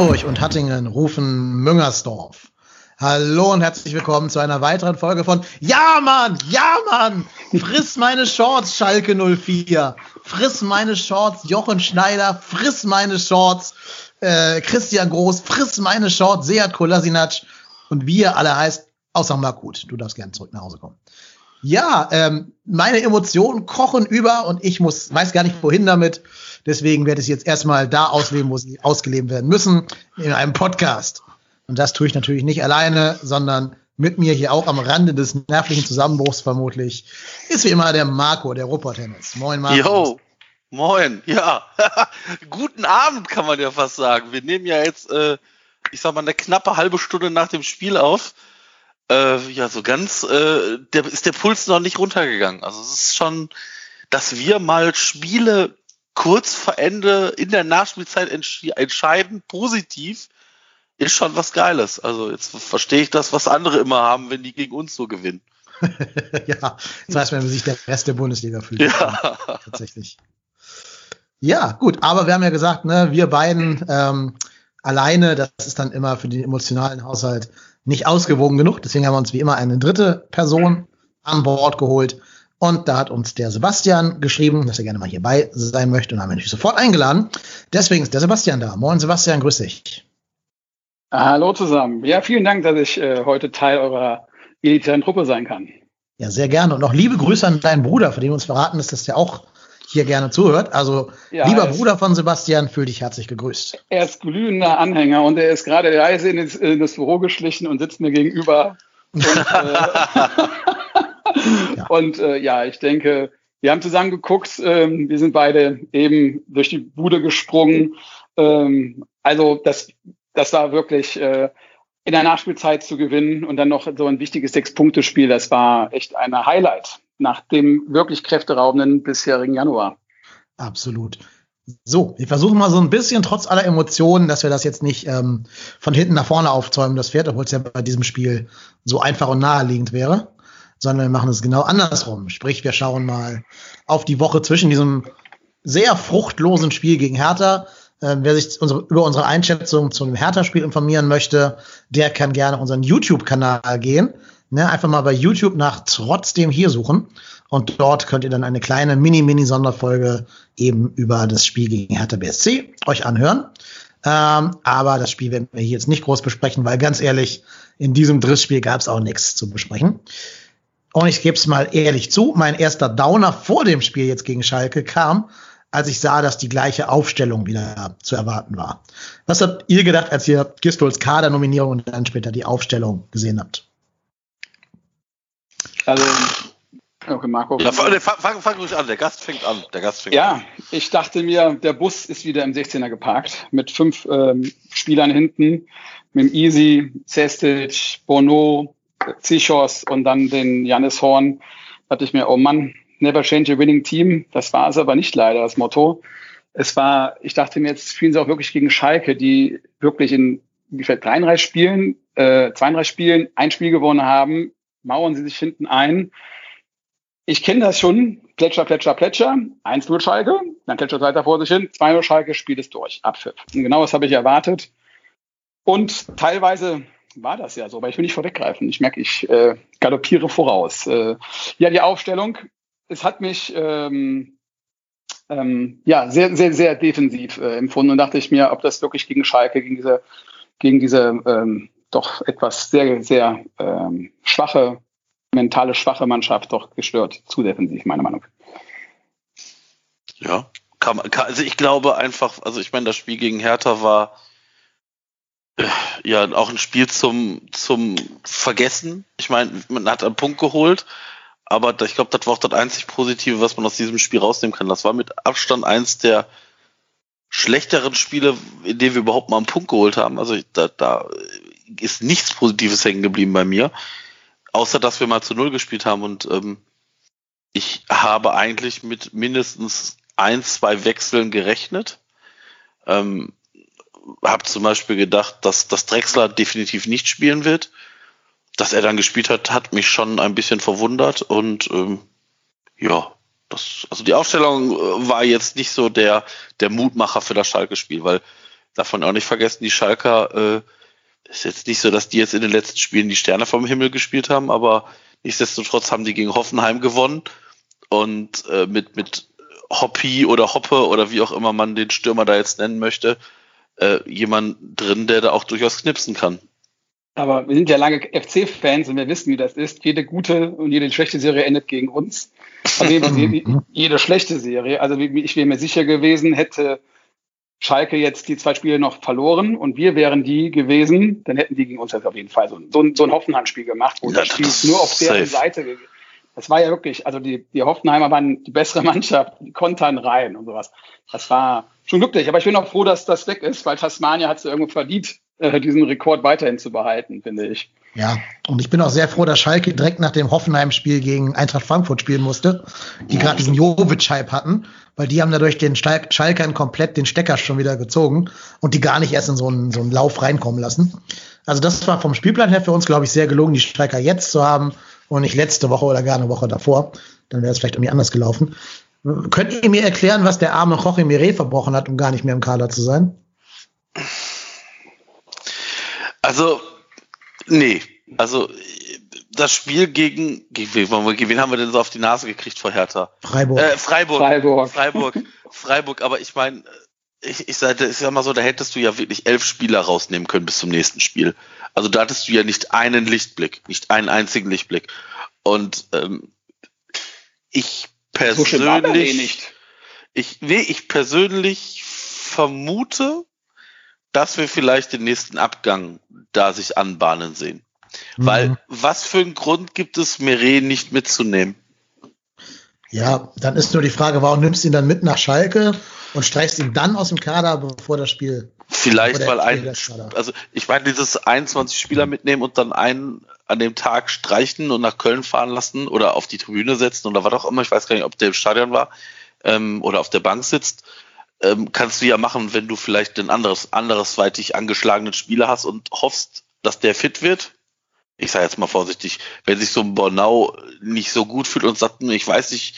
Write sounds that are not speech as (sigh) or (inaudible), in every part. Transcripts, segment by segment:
Hamburg und Hattingen rufen Müngersdorf. Hallo und herzlich willkommen zu einer weiteren Folge von Ja Mann, ja Mann, friss meine Shorts Schalke 04, friss meine Shorts Jochen Schneider, friss meine Shorts äh, Christian Groß, friss meine Shorts Seat Kolasinac und wie ihr alle heißt, außer Markut, du darfst gerne zurück nach Hause kommen. Ja, ähm, meine Emotionen kochen über und ich muss, weiß gar nicht wohin damit. Deswegen werde ich jetzt erstmal da ausleben, wo sie ausgelebt werden müssen, in einem Podcast. Und das tue ich natürlich nicht alleine, sondern mit mir hier auch am Rande des nervlichen Zusammenbruchs vermutlich ist wie immer der Marco, der Ruhrpott-Tennis. Moin, Marco. Jo, moin, ja. (laughs) Guten Abend, kann man ja fast sagen. Wir nehmen ja jetzt, äh, ich sag mal, eine knappe halbe Stunde nach dem Spiel auf. Äh, ja, so ganz äh, der, ist der Puls noch nicht runtergegangen. Also es ist schon, dass wir mal Spiele kurz vor Ende in der Nachspielzeit entscheiden, positiv ist schon was Geiles. Also jetzt verstehe ich das, was andere immer haben, wenn die gegen uns so gewinnen. (laughs) ja, jetzt weiß man, wie sich der Rest der Bundesliga fühlt. Ja. (laughs) Tatsächlich. Ja, gut, aber wir haben ja gesagt, ne, wir beiden ähm, alleine, das ist dann immer für den emotionalen Haushalt nicht ausgewogen genug. Deswegen haben wir uns wie immer eine dritte Person an Bord geholt. Und da hat uns der Sebastian geschrieben, dass er gerne mal hierbei sein möchte und haben wir natürlich sofort eingeladen. Deswegen ist der Sebastian da. Moin Sebastian, grüß dich. Hallo zusammen. Ja, vielen Dank, dass ich äh, heute Teil eurer elitären Truppe sein kann. Ja, sehr gerne. Und noch liebe Grüße an deinen Bruder, von dem uns verraten ist, dass der auch hier gerne zuhört. Also, ja, lieber Bruder von Sebastian, fühl dich herzlich gegrüßt. Er ist glühender Anhänger und er ist gerade Reise in das, in das Büro geschlichen und sitzt mir gegenüber. Und, äh, (laughs) (laughs) ja. und äh, ja, ich denke, wir haben zusammen geguckt. Ähm, wir sind beide eben durch die Bude gesprungen. Ähm, also das das war wirklich äh, in der Nachspielzeit zu gewinnen und dann noch so ein wichtiges Sechs-Punkte-Spiel. Das war echt eine Highlight nach dem wirklich kräfteraubenden bisherigen Januar. Absolut. So, wir versuchen mal so ein bisschen, trotz aller Emotionen, dass wir das jetzt nicht ähm, von hinten nach vorne aufzäumen, das Pferd, obwohl es ja bei diesem Spiel so einfach und naheliegend wäre, sondern wir machen es genau andersrum. Sprich, wir schauen mal auf die Woche zwischen diesem sehr fruchtlosen Spiel gegen Hertha äh, wer sich unsere, über unsere Einschätzung zu einem Hertha-Spiel informieren möchte, der kann gerne unseren YouTube-Kanal gehen. Ne, einfach mal bei YouTube nach trotzdem hier suchen. Und dort könnt ihr dann eine kleine Mini-Mini-Sonderfolge eben über das Spiel gegen Hertha BSC euch anhören. Ähm, aber das Spiel werden wir hier jetzt nicht groß besprechen, weil ganz ehrlich, in diesem Drittspiel gab es auch nichts zu besprechen. Und ich gebe es mal ehrlich zu, mein erster Downer vor dem Spiel jetzt gegen Schalke kam, als ich sah, dass die gleiche Aufstellung wieder zu erwarten war. Was habt ihr gedacht, als ihr Gistols Kader-Nominierung und dann später die Aufstellung gesehen habt? Also, okay, Marco. Ja, fang, fang, fang ruhig an, der Gast fängt an. Der Gast fängt ja, an. ich dachte mir, der Bus ist wieder im 16er geparkt, mit fünf ähm, Spielern hinten, mit Easy, Cestic, Bono, Zichos und dann den Janis Horn. Da dachte ich mir, oh Mann, Never Change a Winning Team. Das war es aber nicht leider, das Motto. Es war, ich dachte mir, jetzt spielen sie auch wirklich gegen Schalke, die wirklich in wie viel, 33 Spielen, äh, 32 Spielen ein Spiel gewonnen haben, mauern sie sich hinten ein. Ich kenne das schon, Plätscher, Plätscher, Plätscher, 1-0 Schalke, dann plätschert weiter vor sich hin, 2-0 Schalke, Spiel ist durch, Abpfiff. Und genau das habe ich erwartet. Und teilweise war das ja so, aber ich will nicht vorweggreifen. Ich merke, ich äh, galoppiere voraus. Äh, ja, die Aufstellung, es hat mich ähm, ähm, ja sehr, sehr, sehr defensiv äh, empfunden und dachte ich mir, ob das wirklich gegen Schalke, gegen diese, gegen diese ähm, doch etwas sehr, sehr ähm, schwache, mentale schwache Mannschaft doch gestört, zu defensiv, meiner Meinung. Ja, kann kann, also ich glaube einfach, also ich meine, das Spiel gegen Hertha war äh, ja auch ein Spiel zum, zum Vergessen. Ich meine, man hat einen Punkt geholt, aber ich glaube, das war auch das einzig Positive, was man aus diesem Spiel rausnehmen kann. Das war mit Abstand eins der schlechteren Spiele, in denen wir überhaupt mal einen Punkt geholt haben. Also da, da ist nichts Positives hängen geblieben bei mir, außer dass wir mal zu Null gespielt haben. Und ähm, ich habe eigentlich mit mindestens ein, zwei Wechseln gerechnet. Ähm, habe zum Beispiel gedacht, dass das Drexler definitiv nicht spielen wird. Dass er dann gespielt hat, hat mich schon ein bisschen verwundert und ähm, ja, das, also die Aufstellung äh, war jetzt nicht so der, der Mutmacher für das Schalke-Spiel, weil davon auch nicht vergessen, die Schalker, äh, ist jetzt nicht so, dass die jetzt in den letzten Spielen die Sterne vom Himmel gespielt haben, aber nichtsdestotrotz haben die gegen Hoffenheim gewonnen und äh, mit, mit Hoppy oder Hoppe oder wie auch immer man den Stürmer da jetzt nennen möchte, äh, jemand drin, der da auch durchaus knipsen kann. Aber wir sind ja lange FC-Fans und wir wissen, wie das ist. Jede gute und jede schlechte Serie endet gegen uns. Also jede, (laughs) jede schlechte Serie. Also ich wäre mir sicher gewesen, hätte Schalke jetzt die zwei Spiele noch verloren und wir wären die gewesen, dann hätten die gegen uns auf jeden Fall so, so, so ein Hoffenheim-Spiel gemacht, wo ja, das Spiel nur auf deren Seite das war ja wirklich, also die, die Hoffenheimer waren die bessere (laughs) Mannschaft, die kontern rein und sowas. Das war schon glücklich. Aber ich bin auch froh, dass das weg ist, weil Tasmania hat es irgendwo verdient, äh, diesen Rekord weiterhin zu behalten, finde ich. Ja, und ich bin auch sehr froh, dass Schalke direkt nach dem Hoffenheim-Spiel gegen Eintracht Frankfurt spielen musste, die gerade diesen Jovic-Hype hatten, weil die haben dadurch den Schalkern komplett den Stecker schon wieder gezogen und die gar nicht erst in so einen, so einen Lauf reinkommen lassen. Also das war vom Spielplan her für uns, glaube ich, sehr gelungen, die Schalker jetzt zu haben und nicht letzte Woche oder gar eine Woche davor. Dann wäre es vielleicht irgendwie anders gelaufen. Könnt ihr mir erklären, was der arme Jorge Mire verbrochen hat, um gar nicht mehr im Kader zu sein? Also, nee. Also, das Spiel gegen, gegen wen haben wir denn so auf die Nase gekriegt vor Hertha? Freiburg. Äh, Freiburg. Freiburg. Freiburg. (laughs) Freiburg. Aber ich meine, ich, ich sage, ist ja mal so, da hättest du ja wirklich elf Spieler rausnehmen können bis zum nächsten Spiel. Also da hattest du ja nicht einen Lichtblick, nicht einen einzigen Lichtblick. Und ähm, ich persönlich, so ich, nee, ich persönlich vermute, dass wir vielleicht den nächsten Abgang da sich anbahnen sehen. Mhm. Weil was für einen Grund gibt es, Meret nicht mitzunehmen? Ja, dann ist nur die Frage, warum nimmst du ihn dann mit nach Schalke und streichst ihn dann aus dem Kader, bevor das Spiel. Vielleicht, weil ein, also ich meine, dieses 21 Spieler mitnehmen und dann einen an dem Tag streichen und nach Köln fahren lassen oder auf die Tribüne setzen oder was auch immer, ich weiß gar nicht, ob der im Stadion war ähm, oder auf der Bank sitzt, ähm, kannst du ja machen, wenn du vielleicht ein anderes, anderesweitig angeschlagenen Spieler hast und hoffst, dass der fit wird. Ich sage jetzt mal vorsichtig, wenn sich so ein Bornau nicht so gut fühlt und sagt, ich weiß nicht,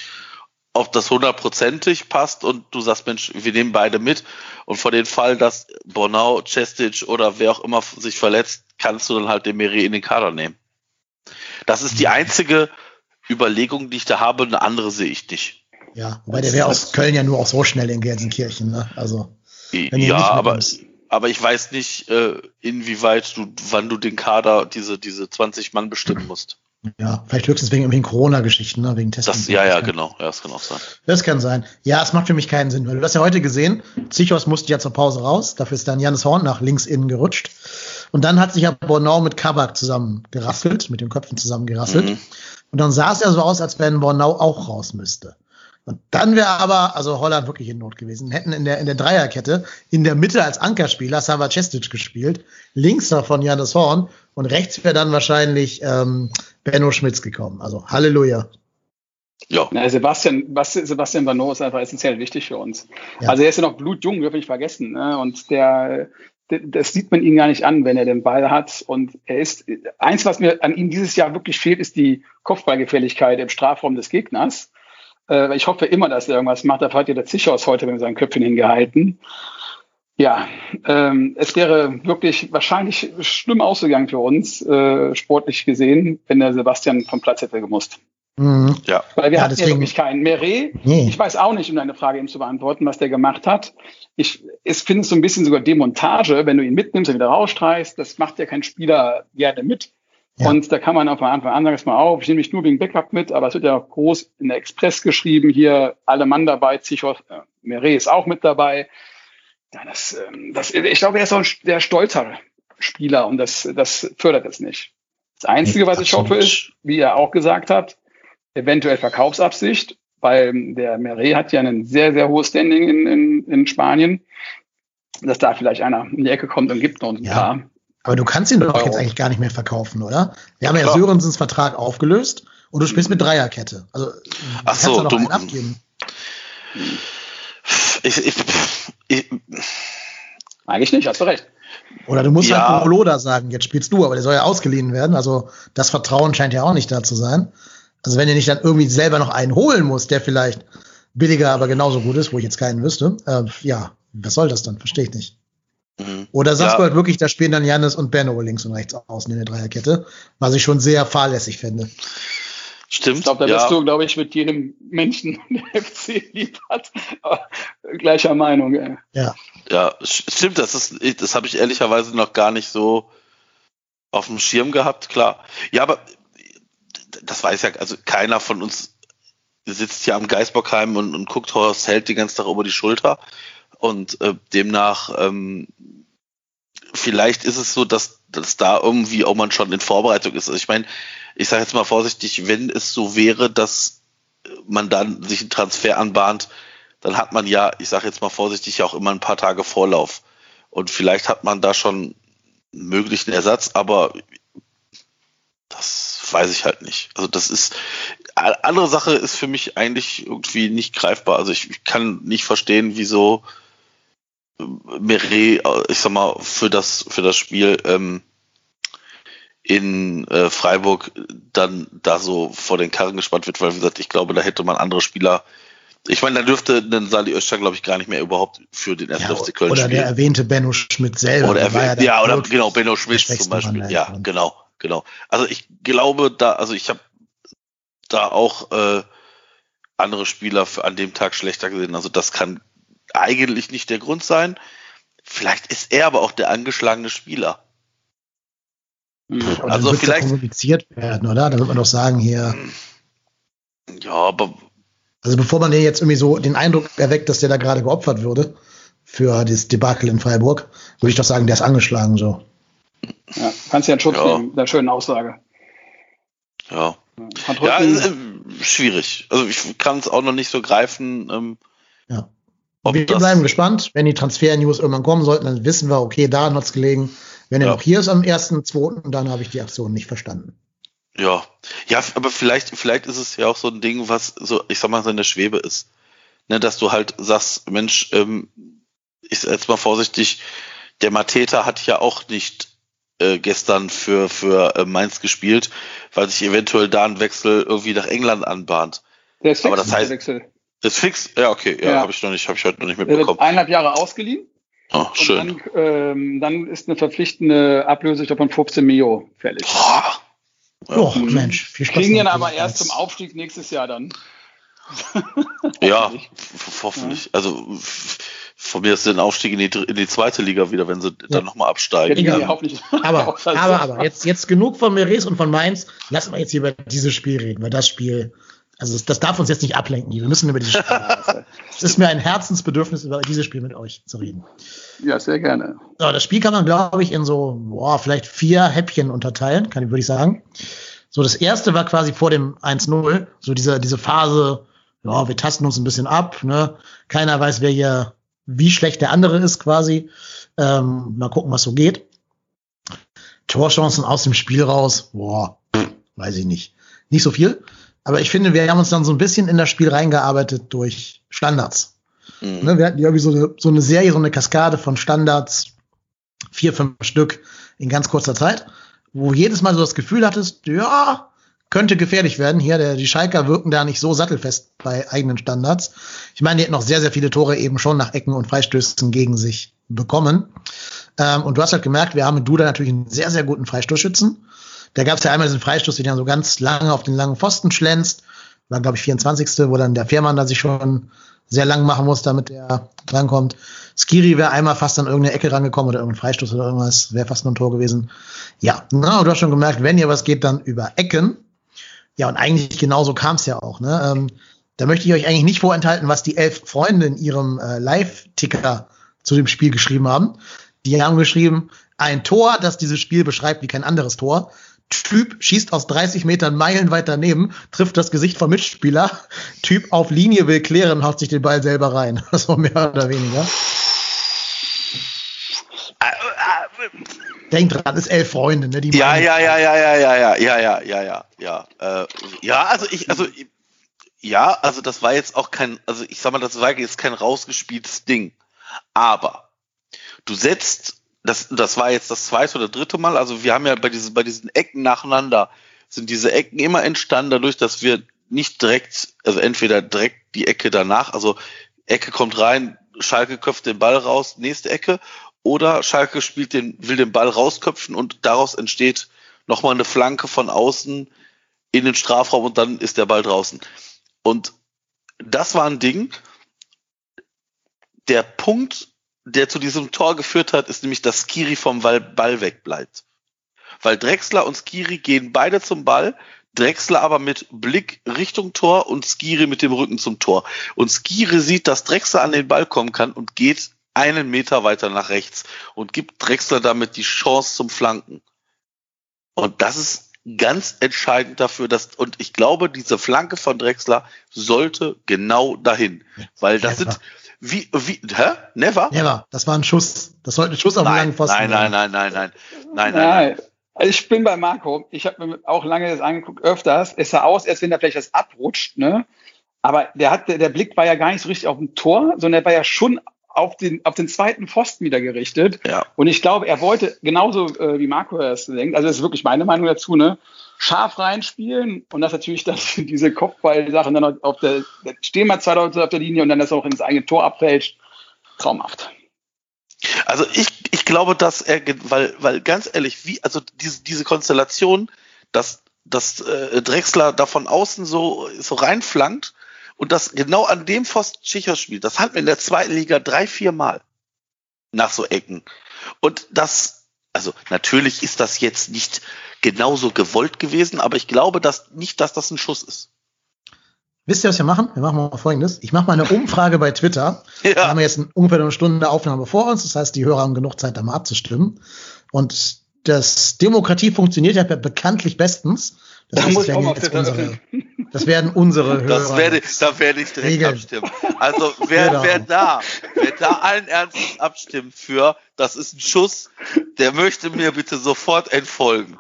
ob das hundertprozentig passt und du sagst, Mensch, wir nehmen beide mit und vor den Fall, dass Bornau, Cestic oder wer auch immer sich verletzt, kannst du dann halt den Meri in den Kader nehmen. Das ist die einzige Überlegung, die ich da habe, eine andere sehe ich nicht. Ja, wobei der wäre aus Köln ja nur auch so schnell in Gelsenkirchen, ne? Also. Ja, aber, aber ich weiß nicht, äh, inwieweit du, wann du den Kader, diese, diese 20 Mann bestimmen musst. Ja, vielleicht höchstens wegen irgendwelchen Corona-Geschichten, ne? wegen Testen. Das, ja, ja, genau. Ja, das kann auch sein. Das kann sein. Ja, es macht für mich keinen Sinn, weil du hast ja heute gesehen, Zichos musste ja zur Pause raus, dafür ist dann Janis Horn nach links innen gerutscht. Und dann hat sich ja Bornau mit Kabak zusammen gerasselt, mit den Köpfen zusammen gerasselt. Mhm. Und dann sah es ja so aus, als wenn Bornau auch raus müsste. Und dann wäre aber, also Holland wirklich in Not gewesen. Hätten in der, in der Dreierkette in der Mitte als Ankerspieler Sava Cestic gespielt, links davon Janis Horn und rechts wäre dann wahrscheinlich ähm, Benno Schmitz gekommen. Also Halleluja. Ja. Na, Sebastian, Sebastian Bano ist einfach essentiell wichtig für uns. Ja. Also er ist ja noch blutjung, dürfen nicht vergessen. Ne? Und der, das sieht man ihn gar nicht an, wenn er den Ball hat. Und er ist, eins, was mir an ihm dieses Jahr wirklich fehlt, ist die Kopfballgefälligkeit im Strafraum des Gegners. Äh, ich hoffe immer, dass er irgendwas macht. Da hat ja der Zichhaus heute mit seinen Köpfen hingehalten. Ja, ähm, es wäre wirklich wahrscheinlich schlimm ausgegangen für uns, äh, sportlich gesehen, wenn der Sebastian vom Platz hätte gemusst. Mhm. Ja. Weil wir ja, hatten ja wirklich keinen. Meret, nee. ich weiß auch nicht, um deine Frage eben zu beantworten, was der gemacht hat. Ich, ich finde es so ein bisschen sogar Demontage, wenn du ihn mitnimmst und wieder rausstreichst. Das macht ja kein Spieler gerne mit. Ja. Und da kann man auf Anfang an sagen, mal auf, ich nehme mich nur wegen Backup mit, aber es wird ja auch groß in der Express geschrieben, hier alle Mann dabei, Zichos, äh, Meret ist auch mit dabei. Ja, das, ähm, das, ich glaube, er ist auch ein sehr stolzer Spieler und das, das fördert es nicht. Das Einzige, was ich hoffe, ist, wie er auch gesagt hat, eventuell Verkaufsabsicht, weil der Meret hat ja ein sehr, sehr hohes Standing in, in, in Spanien, dass da vielleicht einer in die Ecke kommt und gibt noch ein ja. paar aber du kannst ihn doch jetzt eigentlich gar nicht mehr verkaufen, oder? Wir haben ja Klar. Sörensens Vertrag aufgelöst und du spielst mit Dreierkette. Also Ach so, du abgeben. Ich, ich, ich, eigentlich nicht, hast du recht. Oder du musst ja. halt Loda sagen, jetzt spielst du, aber der soll ja ausgeliehen werden. Also das Vertrauen scheint ja auch nicht da zu sein. Also wenn ihr nicht dann irgendwie selber noch einen holen muss, der vielleicht billiger, aber genauso gut ist, wo ich jetzt keinen wüsste, äh, ja, was soll das dann? Verstehe ich nicht. Mhm. Oder sagst ja. du halt wirklich, da spielen dann Janis und Benno links und rechts außen in der Dreierkette, was ich schon sehr fahrlässig finde. Stimmt. Ich glaube, da ja. bist du, glaube ich, mit jedem Menschen, (laughs) der FC lieb hat, (laughs) gleicher Meinung. Ey. Ja. Ja, stimmt, das ist, das habe ich ehrlicherweise noch gar nicht so auf dem Schirm gehabt, klar. Ja, aber das weiß ja, also keiner von uns sitzt hier am Geisbockheim und, und guckt Horst Held die ganze Tag über die Schulter. Und äh, demnach, ähm, vielleicht ist es so, dass, dass da irgendwie auch man schon in Vorbereitung ist. Also ich meine, ich sage jetzt mal vorsichtig, wenn es so wäre, dass man dann sich einen Transfer anbahnt, dann hat man ja, ich sage jetzt mal vorsichtig, auch immer ein paar Tage Vorlauf. Und vielleicht hat man da schon einen möglichen Ersatz, aber das weiß ich halt nicht. Also das ist, andere Sache ist für mich eigentlich irgendwie nicht greifbar. Also ich, ich kann nicht verstehen, wieso Meret, ich sag mal, für das, für das Spiel ähm, in äh, Freiburg dann da so vor den Karren gespannt wird, weil wie gesagt, ich glaube, da hätte man andere Spieler. Ich meine, da dürfte ein Sali Özcan, glaube ich, gar nicht mehr überhaupt für den ersten ja, FC Köln oder spielen. Oder der erwähnte Benno Schmidt selber. Oder ja, ja oder genau, Benno Schmidt zum Beispiel. Ja, genau, genau. Also ich glaube, da, also ich habe da auch äh, andere Spieler für, an dem Tag schlechter gesehen. Also das kann eigentlich nicht der Grund sein. Vielleicht ist er aber auch der angeschlagene Spieler. Und also vielleicht kommuniziert werden, oder? Da wird man doch sagen hier. Ja, aber also bevor man dir jetzt irgendwie so den Eindruck erweckt, dass der da gerade geopfert würde für das Debakel in Freiburg, würde ich doch sagen, der ist angeschlagen so. Ja, kannst ja einen Schutz ja. nehmen, der schönen Aussage. Ja. Ja, äh, schwierig. Also ich kann es auch noch nicht so greifen. Ähm, ja. Wir bleiben gespannt. Wenn die Transfer-News irgendwann kommen sollten, dann wissen wir, okay, da hat es gelegen. Wenn er ja. noch hier ist am ersten, zweiten, dann habe ich die Aktion nicht verstanden. Ja, ja, aber vielleicht, vielleicht ist es ja auch so ein Ding, was so, ich sag mal, so in der Schwebe ist. Ne, dass du halt sagst, Mensch, ähm, ich sag jetzt mal vorsichtig, der Mateta hat ja auch nicht äh, gestern für, für äh, Mainz gespielt, weil sich eventuell da ein Wechsel irgendwie nach England anbahnt. Der ist aber das heißt, der Wechsel. Ist fix? Ja, okay, ja, ja. habe ich noch nicht, habe ich heute noch nicht mitbekommen. Er wird eineinhalb Jahre ausgeliehen Oh, schön. Dann, ähm, dann, ist eine verpflichtende Ablöse, ich glaube, von 15 Mio fällig. Oh, oh Mensch, viel Spaß. Kriegen ihn aber erst zum Aufstieg nächstes Jahr dann. (laughs) ja, hoffentlich. Also von mir ist der Aufstieg in die, in die zweite Liga wieder, wenn sie ja. dann nochmal absteigen. Ja, (laughs) aber, aber, aber, jetzt, jetzt genug von Meres und von Mainz. Lassen wir jetzt hier über dieses Spiel reden, weil das Spiel also das, darf uns jetzt nicht ablenken. Wir müssen über dieses Spiel reden. (laughs) es ist mir ein Herzensbedürfnis, über dieses Spiel mit euch zu reden. Ja, sehr gerne. So, das Spiel kann man, glaube ich, in so, boah, vielleicht vier Häppchen unterteilen, kann ich, würde ich sagen. So, das erste war quasi vor dem 1-0, so diese, diese Phase, ja, wir tasten uns ein bisschen ab, ne? Keiner weiß, wer hier, wie schlecht der andere ist, quasi. Ähm, mal gucken, was so geht. Torchancen aus dem Spiel raus, boah, weiß ich nicht. Nicht so viel. Aber ich finde, wir haben uns dann so ein bisschen in das Spiel reingearbeitet durch Standards. Mhm. Ne, wir hatten irgendwie so eine, so eine Serie, so eine Kaskade von Standards, vier, fünf Stück in ganz kurzer Zeit, wo jedes Mal so das Gefühl hattest, ja, könnte gefährlich werden. Hier, der, die Schalker wirken da nicht so sattelfest bei eigenen Standards. Ich meine, die hätten noch sehr, sehr viele Tore eben schon nach Ecken und Freistößen gegen sich bekommen. Ähm, und du hast halt gemerkt, wir haben mit Duda natürlich einen sehr, sehr guten Freistoßschützen. Da gab es ja einmal diesen Freistoß, den er so ganz lange auf den langen Pfosten schlänzt. War, glaube ich, 24. wo dann der Fährmann da sich schon sehr lang machen muss, damit er drankommt. Skiri wäre einmal fast an irgendeine Ecke rangekommen oder irgendein Freistoß oder irgendwas, wäre fast nur ein Tor gewesen. Ja, na, du hast schon gemerkt, wenn ihr was geht, dann über Ecken. Ja, und eigentlich genauso kam es ja auch. Ne? Ähm, da möchte ich euch eigentlich nicht vorenthalten, was die elf Freunde in ihrem äh, Live-Ticker zu dem Spiel geschrieben haben. Die haben geschrieben, ein Tor, das dieses Spiel beschreibt wie kein anderes Tor. Typ schießt aus 30 Metern meilenweit daneben, trifft das Gesicht vom Mitspieler. Typ auf Linie will klären, haut sich den Ball selber rein. So mehr oder weniger. Denkt dran, ist elf Freunde, ne? Die ja, ja, ja, ja, ja, ja, ja, ja, ja, ja, ja, ja. Äh, ja, also ich, also ja, also das war jetzt auch kein, also ich sag mal, das war jetzt kein rausgespieltes Ding. Aber du setzt das, das war jetzt das zweite oder dritte Mal. Also wir haben ja bei diesen, bei diesen Ecken nacheinander sind diese Ecken immer entstanden dadurch, dass wir nicht direkt, also entweder direkt die Ecke danach, also Ecke kommt rein, Schalke köpft den Ball raus, nächste Ecke, oder Schalke spielt den, will den Ball rausköpfen und daraus entsteht nochmal eine Flanke von außen in den Strafraum und dann ist der Ball draußen. Und das war ein Ding. Der Punkt, der zu diesem Tor geführt hat, ist nämlich, dass Skiri vom Ball wegbleibt. Weil Drexler und Skiri gehen beide zum Ball, Drexler aber mit Blick Richtung Tor und Skiri mit dem Rücken zum Tor. Und Skiri sieht, dass Drexler an den Ball kommen kann und geht einen Meter weiter nach rechts und gibt Drexler damit die Chance zum Flanken. Und das ist ganz entscheidend dafür, dass, und ich glaube, diese Flanke von Drexler sollte genau dahin. Weil das sind, wie, wie, hä? Never? Never. Das war ein Schuss. Das sollte ein Schuss auf den langen Pfosten nein, nein, nein, nein, nein, nein, nein, nein. Also ich bin bei Marco. Ich habe mir auch lange das angeguckt, öfters. Es sah aus, als wenn da vielleicht das abrutscht, ne? Aber der hat, der Blick war ja gar nicht so richtig auf dem Tor, sondern er war ja schon auf den, auf den zweiten Pfosten wieder gerichtet. Ja. Und ich glaube, er wollte genauso äh, wie Marco es denkt, also das ist wirklich meine Meinung dazu, ne? Scharf reinspielen und das natürlich (laughs) dann diese Kopfball-Sachen dann auf der, stehen mal zwei Leute auf der Linie und dann das auch ins eigene Tor abfälscht. Traumhaft. Also ich, ich glaube, dass er, weil, weil ganz ehrlich, wie, also diese, diese Konstellation, dass, dass äh, Drexler da von außen so, so reinflankt und das genau an dem Pfosten Schicher spielt, das hatten wir in der zweiten Liga drei, vier Mal nach so Ecken. Und das, also natürlich ist das jetzt nicht genauso gewollt gewesen, aber ich glaube dass nicht, dass das ein Schuss ist. Wisst ihr, was wir machen? Wir machen mal folgendes. Ich mache mal eine Umfrage bei Twitter. (laughs) Ja. Wir haben jetzt ungefähr eine Stunde Aufnahme vor uns. Das heißt, die Hörer haben genug Zeit, da mal abzustimmen. Und das Demokratie funktioniert ja bekanntlich bestens. Das da heißt, muss ich auch mal unsere, das werden unsere Hörer. Das werde, da werde ich direkt regeln. abstimmen. Also (laughs) wer, genau. wer da, wer da allen Ernstes abstimmt für, das ist ein Schuss, der möchte mir bitte sofort entfolgen.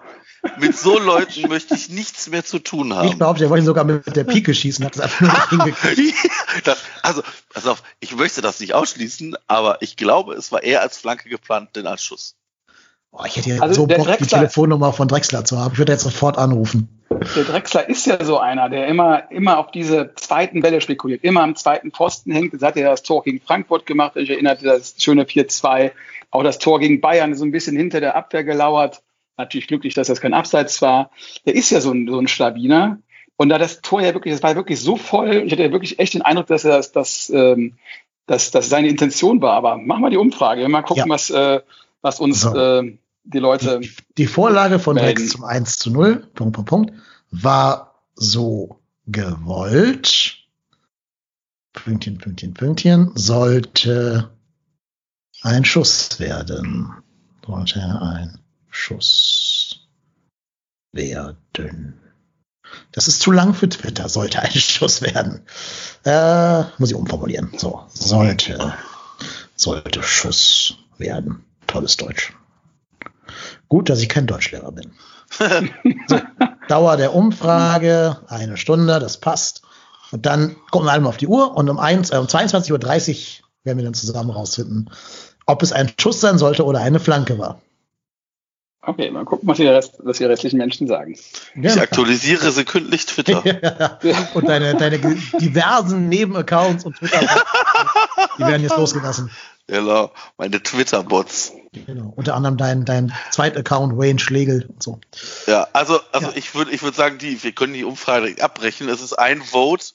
Mit so Leuten möchte ich nichts mehr zu tun haben. Ich behaupte, er wollte ihn sogar mit der Pike schießen, hat das einfach nur nicht hingekriegt. (laughs) das, also, pass auf, ich möchte das nicht ausschließen, aber ich glaube, es war eher als Flanke geplant, denn als Schuss. Oh, ich hätte ja also so Bock, Drexler, die Telefonnummer von Drexler zu haben. Ich würde jetzt sofort anrufen. Der Drexler ist ja so einer, der immer, immer auf diese zweiten Bälle spekuliert, immer am zweiten Pfosten hängt. Das hat er das Tor gegen Frankfurt gemacht. Ich erinnerte das schöne 4-2. Auch das Tor gegen Bayern so ein bisschen hinter der Abwehr gelauert natürlich glücklich, dass das kein Abseits war. Der ist ja so ein, so ein Schlawiner. Und da das Tor ja wirklich, das war wirklich so voll, ich hatte ja wirklich echt den Eindruck, dass er das, das, ähm, dass, dass seine Intention war. Aber machen wir die Umfrage, mal gucken, ja. was, äh, was uns so. äh, die Leute. Die, die Vorlage von Rex zum 1 zu 0, Punkt, Punkt, Punkt, war so gewollt. Pünktchen, Pünktchen, Pünktchen, sollte ein Schuss werden. Sollte ein Schuss werden. Das ist zu lang für Twitter, sollte ein (laughs) Schuss werden. Äh, muss ich umformulieren. So, sollte, sollte Schuss werden. Tolles Deutsch. Gut, dass ich kein Deutschlehrer bin. (laughs) so, Dauer der Umfrage, eine Stunde, das passt. Und dann gucken wir alle mal auf die Uhr und um, 1, äh, um 22.30 Uhr werden wir dann zusammen rausfinden, ob es ein Schuss sein sollte oder eine Flanke war. Okay, mal gucken, was die, Rest, was die restlichen Menschen sagen. Ich aktualisiere sekündlich Twitter. (laughs) und deine, deine diversen Nebenaccounts und Twitter, die werden jetzt losgelassen. Genau, meine Twitter-Bots. Genau, unter anderem dein, dein Zweitaccount Wayne Schlegel und so. Ja, also, also ja. ich würde ich würde sagen, die, wir können die Umfrage abbrechen. Es ist ein Vote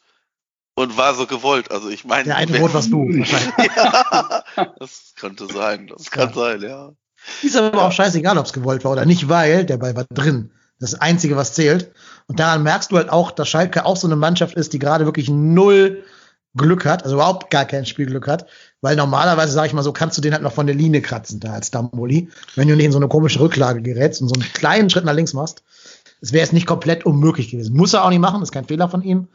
und war so gewollt. Also ich meine. Der eine Vote warst du (laughs) ja, das könnte sein, das kann ja. sein, ja. Ist aber auch scheißegal, ob es gewollt war oder nicht, weil der Ball war drin. Das Einzige, was zählt. Und daran merkst du halt auch, dass Schalke auch so eine Mannschaft ist, die gerade wirklich null Glück hat, also überhaupt gar kein Spielglück hat, weil normalerweise, sage ich mal so, kannst du den halt noch von der Linie kratzen, da als Damboli, wenn du nicht in so eine komische Rücklage gerätst und so einen kleinen Schritt nach links machst. Es wäre jetzt nicht komplett unmöglich gewesen. Muss er auch nicht machen, ist kein Fehler von ihm.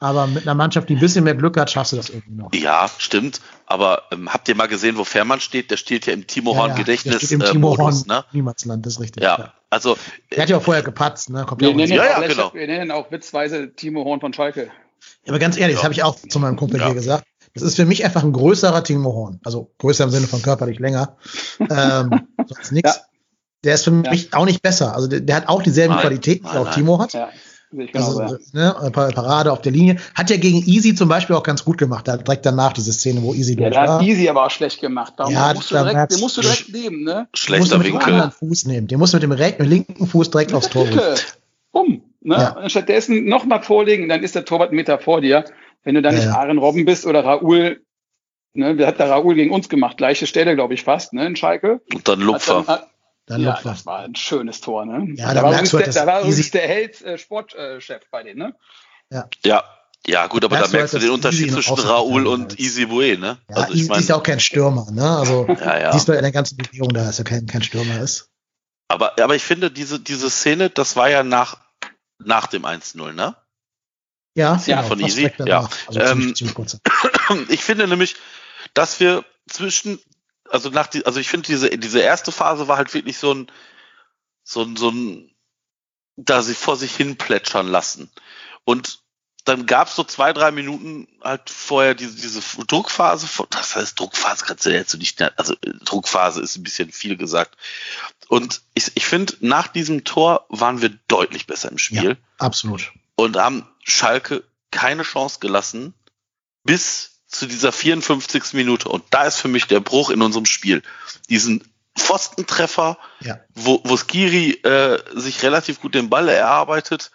Aber mit einer Mannschaft, die ein bisschen mehr Glück hat, schaffst du das irgendwie noch. Ja, stimmt. Aber ähm, habt ihr mal gesehen, wo Fährmann steht? Der steht ja im Timo Horn ja, ja, Gedächtnis. Der steht im Timo Horn ne? Niemandsland, das ist richtig. Ja, ja. also. Der hat ja auch vorher gepatzt, ne? Kommt wir, nennen ja, ja, genau. wir nennen auch witzweise Timo Horn von Schalke. Ja, aber ganz ehrlich, das habe ich auch zu meinem Kumpel hier gesagt. Das ist für mich einfach ein größerer Timo Horn. Also größer im Sinne von körperlich länger. ähm, (laughs) sonst nichts. Der ist für mich auch nicht besser. Also der, der hat auch dieselben nein, Qualitäten, die auch nein. Timo hat. Also, ne, Parade auf der Linie. Hat ja gegen Easy zum Beispiel auch ganz gut gemacht. Da direkt danach diese Szene, wo Easy ja, da hat Easy aber auch schlecht gemacht. Darum ja, musst du direkt, den musst du direkt nehmen, ne? Schlechter Winkel. Den anderen Fuß nehmen. Den musst du mit dem rechten, linken Fuß direkt aufs Tor (laughs) bringen. Bumm. Ne? Ja. Stattdessen nochmal vorlegen, dann ist der Torwart einen Meter vor dir. Wenn du dann ja, nicht Aaron Robben bist oder Raoul, ne, wer hat der Raoul gegen uns gemacht? Gleiche Stelle, glaube ich, fast, ne, in Schalke. Und dann Lupfer. Dann, dann ja, das war ein schönes Tor, ne? Ja, da, war übrigens, der, da war übrigens der Held äh, Sportchef bei denen, ne? Ja. Ja. Ja, gut, aber da merkst du den Unterschied zwischen Raoul und Easy Bue, ne? Ja, also, ich mein, ist ja auch kein Stürmer, ne? Also, (laughs) ja, ja. siehst du in der ganzen Bewegung, da ist ja kein, kein Stürmer ist. Aber, aber ich finde, diese, diese Szene, das war ja nach, nach dem 1-0, ne? Ja, ja genau, von Easy. Ja. Also ähm, ziemlich, ziemlich (clears throat) ich finde nämlich, dass wir zwischen, also nach die, also ich finde diese, diese erste Phase war halt wirklich so ein, so ein, so ein, da sie vor sich hin plätschern lassen. Und dann gab es so zwei, drei Minuten halt vorher diese, diese Druckphase, das heißt Druckphase kannst du jetzt nicht, also Druckphase ist ein bisschen viel gesagt. Und ich, ich finde, nach diesem Tor waren wir deutlich besser im Spiel. Ja, absolut. Und haben Schalke keine Chance gelassen bis zu dieser 54. Minute. Und da ist für mich der Bruch in unserem Spiel. Diesen Pfostentreffer, ja. wo, wo Skiri äh, sich relativ gut den Ball erarbeitet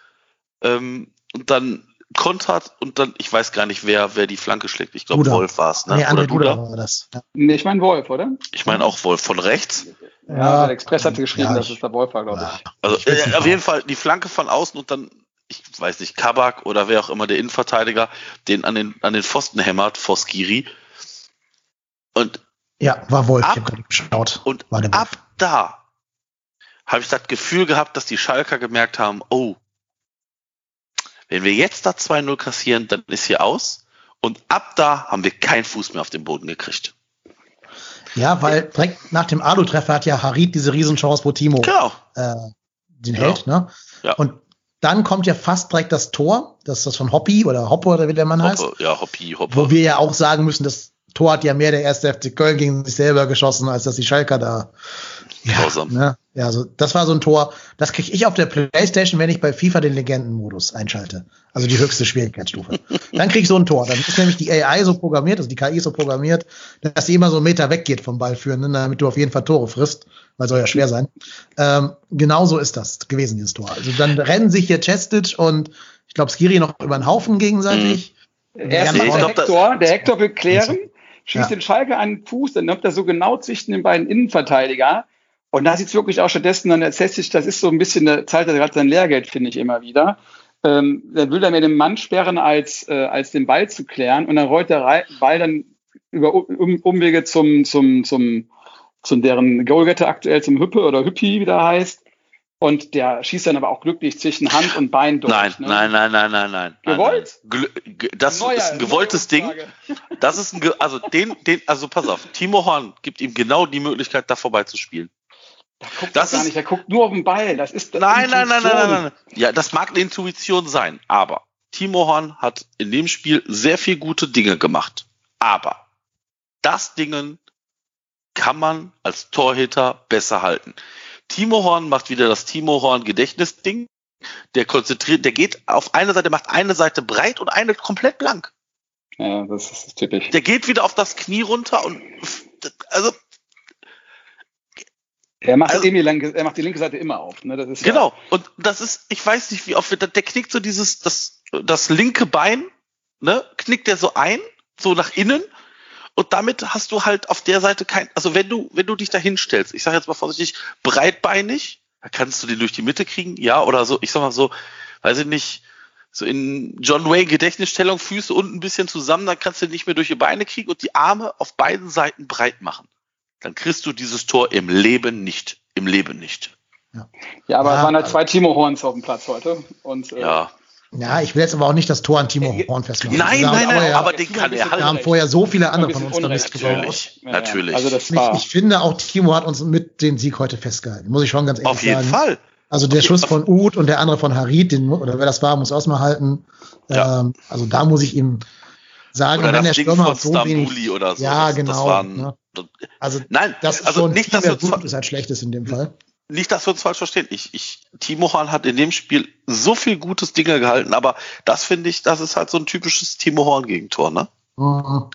ähm, und dann kontert und dann, ich weiß gar nicht, wer, wer die Flanke schlägt. Ich glaube, Wolf war es. Ne? Nee, oder Duda war das. Ja. Nee, ich meine Wolf, oder? Ich meine auch Wolf von rechts. Ja, der Express hat geschrieben, ja, dass es der Wolf war, glaube ich. Also ich äh, auf jeden Fall die Flanke von außen und dann ich weiß nicht, Kabak oder wer auch immer der Innenverteidiger, den an den, an den Pfosten hämmert vor Skiri. Und ja, war Wolf, ab, ich habe geschaut. Und ab da habe ich das Gefühl gehabt, dass die Schalker gemerkt haben, oh, wenn wir jetzt da 2-0 kassieren, dann ist hier aus. Und ab da haben wir keinen Fuß mehr auf den Boden gekriegt. Ja, weil direkt nach dem Alu-Treffer hat ja Harid diese Riesenchance, wo Timo genau. äh, den genau. hält. Ne? Ja. Und dann kommt ja fast direkt das Tor, das ist das von Hoppy oder Hoppe oder wie der Mann heißt. Ja, Hoppy, Hoppe. Wo wir ja auch sagen müssen, das Tor hat ja mehr der erste FC Köln gegen sich selber geschossen, als dass die Schalker da. Ja, ne? ja, also das war so ein Tor, das kriege ich auf der Playstation, wenn ich bei FIFA den Legendenmodus einschalte. Also die höchste Schwierigkeitsstufe. dann kriege ich so ein Tor. Dann ist nämlich die AI so programmiert, also die KI so programmiert, dass sie immer so einen Meter weggeht vom Ball führen, ne, damit du auf jeden Fall Tore frisst, weil soll ja schwer sein. Ähm, genauso ist das gewesen, dieses Tor. Also dann rennen sich hier Chestic und ich glaube Skiri noch über den Haufen gegenseitig. Mhm. Erst der, Hector, der Hector will klären schießt ja. den Schalke an den Fuß, dann nimmt er so genau zwischen den beiden Innenverteidiger. Und da sieht es wirklich auch stattdessen dann tatsächlich, das ist so ein bisschen, da zahlt er gerade sein Lehrgeld, finde ich immer wieder. Ähm, dann will er mir den Mann sperren, als, äh, als den Ball zu klären. Und dann rollt der Ball dann über um Umwege zum, zum, zum, zum deren Goalgetter aktuell, zum Hüppe oder Hüppi, wie der heißt. Und der schießt dann aber auch glücklich zwischen Hand und Bein durch. Nein, ne? nein, nein, nein, nein, nein. Gewollt? Nein, nein. Das Neuer, ist ein gewolltes Ding. (laughs) Das ist ein, also den, den, also pass auf, Timo Horn gibt ihm genau die Möglichkeit, da vorbeizuspielen. Da guckt das ist, gar nicht, er guckt nur auf den Ball. Das ist nein, nein, nein, nein, nein, nein. Ja, das mag eine Intuition sein, aber Timo Horn hat in dem Spiel sehr viel gute Dinge gemacht. Aber das Dingen kann man als Torhüter besser halten. Timo Horn macht wieder das Timo Horn Gedächtnisding. Der konzentriert, der geht auf eine Seite, macht eine Seite breit und eine komplett blank. Ja, das ist typisch. Der geht wieder auf das Knie runter und also er macht, also, linke, er macht die linke Seite immer auf. Ne? Das ist genau. Ja. Und das ist, ich weiß nicht, wie oft der, der knickt so dieses, das, das linke Bein, ne, knickt der so ein, so nach innen und damit hast du halt auf der Seite kein, also wenn du, wenn du dich da hinstellst, ich sage jetzt mal vorsichtig, breitbeinig, da kannst du den durch die Mitte kriegen, ja, oder so, ich sag mal so, weiß ich nicht, so in John Wayne Gedächtnisstellung, Füße unten ein bisschen zusammen, dann kannst du den nicht mehr durch die Beine kriegen und die Arme auf beiden Seiten breit machen. Dann kriegst du dieses Tor im Leben nicht. Im Leben nicht. Ja, ja aber ja, es waren halt zwei Timo Horns auf dem Platz heute. Und, äh, ja. Ja, ich will jetzt aber auch nicht das Tor an Timo Horn festmachen. Nein, nein, nein, aber, aber den kann er halten. Wir haben vorher so viele andere von uns damit Natürlich, ja, natürlich. Also das war ich, ich, finde auch Timo hat uns mit den Sieg heute festgehalten. Muss ich schon ganz ehrlich sagen. Auf jeden Fall. Also der Schuss von Uth und der andere von Harid, den, oder wer das war, muss auch mal halten. Ja. Ähm, also da muss ich ihm sagen, oder wenn der Stürmer so wenig, oder so. Ja, genau. Das waren, ne? Also nein, das also so nicht, dass gut ist halt schlechtes in dem Fall. Nicht, dass wir uns falsch verstehen. Ich, ich, Timo Horn hat in dem Spiel so viel gutes Dinge gehalten, aber das finde ich, das ist halt so ein typisches Timo Horn Gegentor, ne? Mhm.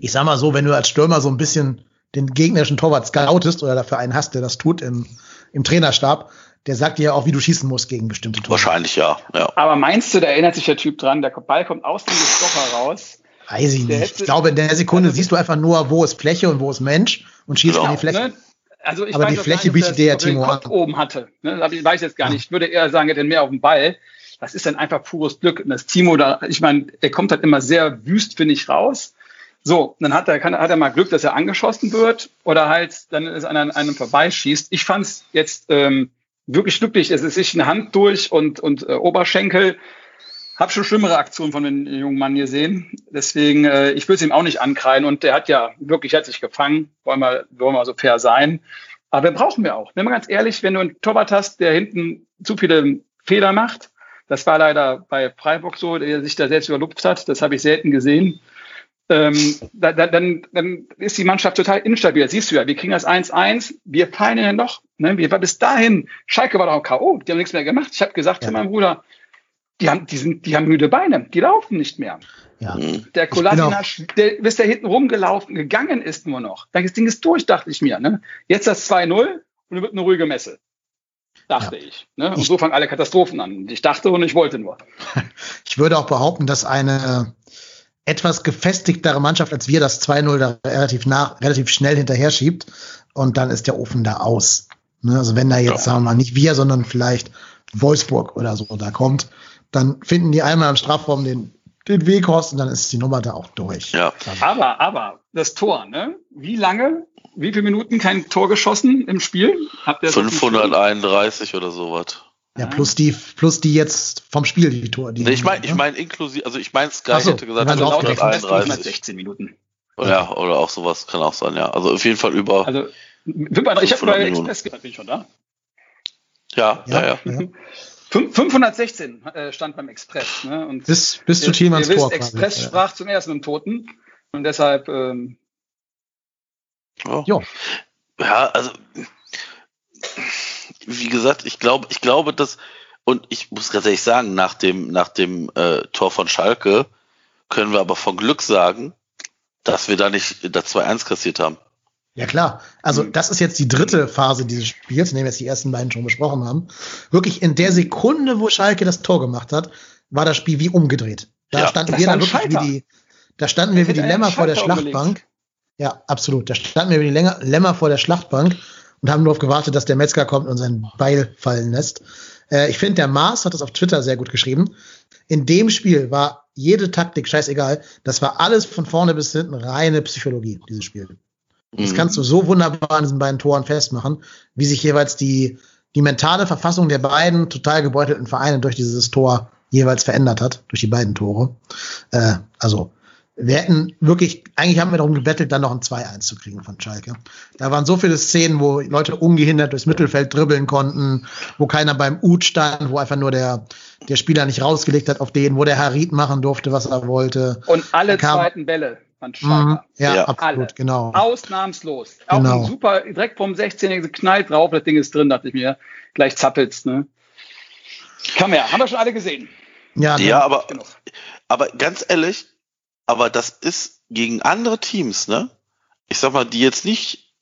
Ich sag mal so, wenn du als Stürmer so ein bisschen den gegnerischen Torwart scoutest oder dafür einen hast, der das tut im, im Trainerstab, der sagt dir ja auch, wie du schießen musst gegen bestimmte Tore. Wahrscheinlich ja, ja. Aber meinst du, da erinnert sich der Typ dran, der Ball kommt aus dem Stocher raus? Weiß ich nicht. Ich glaube, in der Sekunde also, siehst du einfach nur, wo ist Fläche und wo ist Mensch und schießt genau. in die Fläche. Ne? Also ich Aber weiß die Fläche bietet dir ja Timo an. oben hatte. Ne? Das weiß ich jetzt gar nicht. Ich würde eher sagen, er hat mehr auf dem Ball. Das ist dann einfach pures Glück. Und das Timo da, ich meine, der kommt halt immer sehr wüst, finde ich, raus. So, dann hat er, kann, hat er mal Glück, dass er angeschossen wird oder halt dann ist an einem vorbeischießt. Ich fand es jetzt ähm, wirklich glücklich. Es ist sich eine Hand durch und, und äh, Oberschenkel. Hab schon schlimmere Aktionen von dem jungen Mann gesehen. Deswegen, äh, ich will es ihm auch nicht ankreien. Und der hat ja wirklich herzlich gefangen. Wollen wir, wollen wir so fair sein. Aber wir brauchen wir auch. Wenn man ganz ehrlich, wenn du einen Torwart hast, der hinten zu viele Fehler macht, das war leider bei Freiburg so, der sich da selbst überlupft hat. Das habe ich selten gesehen ähm, da, da, dann, dann ist die Mannschaft total instabil. Das siehst du ja, wir kriegen das 1-1, wir fallen in ein Loch. Ne? Wir bis dahin, Schalke war doch K.O., die haben nichts mehr gemacht. Ich habe gesagt ja. zu meinem Bruder, die haben, die, sind, die haben müde Beine, die laufen nicht mehr. Ja. Der Kolasinac, der, bis der hinten rumgelaufen, gegangen ist nur noch. Das Ding ist durch, dachte ich mir. Ne? Jetzt das 2-0 und es wird eine ruhige Messe. Dachte ja. ich. Ne? Und ich, so fangen alle Katastrophen an. Ich dachte und ich wollte nur. (laughs) Ich würde auch behaupten, dass eine etwas gefestigtere Mannschaft als wir das 2-0 da relativ nach, relativ schnell hinterher schiebt und dann ist der Ofen da aus. Ne? Also wenn da jetzt, ja. sagen wir mal, nicht wir, sondern vielleicht Wolfsburg oder so da kommt, dann finden die einmal im Strafraum den, den Weg raus und dann ist die Nummer da auch durch. Ja. Aber, aber, das Tor, ne? Wie lange, wie viele Minuten kein Tor geschossen im Spiel? Habt ihr 531 oder sowas. Ja, plus die, plus die jetzt vom Spiel, die Tor. Die nee, ich meine, ich meine inklusive, also ich meine, Sky so, hätte gesagt, also 131. 16 Minuten. Ja, oder auch sowas kann auch sein, ja. Also auf jeden Fall über. Also, ich habe bei Express gesagt, bin ich schon da. Ja, ja, ja. ja. 516 äh, stand beim Express. Ne? Und bis bis zu Thielmanns Tor. Wisst, Express quasi. sprach zum ersten im Toten und deshalb. Ähm, oh. Ja, also wie gesagt, ich glaube, ich glaube, dass, und ich muss ganz ehrlich sagen, nach dem, nach dem äh, Tor von Schalke können wir aber von Glück sagen, dass wir da nicht das 2-1 kassiert haben. Ja klar, also mhm. das ist jetzt die dritte Phase dieses Spiels, in dem wir jetzt die ersten beiden schon besprochen haben. Wirklich in der Sekunde, wo Schalke das Tor gemacht hat, war das Spiel wie umgedreht. Da ja, standen wir dann wirklich wie die, da standen wir wie die Lämmer vor der Schlachtbank. Ja, absolut. Da standen wir wie die Lämmer vor der Schlachtbank und haben nur auf gewartet, dass der Metzger kommt und sein Beil fallen lässt. Äh, ich finde, der Mars hat das auf Twitter sehr gut geschrieben. In dem Spiel war jede Taktik scheißegal. Das war alles von vorne bis hinten reine Psychologie, dieses Spiel. Mhm. Das kannst du so wunderbar an diesen beiden Toren festmachen, wie sich jeweils die, die mentale Verfassung der beiden total gebeutelten Vereine durch dieses Tor jeweils verändert hat, durch die beiden Tore. Äh, also wir hätten wirklich, eigentlich haben wir darum gebettelt, dann noch ein 2-1 zu kriegen von Schalke. Da waren so viele Szenen, wo Leute ungehindert durchs Mittelfeld dribbeln konnten, wo keiner beim Ut stand, wo einfach nur der, der Spieler nicht rausgelegt hat auf den, wo der Harit machen durfte, was er wollte. Und alle kam, zweiten Bälle von Schalke. Mhm, ja, ja, absolut, alle. genau. Ausnahmslos. Auch genau. super, direkt vom 16 geknallt drauf, das Ding ist drin, dachte ich mir. Gleich zappelst, ne? Kann man ja, haben wir schon alle gesehen. Ja, ja aber, aber ganz ehrlich, aber das ist gegen andere Teams, ne? Ich sag mal, die jetzt nicht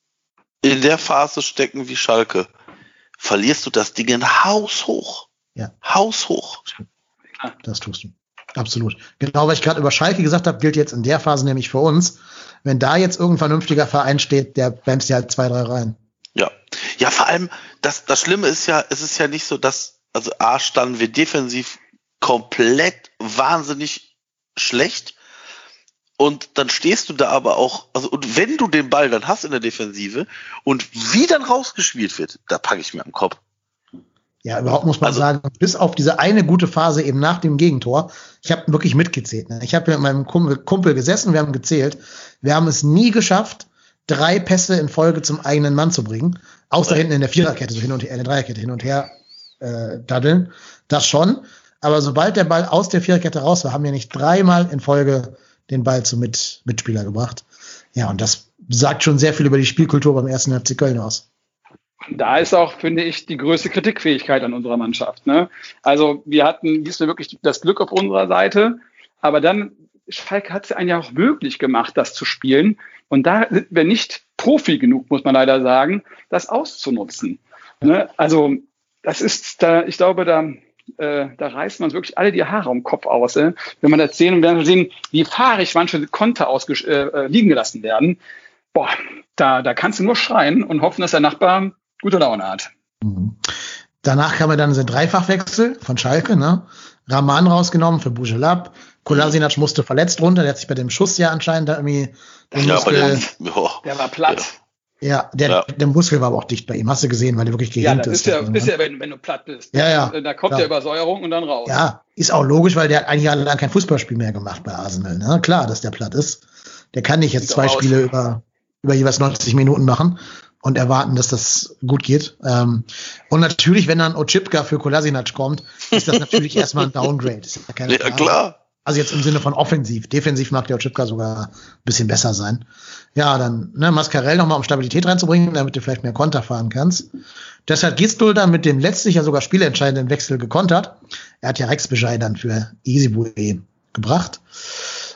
in der Phase stecken wie Schalke, verlierst du das Ding in haushoch. Ja. Haushoch. Das tust du. Absolut. Genau, was ich gerade über Schalke gesagt habe, gilt jetzt in der Phase nämlich für uns. Wenn da jetzt irgendein vernünftiger Verein steht, der bremst ja halt zwei, drei rein. Ja. Ja, vor allem, das, das Schlimme ist ja, es ist ja nicht so, dass, also A, standen wir defensiv komplett wahnsinnig schlecht und dann stehst du da aber auch, also und wenn du den Ball dann hast in der Defensive und wie dann rausgespielt wird, da packe ich mir am Kopf. Ja, überhaupt muss man also, sagen, bis auf diese eine gute Phase eben nach dem Gegentor, ich habe wirklich mitgezählt. Ne? Ich habe mit meinem Kumpel, Kumpel gesessen, wir haben gezählt. Wir haben es nie geschafft, drei Pässe in Folge zum eigenen Mann zu bringen, außer hinten in der Viererkette, so hin und her, in der Dreierkette hin und her äh, daddeln. Das schon. Aber sobald der Ball aus der Viererkette raus war, haben wir nicht dreimal in Folge den Ball zum Mit Mitspieler gebracht. Ja, und das sagt schon sehr viel über die Spielkultur beim ersten FC Köln aus. Da ist auch, finde ich, die größte Kritikfähigkeit an unserer Mannschaft. Ne? Also wir hatten diesmal wirklich das Glück auf unserer Seite, aber dann, Schalke hat es einen ja auch möglich gemacht, das zu spielen. Und da sind wir nicht Profi genug, muss man leider sagen, das auszunutzen. Ne? Also das ist da, ich glaube, da, äh, da reißt man wirklich alle die Haare den Kopf aus. Äh? Wenn man das sehen und werden sehen, wie fahrig manche Konter ausges äh, äh, liegen gelassen werden. Boah, da, da kannst du nur schreien und hoffen, dass der Nachbar gute Laune hat. Mhm. Danach kam ja dann ein Dreifachwechsel von Schalke, ne? Rahman rausgenommen für Bujelab. Kolasinac musste verletzt runter, der hat sich bei dem Schuss ja anscheinend da irgendwie den ja, Muskel, der, der, war platt. Ja, der, ja. der Muskel war aber auch dicht bei ihm. Hast du gesehen, weil der wirklich gehemmt ja, ist. Ja, ist ja, wenn, wenn du platt bist. Ja, ja. Da kommt klar. der Übersäuerung und dann raus. Ja, ist auch logisch, weil der hat eigentlich lang kein Fußballspiel mehr gemacht bei Arsenal. Ne? Klar, dass der platt ist. Der kann nicht jetzt Sieht zwei Spiele über, über jeweils 90 Minuten machen und erwarten, dass das gut geht. Ähm, und natürlich, wenn dann Ochipka für Kolasinac kommt, ist das natürlich (laughs) erstmal ein Downgrade. Ja, ja, klar. Also jetzt im Sinne von offensiv. Defensiv mag der Ochipka sogar ein bisschen besser sein. Ja, dann ne, Mascarell nochmal, um Stabilität reinzubringen, damit du vielleicht mehr Konter fahren kannst. Deshalb Gistol dann mit dem letztlich ja sogar spielentscheidenden Wechsel gekontert. Er hat ja Rex Bejai dann für Easy gebracht.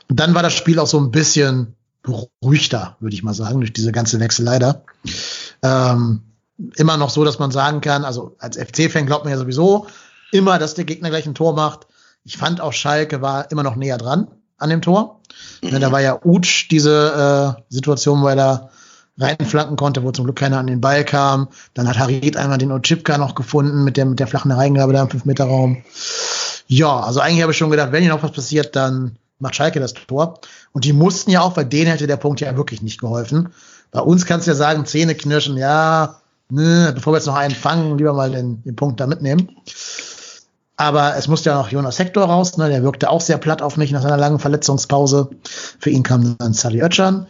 Und dann war das Spiel auch so ein bisschen beruhigter, würde ich mal sagen, durch diese ganze Wechsel leider. Ähm, immer noch so, dass man sagen kann, also als FC-Fan glaubt man ja sowieso immer, dass der Gegner gleich ein Tor macht. Ich fand auch Schalke war immer noch näher dran an dem Tor. Mhm. Da war ja Utsch diese äh, Situation, wo er da reinflanken konnte, wo zum Glück keiner an den Ball kam. Dann hat Harit einmal den Ochipka noch gefunden mit der, mit der flachen Reingabe da im 5-Meter-Raum. Ja, also eigentlich habe ich schon gedacht, wenn hier noch was passiert, dann macht Schalke das Tor. Und die mussten ja auch, weil denen hätte der Punkt ja wirklich nicht geholfen. Bei uns kannst du ja sagen, Zähne knirschen, ja, ne, bevor wir jetzt noch einen fangen, lieber mal den, den Punkt da mitnehmen. Aber es musste ja noch Jonas Hector raus, ne, der wirkte auch sehr platt auf mich nach seiner langen Verletzungspause. Für ihn kam dann Sally Oetschan.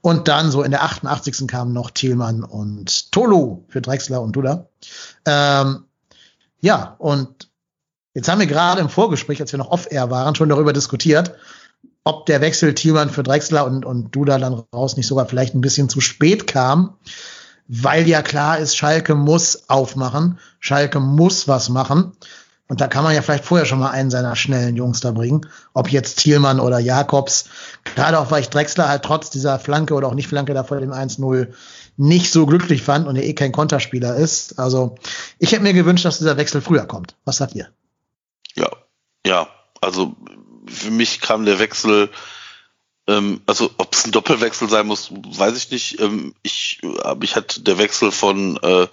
Und dann so in der 88. kamen noch Thielmann und Tolu für Drexler und Duda. Ähm, ja, und Jetzt haben wir gerade im Vorgespräch, als wir noch off-air waren, schon darüber diskutiert, ob der Wechsel Thielmann für Drexler und, und Duda dann raus nicht sogar vielleicht ein bisschen zu spät kam, weil ja klar ist, Schalke muss aufmachen, Schalke muss was machen. Und da kann man ja vielleicht vorher schon mal einen seiner schnellen Jungs da bringen. Ob jetzt Thielmann oder Jakobs. Gerade auch, weil ich Drexler halt trotz dieser Flanke oder auch nicht Flanke da vor dem 1-0 nicht so glücklich fand und er eh kein Konterspieler ist. Also ich hätte mir gewünscht, dass dieser Wechsel früher kommt. Was sagt ihr? Ja, ja, also für mich kam der Wechsel, ähm, also ob es ein Doppelwechsel sein muss, weiß ich nicht. Ähm, ich, äh, mich hat der Wechsel von äh,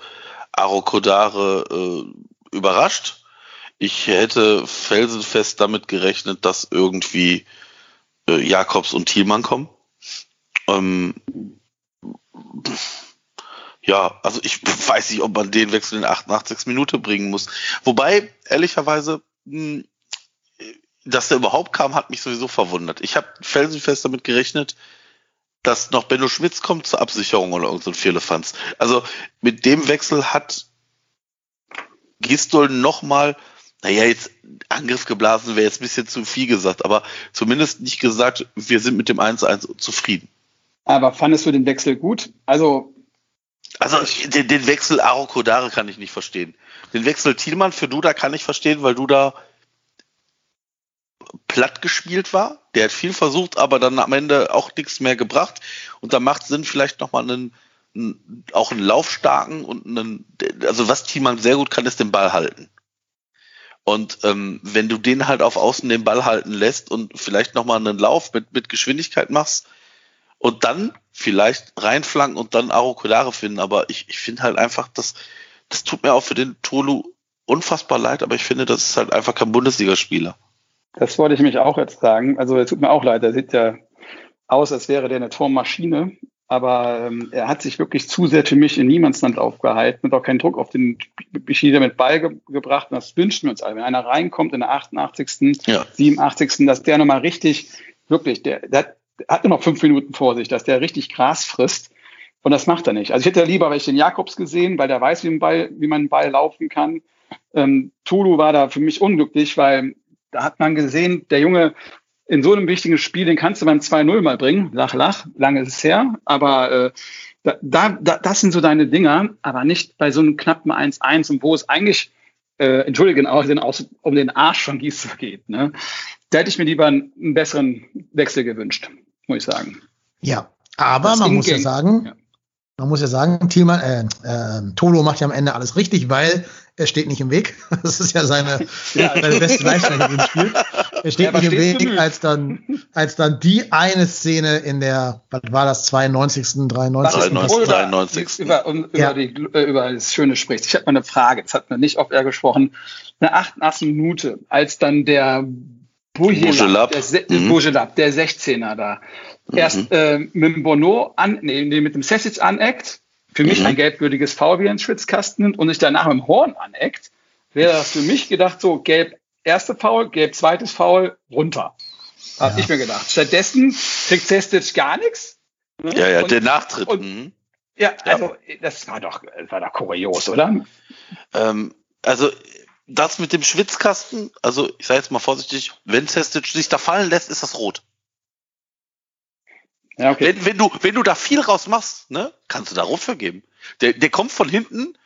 Aro Kodare äh, überrascht. Ich hätte felsenfest damit gerechnet, dass irgendwie äh, Jakobs und Thielmann kommen. Ähm, ja, also ich weiß nicht, ob man den Wechsel in 88 Minuten bringen muss. Wobei, ehrlicherweise, dass der überhaupt kam, hat mich sowieso verwundert. Ich habe felsenfest damit gerechnet, dass noch Benno Schmitz kommt zur Absicherung oder irgendein so Vierlefanz. Also mit dem Wechsel hat Gistol nochmal, naja, jetzt Angriff geblasen wäre jetzt ein bisschen zu viel gesagt, aber zumindest nicht gesagt, wir sind mit dem 1-1 zufrieden. Aber fandest du den Wechsel gut? Also also den, den Wechsel Aro Kodare kann ich nicht verstehen. Den Wechsel Thielmann für Duda kann ich verstehen, weil Duda platt gespielt war. Der hat viel versucht, aber dann am Ende auch nichts mehr gebracht. Und da macht Sinn, vielleicht nochmal einen, einen, auch einen laufstarken und einen, also was Thielmann sehr gut kann, ist den Ball halten. Und ähm, wenn du den halt auf Außen den Ball halten lässt und vielleicht nochmal einen Lauf mit, mit Geschwindigkeit machst und dann vielleicht reinflanken und dann Arokulare finden. Aber ich, ich finde halt einfach, dass das tut mir auch für den Tolu unfassbar leid, aber ich finde, das ist halt einfach kein Bundesligaspieler. Das wollte ich mich auch jetzt sagen. Also er tut mir auch leid, er sieht ja aus, als wäre der eine Tormaschine, aber ähm, er hat sich wirklich zu sehr für mich in Niemandsland aufgehalten und auch keinen Druck auf den Bichida mit Ball ge gebracht. Und das wünschen wir uns alle. Wenn einer reinkommt in der 88., ja. 87., dass der nochmal richtig, wirklich, der, der hat, hat nur noch fünf Minuten vor sich, dass der richtig Gras frisst. Und das macht er nicht. Also ich hätte lieber, weil ich den Jakobs gesehen, weil der weiß, wie, ein Ball, wie man einen Ball laufen kann. Ähm, Tulu war da für mich unglücklich, weil da hat man gesehen, der Junge in so einem wichtigen Spiel, den kannst du beim 2-0 mal bringen. Lach, lach, lange ist es her. Aber äh, Da, da, da, das sind so deine Dinger, aber nicht bei so einem knappen 1-1 und wo es eigentlich, äh, entschuldigen, auch den, um den Arsch von Gießer geht. Ne? Da hätte ich mir lieber einen, einen besseren Wechsel gewünscht, muss ich sagen. Ja, aber das man muss ja sagen, ja. man muss ja sagen, Thielmann, äh, äh, Tolo macht ja am Ende alles richtig, weil er steht nicht im Weg. (laughs) Das ist ja seine, (laughs) ja. seine beste Leistung in dem Spiel. Er steht ja, nicht im Weg, als dann, als dann die eine Szene in der, was war das, 92., 93. 93. 93. Über, um, ja. über, die, äh, über das Schöne spricht. Ich habe mal eine Frage, das hat man nicht auf er gesprochen. Eine 88. Minute, als dann der Bujelab, der, mhm. Der 16er da, mhm. erst äh, mit dem Bono an, nee, mit dem Sessic aneckt, für mich mhm. ein gelbwürdiges Foul wie ein Schwitzkasten nimmt und sich danach mit dem Horn aneckt, wäre das für mich gedacht, so gelb erste Foul, gelb zweites Foul, runter. Hab ja. ich mir gedacht. Stattdessen kriegt Sestic gar nichts. Ne? Ja, ja, und, der Nachtritt. Und, mhm. ja, also ja. das war doch, das war doch kurios, oder? Ähm, also das mit dem Schwitzkasten, also ich sage jetzt mal vorsichtig, wenn Sestic sich da fallen lässt, ist das rot. Ja, okay. wenn, wenn, du, wenn du da viel rausmachst, ne, kannst du da rot für geben. Der, der kommt von hinten.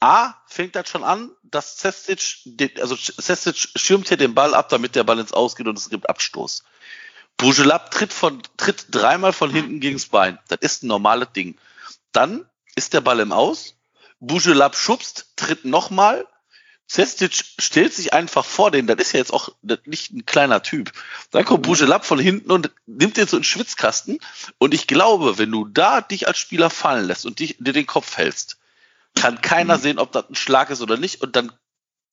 A, fängt das schon an, dass Sestic, also Sestic schirmt hier den Ball ab, damit der Ball ins Ausgeht und es gibt Abstoß. Bujelab tritt von, tritt dreimal von hinten gegens Bein. Das ist ein normales Ding. Dann ist der Ball im Aus. Bujelab schubst, tritt nochmal, Cestic stellt sich einfach vor den, das ist ja jetzt auch nicht ein kleiner Typ. Dann kommt Bujelab von hinten und nimmt den so einen Schwitzkasten. Und ich glaube, wenn du da dich als Spieler fallen lässt und dich, dir den Kopf hältst, kann keiner mhm. sehen, ob das ein Schlag ist oder nicht. Und dann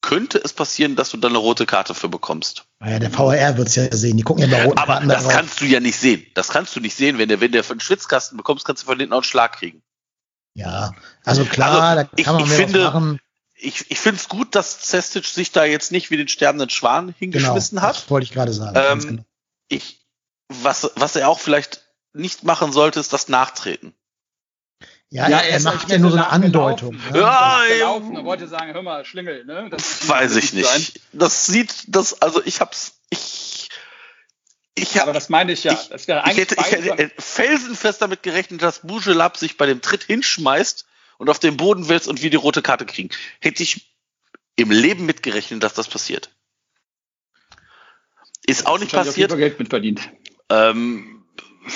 könnte es passieren, dass du dann eine rote Karte für bekommst. Naja, der VR wird es ja sehen. Die gucken ja bei roten Aber Karten das kannst du ja nicht sehen. Das kannst du nicht sehen. Wenn der, wenn der einen Schwitzkasten bekommst, kannst du von hinten auch einen Schlag kriegen. Ja, also klar, also, da kann ich, man ich finde, machen ich, ich finde es gut, dass Cestic sich da jetzt nicht wie den sterbenden Schwan hingeschmissen genau, hat. Das wollte ich gerade sagen. Ähm, genau. ich, was, was er auch vielleicht nicht machen sollte, ist das Nachtreten. Ja, ja er, er macht ja nur so eine Andeutung. Ne? Ja, gelaufen und wollte sagen, hör mal, Schlingel, ne? Das weiß ich nicht. Sein. Das sieht, das, also ich hab's, ich, ich hab, Aber das meine ich ja. Ich, das ich, hätte, ich hätte felsenfest damit gerechnet, dass Bujelab sich bei dem Tritt hinschmeißt und auf den Boden willst und wir die rote Karte kriegen. Hätte ich im Leben mitgerechnet, dass das passiert. Ist auch nicht passiert. Geld mit verdient. Ähm,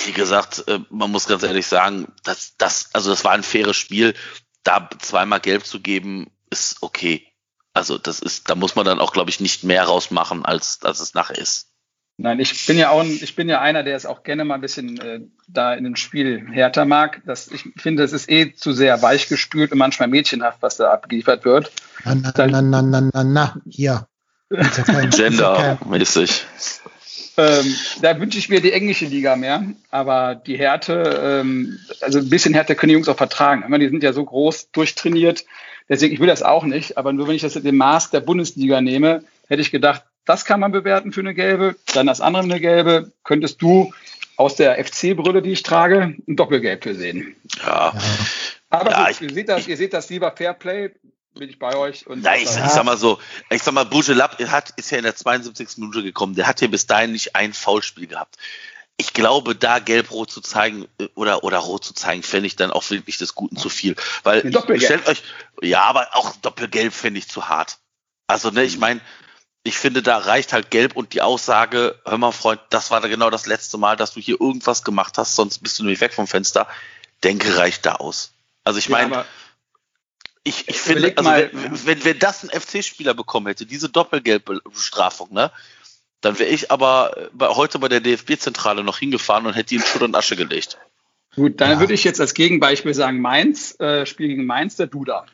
wie gesagt, äh, man muss ganz ehrlich sagen, dass das, also das war ein faires Spiel. Da zweimal gelb zu geben, ist okay. Also das ist, da muss man dann auch, glaube ich, nicht mehr rausmachen, als, als es nachher ist. Nein, ich bin ja auch, ich bin ja einer, der es auch gerne mal ein bisschen äh, da in dem Spiel härter mag. Das, ich finde, es ist eh zu sehr weichgespült und manchmal mädchenhaft, was da abgeliefert wird. Na, na, na, na, na, na, na, hier. (laughs) Gender-mäßig. Ähm, da wünsche ich mir die englische Liga mehr, aber die Härte, ähm, also ein bisschen Härte können die Jungs auch vertragen. Die sind ja so groß durchtrainiert, deswegen ich will das auch nicht, aber nur wenn ich das in dem Maß der Bundesliga nehme, hätte ich gedacht, das kann man bewerten für eine gelbe. Dann das andere eine gelbe. Könntest du aus der FC-Brille, die ich trage, ein Doppelgelb für sehen. Ja. Aber ja, gut, ich, ihr, seht das, ihr seht das lieber Fairplay, bin ich bei euch. Und ja, ich, ich, sag mal so, ich sag mal, Bujelab hat, ist ja in der 72. Minute gekommen. Der hat ja bis dahin nicht ein Foulspiel gehabt. Ich glaube, da gelb-rot zu zeigen äh, oder, oder rot zu zeigen, fände ich dann auch wirklich des Guten zu viel. Weil, stellt euch, ja, aber auch Doppelgelb fände ich zu hart. Also, ne, ich meine, ich finde, da reicht halt gelb und die Aussage, hör mal, Freund, das war da genau das letzte Mal, dass du hier irgendwas gemacht hast, sonst bist du nämlich weg vom Fenster. Denke, reicht da aus. Also ich meine, ja, ich, ich finde, also mal, wenn, wenn, wenn das ein FC-Spieler bekommen hätte, diese Doppelgelbbestrafung, ne, dann wäre ich aber bei, heute bei der DFB-Zentrale noch hingefahren und hätte ihn in Schutt und Asche gelegt. Gut, dann ja. würde ich jetzt als Gegenbeispiel sagen, Mainz, äh, Spiel gegen Mainz, der Duda.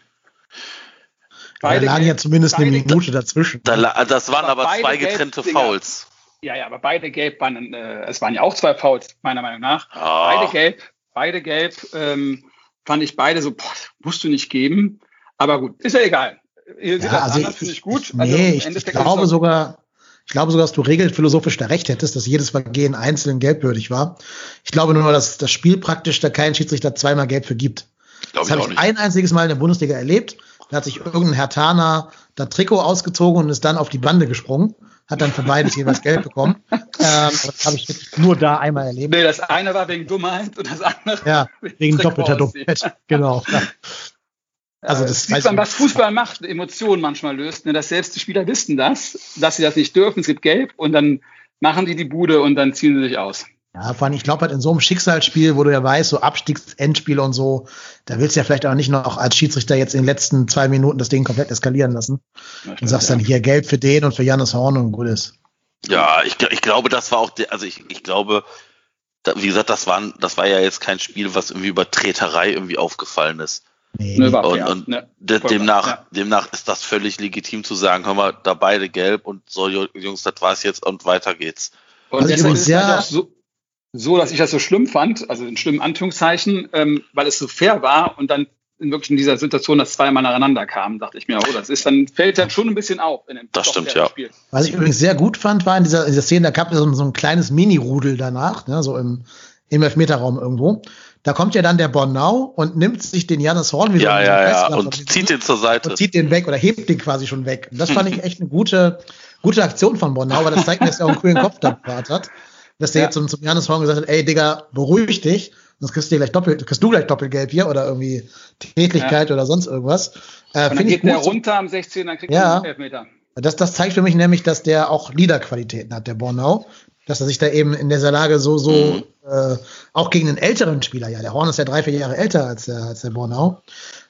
Beide da lagen ja zumindest eine Minute dazwischen. Da, das waren aber, aber zwei getrennte Fouls. Ja, ja, aber beide gelb waren, äh, es waren ja auch zwei Fouls, meiner Meinung nach. Oh. Beide gelb, beide gelb, ähm, fand ich beide so, boah, musst du nicht geben. Aber gut, ist ja egal. Ihr ja, das also anders, finde ich gut. Also nee, ich, ich glaube sogar, ich glaube sogar, dass du regelphilosophisch da recht hättest, dass jedes Vergehen einzeln gelbwürdig war. Ich glaube nur, dass das Spiel praktisch da kein Schiedsrichter zweimal gelb für gibt. Das habe ich ein einziges Mal in der Bundesliga erlebt. Da hat sich irgendein Herr Tana da Trikot ausgezogen und ist dann auf die Bande gesprungen. hat dann für beides jeweils Geld bekommen. (laughs) ähm, das habe ich nur da einmal erlebt. Nee, das eine war wegen Dummheit und das andere ja, wegen doppelter Dummheit. (laughs) Genau. (laughs) Ja. Also das sieht man, was Fußball macht, Emotionen manchmal löst. Ne? Dass selbst die Spieler wissen das, dass sie das nicht dürfen. Es gibt Gelb und dann machen die die Bude und dann ziehen sie sich aus. Ja, vor allem, ich glaube halt in so einem Schicksalsspiel, wo du ja weißt, so Abstiegsendspiel und so, da willst du ja vielleicht auch nicht noch als Schiedsrichter jetzt in den letzten zwei Minuten das Ding komplett eskalieren lassen. und sagst ja. dann hier Gelb für den und für Janis Horn und gut ist. Ja, ich, ich glaube, das war auch, der, also ich, ich glaube, da, wie gesagt, das war, das war ja jetzt kein Spiel, was irgendwie über Treterei irgendwie aufgefallen ist. Nee. Und, und ne, demnach, ja. demnach ist das völlig legitim zu sagen, hör mal, da beide gelb und so, Jungs, das war's jetzt und weiter geht's. Und also deshalb ist ja, so, so, dass ich das so schlimm fand, also in schlimmen Anführungszeichen, ähm, weil es so fair war und dann in wirklich in dieser Situation, dass zweimal nacheinander kamen, dachte ich mir, oh, das ist, dann fällt dann schon ein bisschen auf in dem Das stimmt, ja. Spiel. Was ich übrigens sehr gut fand, war in dieser, in dieser Szene, da gab es so, so ein kleines Mini-Rudel danach, ne, so im, im Elfmeterraum irgendwo. Da kommt ja dann der Bornau und nimmt sich den Janis Horn wieder ja, ja, ja, und zieht den zur Seite. Und zieht den weg oder hebt den quasi schon weg. Und das fand ich echt eine gute, gute Aktion von Bornau, weil das zeigt mir, dass er auch einen coolen Kopf da hat dass der ja. jetzt zum, zum Janis Horn gesagt hat, ey Digga, beruhig dich, sonst kriegst du gleich doppelt, kriegst du gleich Doppelgelb hier oder irgendwie Tätigkeit ja. oder sonst irgendwas. Äh, und dann geht der runter am 16, dann kriegt ja. er Elfmeter. Das, das zeigt für mich nämlich, dass der auch Leaderqualitäten hat, der Bornau. Dass er sich da eben in dieser Lage so, so, mhm. äh, auch gegen einen älteren Spieler, ja, der Horn ist ja drei, vier Jahre älter als der, als der Bornau,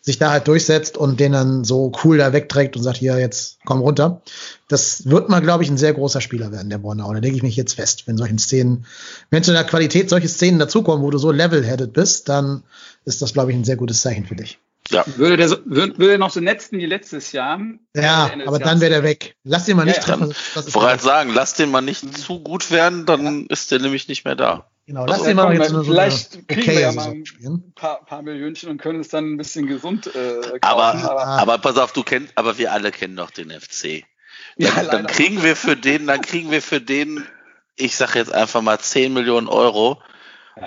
sich da halt durchsetzt und den dann so cool da wegträgt und sagt, hier, jetzt komm runter. Das wird mal, glaube ich, ein sehr großer Spieler werden, der Bornau. Da lege ich mich jetzt fest. Wenn solchen Szenen, wenn zu der Qualität solche Szenen dazukommen, wo du so level-headed bist, dann ist das, glaube ich, ein sehr gutes Zeichen für dich. Ja. Würde der, so, würde, würde noch so netzen wie letztes Jahr. Ja, aber dann wäre der weg. Lass den mal nicht ja, treffen. Ich wollte halt sagen, lass den mal nicht zu gut werden, dann ja. ist der nämlich nicht mehr da. Genau, lass den mal jetzt so Vielleicht so kriegen okay wir ja mal ein paar, paar Millionchen und können es dann ein bisschen gesund äh, kaufen. Aber, aber, aber pass auf, du kennst, aber wir alle kennen doch den FC. Dann, ja, dann kriegen wir für den, dann kriegen wir für den, ich sag jetzt einfach mal 10 Millionen Euro.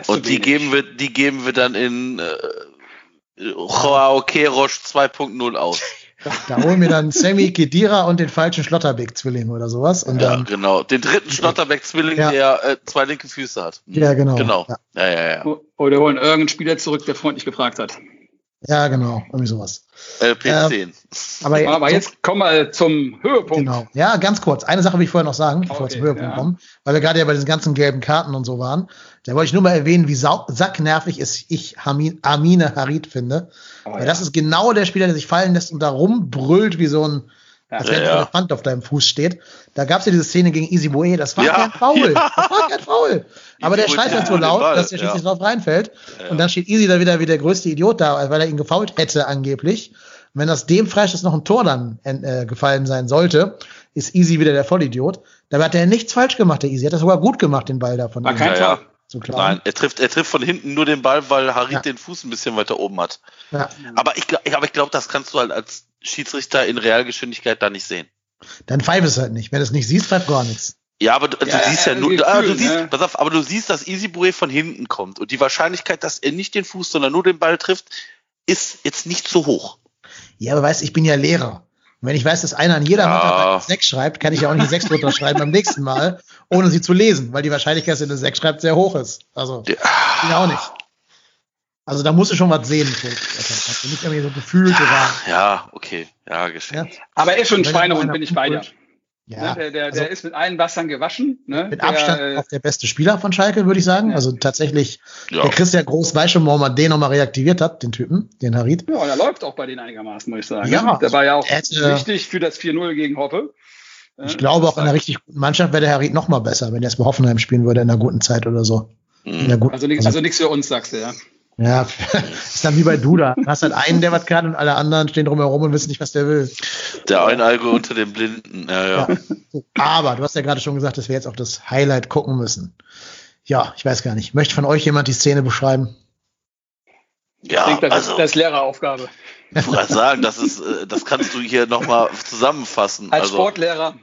Und die geben wir, die geben wir dann in äh, Joao Kerosch 2.0 aus. Da holen wir dann Sammy Kedira und den falschen Schlotterbeck-Zwilling oder sowas. Und ja, dann, genau. Den dritten Schlotterbeck-Zwilling, ja. der äh, zwei linke Füße hat. Ja, genau. Genau. Ja, ja, ja. ja. Oder holen irgendeinen Spieler zurück, der freundlich gefragt hat. Ja, genau. Irgendwie sowas. LP10. Ähm, aber, aber jetzt kommen wir zum Höhepunkt. Genau. Ja, ganz kurz. Eine Sache will ich vorher noch sagen, bevor okay, wir zum Höhepunkt ja. kommen, weil wir gerade ja bei diesen ganzen gelben Karten und so waren. Da wollte ich nur mal erwähnen, wie sacknervig es ich Amine Harid finde. Oh, weil ja. das ist genau der Spieler, der sich fallen lässt und da rumbrüllt wie so ein, ja, als wenn ja, ein Elefant auf deinem Fuß steht. Da gab es ja diese Szene gegen Easy Boe, das war kein Foul. Das war kein Foul. Aber der schreit halt so laut, Ball, dass der schließlich drauf reinfällt. Und dann steht Easy da wieder wie der größte Idiot da, weil er ihn gefault hätte angeblich. Und wenn aus dem Freischuss noch ein Tor dann äh, gefallen sein sollte, ist Easy wieder der Vollidiot. Da hat er nichts falsch gemacht, der Easy. Hat das sogar gut gemacht, den Ball da von War kein ja, so Nein, er trifft, er trifft von hinten nur den Ball, weil Harit ja. den Fuß ein bisschen weiter oben hat. Ja. Aber ich, aber ich glaube, das kannst du halt als Schiedsrichter in Realgeschwindigkeit da nicht sehen. Dann pfeift es halt nicht. Wenn du es nicht siehst, pfeift gar nichts. Ja, aber du, ja, du siehst ja, nur, Gefühl, ah, du siehst, ne? pass auf, aber du siehst, dass Easy Bue von hinten kommt und die Wahrscheinlichkeit, dass er nicht den Fuß, sondern nur den Ball trifft, ist jetzt nicht so hoch. Ja, aber weißt, ich bin ja Lehrer. Und wenn ich weiß, dass einer an jeder ja. 6 schreibt, kann ich ja auch nicht 6 drunter schreiben beim nächsten Mal, ohne sie zu lesen, weil die Wahrscheinlichkeit, dass er eine 6 schreibt, sehr hoch ist. Also, ja. ich auch nicht. Also da musst du schon was sehen. Also nicht irgendwie so gefühlt ja, ja, okay. Ja, geschenkt. Ja. Aber er ist schon ein Schweinehund, bin ich bei dir. Ja, ne, der, der, also, der ist mit allen Wassern gewaschen. Ne? Mit Abstand der, auch der beste Spieler von Schalke, würde ich sagen. Ja. Also tatsächlich, ja. der Christian Groß weiß schon, warum man den nochmal reaktiviert hat, den Typen, den Harid. Ja, und er läuft auch bei denen einigermaßen, muss ich sagen. Ja, der war ja auch hätte, wichtig für das 4-0 gegen Hoppe. Ich glaube, auch in einer richtig guten Mannschaft wäre der Harid nochmal besser, wenn er es bei Hoffenheim spielen würde in einer guten Zeit oder so. Mhm. Guten, also, also, also nichts für uns, sagst du, ja. Ja, (laughs) ist dann wie bei Duda. Du hast halt einen, der was kann und alle anderen stehen drumherum und wissen nicht, was der will. Der Einalge unter den Blinden, ja, ja, ja. Aber du hast ja gerade schon gesagt, dass wir jetzt auf das Highlight gucken müssen. Ja, ich weiß gar nicht. Möchte von euch jemand die Szene beschreiben? Ja, ich denke, das, also, ist, das ist Lehreraufgabe. Ich wollte sagen, das ist, äh, das kannst du hier nochmal zusammenfassen. Als also, Sportlehrer.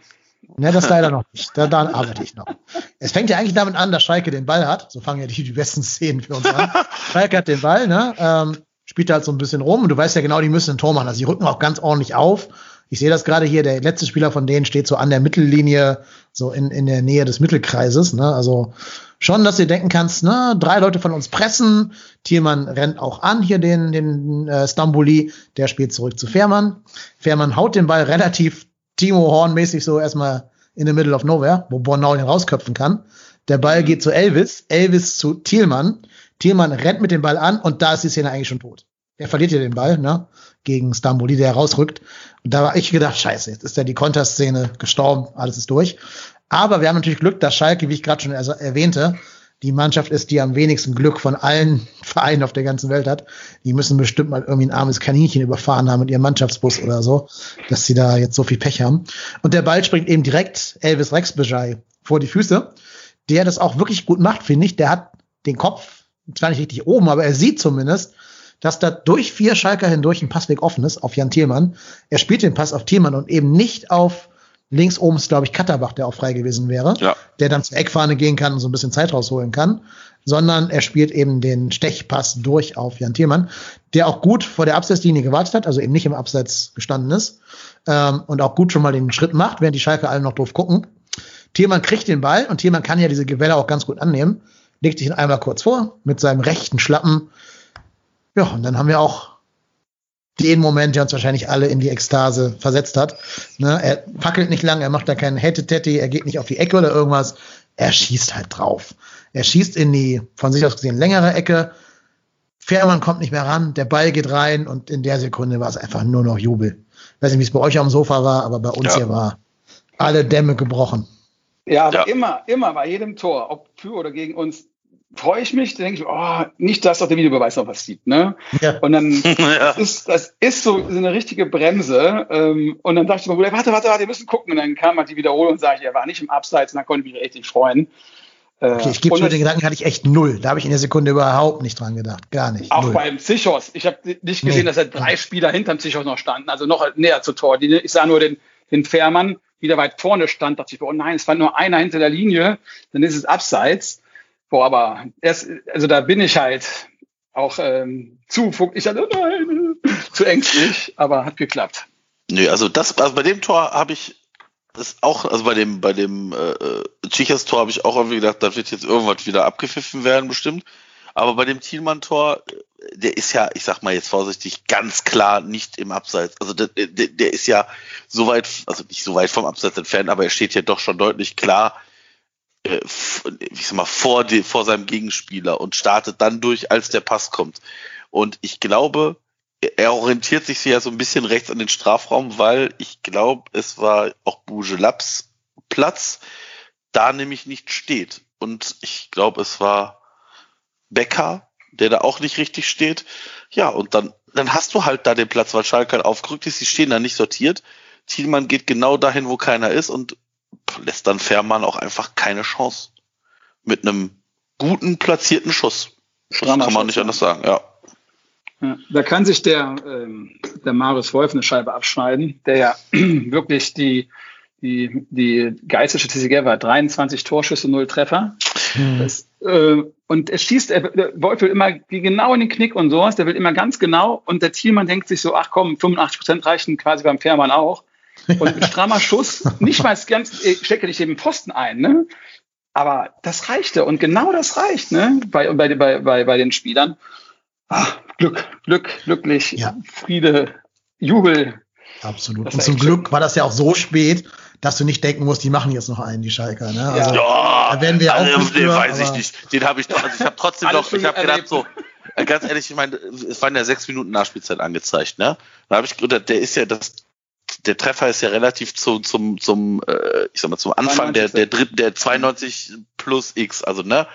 Ne, das leider noch nicht. Da, da arbeite ich noch. Es fängt ja eigentlich damit an, dass Schalke den Ball hat. So fangen ja die, die besten Szenen für uns an. (laughs) Schalke hat den Ball, ne? Ähm, spielt halt so ein bisschen rum. Und du weißt ja genau, die müssen ein Tor machen. Also die rücken auch ganz ordentlich auf. Ich sehe das gerade hier, der letzte Spieler von denen steht so an der Mittellinie so in, in der Nähe des Mittelkreises. Ne? Also schon, dass du denken kannst, ne, drei Leute von uns pressen, Thielmann rennt auch an, hier den, den äh, Stambuli, der spielt zurück zu Fährmann. Fährmann haut den Ball relativ Timo Horn-mäßig so erstmal in the middle of nowhere, wo Bornau den rausköpfen kann. Der Ball geht zu Elvis, Elvis zu Thielmann. Thielmann rennt mit dem Ball an und da ist die Szene eigentlich schon tot. Er verliert hier den Ball, ne? Gegen Stamboli, der rausrückt. Und da war ich gedacht, scheiße, jetzt ist ja die Konterszene gestorben, alles ist durch. Aber wir haben natürlich Glück, dass Schalke, wie ich gerade schon erwähnte, die Mannschaft ist, die am wenigsten Glück von allen (laughs) Vereinen auf der ganzen Welt hat. Die müssen bestimmt mal irgendwie ein armes Kaninchen überfahren haben mit ihrem Mannschaftsbus oder so, dass sie da jetzt so viel Pech haben. Und der Ball springt eben direkt Elvis Rexbejai vor die Füße, der das auch wirklich gut macht, finde ich. Der hat den Kopf zwar nicht richtig oben, aber er sieht zumindest, dass da durch vier Schalker hindurch ein Passweg offen ist auf Jan Thielmann. Er spielt den Pass auf Thielmann und eben nicht auf links oben ist, glaube ich, Katterbach, der auch frei gewesen wäre, ja. der dann zur Eckfahne gehen kann und so ein bisschen Zeit rausholen kann, sondern er spielt eben den Stechpass durch auf Jan Thielmann, der auch gut vor der Abseitslinie gewartet hat, also eben nicht im Abseits gestanden ist ähm, und auch gut schon mal den Schritt macht, während die Schalke alle noch doof gucken. Thielmann kriegt den Ball und Thielmann kann ja diese Gewelle auch ganz gut annehmen, legt sich ihn einmal kurz vor mit seinem rechten Schlappen. Ja, und dann haben wir auch den Moment, der uns wahrscheinlich alle in die Ekstase versetzt hat. Ne? Er fackelt nicht lang, er macht da keinen Hätte-Tätti, er geht nicht auf die Ecke oder irgendwas. Er schießt halt drauf. Er schießt in die von sich aus gesehen längere Ecke. Fährmann kommt nicht mehr ran, der Ball geht rein und in der Sekunde war es einfach nur noch Jubel. Ich weiß nicht, wie es bei euch am Sofa war, aber bei uns ja. hier war alle Dämme gebrochen. Ja, ja, immer, immer bei jedem Tor, ob für oder gegen uns, freue ich mich, denke ich, oh, nicht, dass auch der Videobeweis noch was sieht, ne? Ja. Und dann, (laughs) ja. das, ist, das ist so, so eine richtige Bremse. Ähm, und dann dachte ich mir, warte, warte, warte, wir müssen gucken. Und dann kam halt die Wiederholung und sage, er war nicht im Abseits und dann konnte ich mich richtig freuen. Äh, okay, ich gebe schon den Gedanken, hatte ich echt null. Da habe ich in der Sekunde überhaupt nicht dran gedacht. Gar nicht. Auch null. beim Zichos. Ich habe nicht gesehen, nee. dass da drei Spieler hinterm Zichos noch standen, also noch näher zur Tor. Ich sah nur den, den Fährmann, wieder weit vorne stand, dachte ich, oh nein, es war nur einer hinter der Linie, dann ist es abseits. Boah, aber erst, also da bin ich halt auch ähm, zu, ich hatte, nein, zu ängstlich, aber hat geklappt. Nö, also das, also bei dem Tor habe ich das auch, also bei dem, bei dem äh, Chichas Tor habe ich auch irgendwie gedacht, da wird jetzt irgendwas wieder abgepfiffen werden, bestimmt. Aber bei dem Thielmann-Tor, der ist ja, ich sag mal jetzt vorsichtig, ganz klar nicht im Abseits. Also der, der, der ist ja so weit, also nicht so weit vom Abseits entfernt, aber er steht ja doch schon deutlich klar äh, ich sag mal, vor, die, vor seinem Gegenspieler und startet dann durch, als der Pass kommt. Und ich glaube, er orientiert sich ja so ein bisschen rechts an den Strafraum, weil ich glaube, es war auch Bougelabs Platz, da nämlich nicht steht. Und ich glaube, es war Becker, der da auch nicht richtig steht. Ja, und dann, dann hast du halt da den Platz, weil Schalke halt aufgerückt ist, die stehen da nicht sortiert. Thielmann geht genau dahin, wo keiner ist und lässt dann Fährmann auch einfach keine Chance. Mit einem guten platzierten Schuss. Das kann man nicht anders sagen, ja. ja da kann sich der, ähm, der Marius Wolf eine Scheibe abschneiden, der ja (clears throat) wirklich die, die, die geistige TCG war 23 Torschüsse, 0 Treffer. Hm. Das, äh, und er schießt, er, der Wolf will immer genau in den Knick und sowas, der will immer ganz genau und der Thielmann denkt sich so, ach komm, 85 Prozent reichen quasi beim Fährmann auch. Und ein strammer Schuss, nicht mal ganz, ich stecke nicht eben Posten ein, ne? Aber das reichte und genau das reicht, ne? Bei, bei, bei, bei, bei den Spielern. Ach, Glück, Glück, glücklich, ja. Friede, Jubel. Absolut. Und zum Glück war das ja auch so spät, dass du nicht denken musst, die machen jetzt noch einen, die Schalker. Ne? Also, ja, da werden wir also, auch. Den weiß ich nicht. Den habe ich doch. Also ich habe trotzdem noch. Ich habe gedacht so. Äh, ganz ehrlich, ich meine, es waren ja sechs Minuten Nachspielzeit angezeigt, ne? Da habe ich gedacht, der ist ja das der Treffer ist ja relativ zu, zum, zum, äh, ich sag mal, zum Anfang der, der dritten, der 92 plus X, also, ne?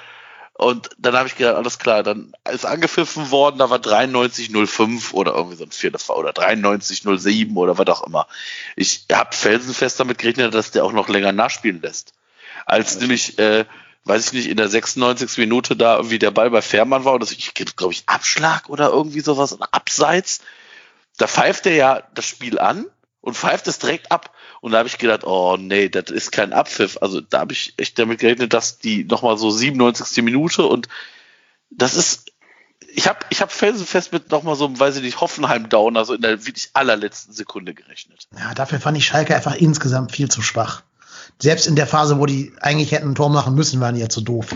Und dann habe ich gedacht, alles klar, dann ist angepfiffen worden, da war 93,05 oder irgendwie so ein viertes oder 93,07 oder was auch immer. Ich habe felsenfest damit gerechnet, dass der auch noch länger nachspielen lässt. Als ja, nämlich, äh, weiß ich nicht, in der 96. Minute da irgendwie der Ball bei Fährmann war und das, ich glaube ich, Abschlag oder irgendwie sowas, Abseits. Da pfeift er ja das Spiel an und pfeift es direkt ab. Und da habe ich gedacht, oh nee, das ist kein Abpfiff. Also da habe ich echt damit gerechnet, dass die nochmal so 97. Minute und das ist, ich habe ich hab felsenfest mit nochmal so, weiß ich nicht, Hoffenheim-Down, also in der wirklich allerletzten Sekunde gerechnet. Ja, dafür fand ich Schalke einfach insgesamt viel zu schwach. Selbst in der Phase, wo die eigentlich hätten ein Tor machen müssen, waren die ja zu doof.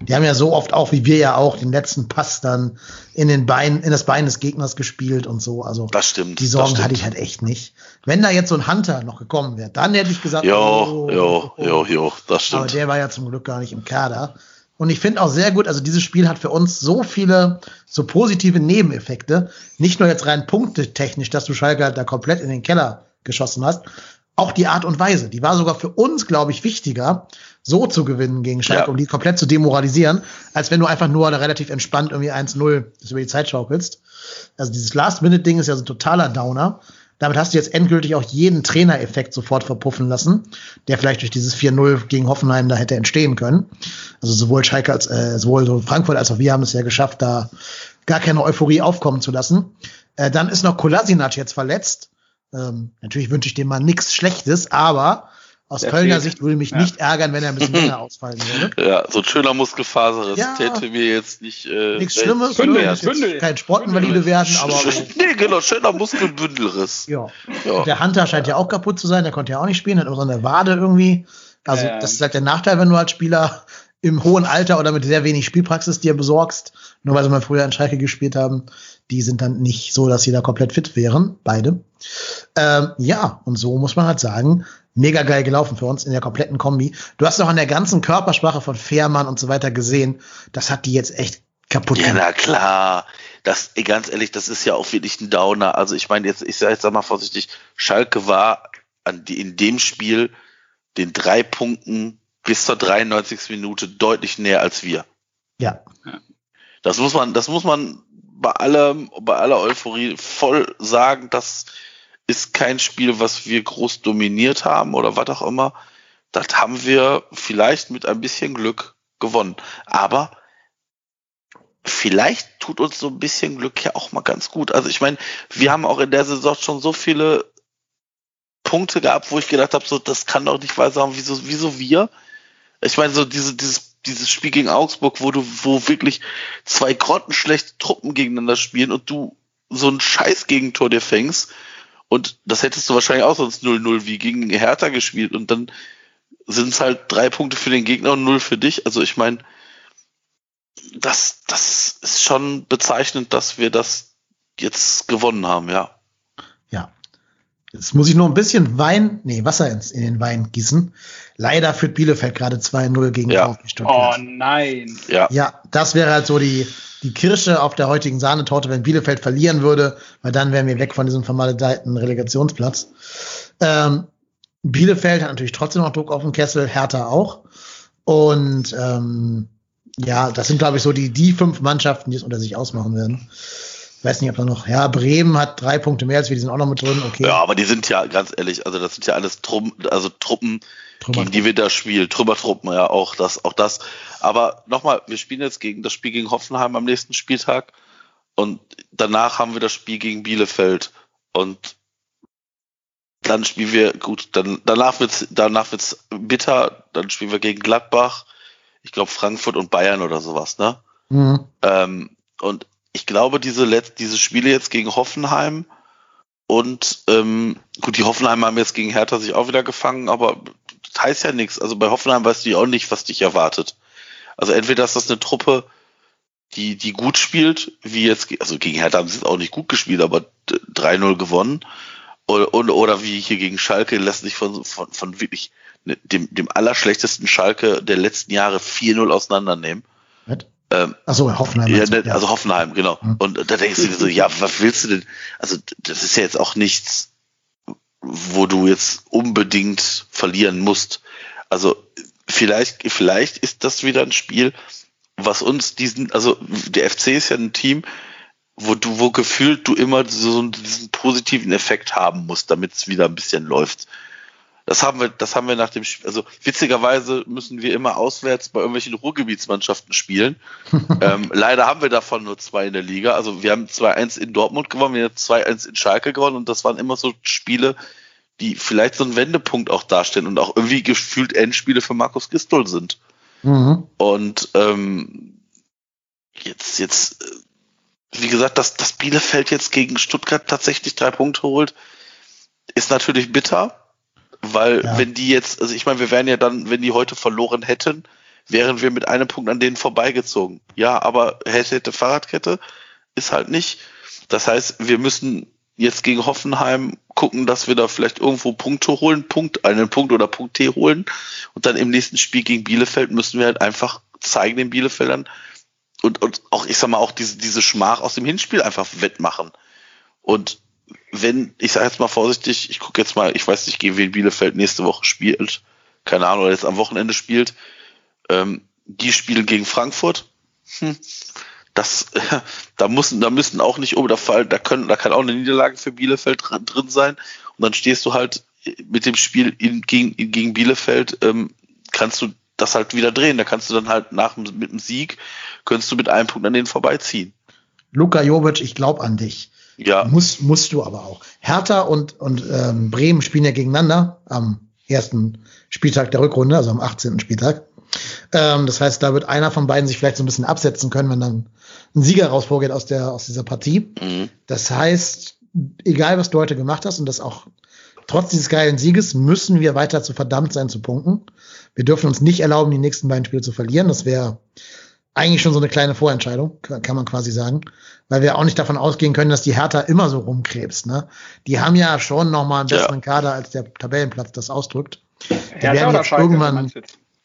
Die haben ja so oft auch, wie wir ja auch, den letzten Pass dann in den Bein, in das Bein des Gegners gespielt und so. Also das stimmt. Die Sorgen stimmt. hatte ich halt echt nicht. Wenn da jetzt so ein Hunter noch gekommen wäre, dann hätte ich gesagt, jo, oh, jo, jo, jo, das stimmt. Aber der war ja zum Glück gar nicht im Kader. Und ich finde auch sehr gut, also dieses Spiel hat für uns so viele so positive Nebeneffekte. Nicht nur jetzt rein punktetechnisch, dass du Schalke halt da komplett in den Keller geschossen hast. Auch die Art und Weise, die war sogar für uns, glaube ich, wichtiger, so zu gewinnen gegen Schalke, ja. um die komplett zu demoralisieren, als wenn du einfach nur relativ entspannt irgendwie 1-0 das über die Zeit schaukelst. Also dieses Last-Minute-Ding ist ja so ein totaler Downer. Damit hast du jetzt endgültig auch jeden Trainereffekt sofort verpuffen lassen, der vielleicht durch dieses 4-0 gegen Hoffenheim da hätte entstehen können. Also sowohl Schalke als äh, sowohl Frankfurt als auch wir haben es ja geschafft, da gar keine Euphorie aufkommen zu lassen. Äh, dann ist noch Kolasinac jetzt verletzt. Ähm, natürlich wünsche ich dem mal nichts Schlechtes, aber aus der Kölner fehlt. Sicht würde mich ja. nicht ärgern, wenn er ein bisschen länger (laughs) ausfallen würde. Ja, so ein schöner Muskelfaserriss ja, täte mir jetzt nicht. Äh, nichts Schlimmes, Bündel, ne? Bündel. kein Sportinvalide werden, aber. (laughs) nee, genau, schöner Muskelbündelriss. Ja. ja. Der Hunter scheint ja auch kaputt zu sein, der konnte ja auch nicht spielen, hat auch so eine Wade irgendwie. Also, ähm. das ist halt der Nachteil, wenn du als Spieler im hohen Alter oder mit sehr wenig Spielpraxis dir besorgst, nur weil sie mal früher in Schalke gespielt haben, die sind dann nicht so, dass sie da komplett fit wären, beide. Ähm, ja, und so muss man halt sagen, mega geil gelaufen für uns in der kompletten Kombi. Du hast auch an der ganzen Körpersprache von Fährmann und so weiter gesehen, das hat die jetzt echt kaputt gemacht. Ja, na klar. Das, ganz ehrlich, das ist ja auch wirklich ein Downer. Also ich meine, jetzt, ich sage jetzt sag mal vorsichtig, Schalke war an die, in dem Spiel den drei Punkten bis zur 93. Minute deutlich näher als wir. Ja. Das muss man, das muss man bei allem, bei aller Euphorie voll sagen, das ist kein Spiel, was wir groß dominiert haben oder was auch immer. Das haben wir vielleicht mit ein bisschen Glück gewonnen. Aber vielleicht tut uns so ein bisschen Glück ja auch mal ganz gut. Also ich meine, wir haben auch in der Saison schon so viele Punkte gehabt, wo ich gedacht habe, so das kann doch nicht wahr sein, wieso, wieso wir? Ich meine, so diese, dieses, dieses Spiel gegen Augsburg, wo du, wo wirklich zwei grottenschlechte Truppen gegeneinander spielen und du so ein scheiß Gegentor dir fängst und das hättest du wahrscheinlich auch sonst 0-0 wie gegen Hertha gespielt und dann sind es halt drei Punkte für den Gegner und null für dich. Also ich meine, das, das ist schon bezeichnend, dass wir das jetzt gewonnen haben, ja. Jetzt muss ich nur ein bisschen Wein, nee, Wasser ins, in den Wein gießen. Leider führt Bielefeld gerade 2-0 gegen ja. VfB Stuttgart. Oh nein. Ja. ja, das wäre halt so die, die Kirsche auf der heutigen Sahnetorte, wenn Bielefeld verlieren würde, weil dann wären wir weg von diesem vermaledeiten Relegationsplatz. Ähm, Bielefeld hat natürlich trotzdem noch Druck auf den Kessel, Hertha auch. Und ähm, ja, das sind, glaube ich, so die, die fünf Mannschaften, die es unter sich ausmachen werden. Ich weiß nicht, ob da noch, ja, Bremen hat drei Punkte mehr als wir, die sind auch noch mit drin, okay. Ja, aber die sind ja, ganz ehrlich, also das sind ja alles Truppen, also Truppen, gegen die wir da spielen. Trümmertruppen, ja, auch das, auch das. Aber nochmal, wir spielen jetzt gegen das Spiel gegen Hoffenheim am nächsten Spieltag und danach haben wir das Spiel gegen Bielefeld und dann spielen wir, gut, dann, danach wird's, danach wird's bitter, dann spielen wir gegen Gladbach, ich glaube Frankfurt und Bayern oder sowas, ne? Mhm. Ähm, und ich glaube, diese, Let diese Spiele jetzt gegen Hoffenheim und ähm, gut, die Hoffenheim haben jetzt gegen Hertha sich auch wieder gefangen, aber das heißt ja nichts. Also bei Hoffenheim weißt du ja auch nicht, was dich erwartet. Also entweder ist das eine Truppe, die, die gut spielt, wie jetzt, also gegen Hertha haben sie es auch nicht gut gespielt, aber 3-0 gewonnen. Oder, oder, oder wie hier gegen Schalke lässt sich von, von, von wirklich ne, dem, dem allerschlechtesten Schalke der letzten Jahre 4-0 auseinandernehmen. Ähm, Achso, Hoffenheim. Ja, ne, also Hoffenheim, genau. Mhm. Und da denkst du dir so, ja, was willst du denn? Also das ist ja jetzt auch nichts, wo du jetzt unbedingt verlieren musst. Also vielleicht, vielleicht ist das wieder ein Spiel, was uns diesen, also der FC ist ja ein Team, wo du, wo gefühlt du immer so diesen positiven Effekt haben musst, damit es wieder ein bisschen läuft. Das haben wir, das haben wir nach dem Spiel, also witzigerweise müssen wir immer auswärts bei irgendwelchen Ruhrgebietsmannschaften spielen. (laughs) ähm, leider haben wir davon nur zwei in der Liga. Also wir haben 2-1 in Dortmund gewonnen, wir haben 2-1 in Schalke gewonnen und das waren immer so Spiele, die vielleicht so einen Wendepunkt auch darstellen und auch irgendwie gefühlt Endspiele für Markus Gistol sind. Mhm. Und ähm, jetzt, jetzt, äh, wie gesagt, dass, dass Bielefeld jetzt gegen Stuttgart tatsächlich drei Punkte holt, ist natürlich bitter Weil ja. wenn die jetzt, also ich meine, wir wären ja dann, wenn die heute verloren hätten, wären wir mit einem Punkt an denen vorbeigezogen. Ja, aber hätte, hätte Fahrradkette ist halt nicht. Das heißt, wir müssen jetzt gegen Hoffenheim gucken, dass wir da vielleicht irgendwo Punkte holen, Punkt, einen Punkt oder Punkt T holen. Und dann im nächsten Spiel gegen Bielefeld müssen wir halt einfach zeigen den Bielefeldern und, und auch, ich sag mal, auch diese, diese Schmach aus dem Hinspiel einfach wettmachen. Und wenn, ich sage jetzt mal vorsichtig, ich gucke jetzt mal, ich weiß nicht, gegen wen Bielefeld nächste Woche spielt, keine Ahnung, oder jetzt am Wochenende spielt, ähm, die spielen gegen Frankfurt. Hm. Das, äh, (laughs) da müssen, da müssen auch nicht oben Fall, da können, da kann auch eine Niederlage für Bielefeld drin sein. Und dann stehst du halt mit dem Spiel in, gegen, in, gegen Bielefeld, ähm, kannst du das halt wieder drehen. Da kannst du dann halt nach mit dem Sieg, könntest du mit einem Punkt an denen vorbeiziehen. Luka Jovic, ich glaube an dich. Ja. Muss, musst du aber auch. Hertha und, und ähm, Bremen spielen ja gegeneinander am ersten Spieltag der Rückrunde, also am 18. Spieltag. Ähm, das heißt, da wird einer von beiden sich vielleicht so ein bisschen absetzen können, wenn dann ein Sieger rausvorgeht aus, der, aus dieser Partie. Mhm. Das heißt, egal was du heute gemacht hast und das auch trotz dieses geilen Sieges, müssen wir weiter zu verdammt sein zu punkten. Wir dürfen uns nicht erlauben, die nächsten beiden Spiele zu verlieren. Das wäre eigentlich schon so eine kleine Vorentscheidung, kann man quasi sagen. Weil wir auch nicht davon ausgehen können, dass die Hertha immer so rumkrebst. Ne? Die haben ja schon nochmal einen besseren ja. Kader, als der Tabellenplatz das ausdrückt. Hertha oder Schalke, irgendwann,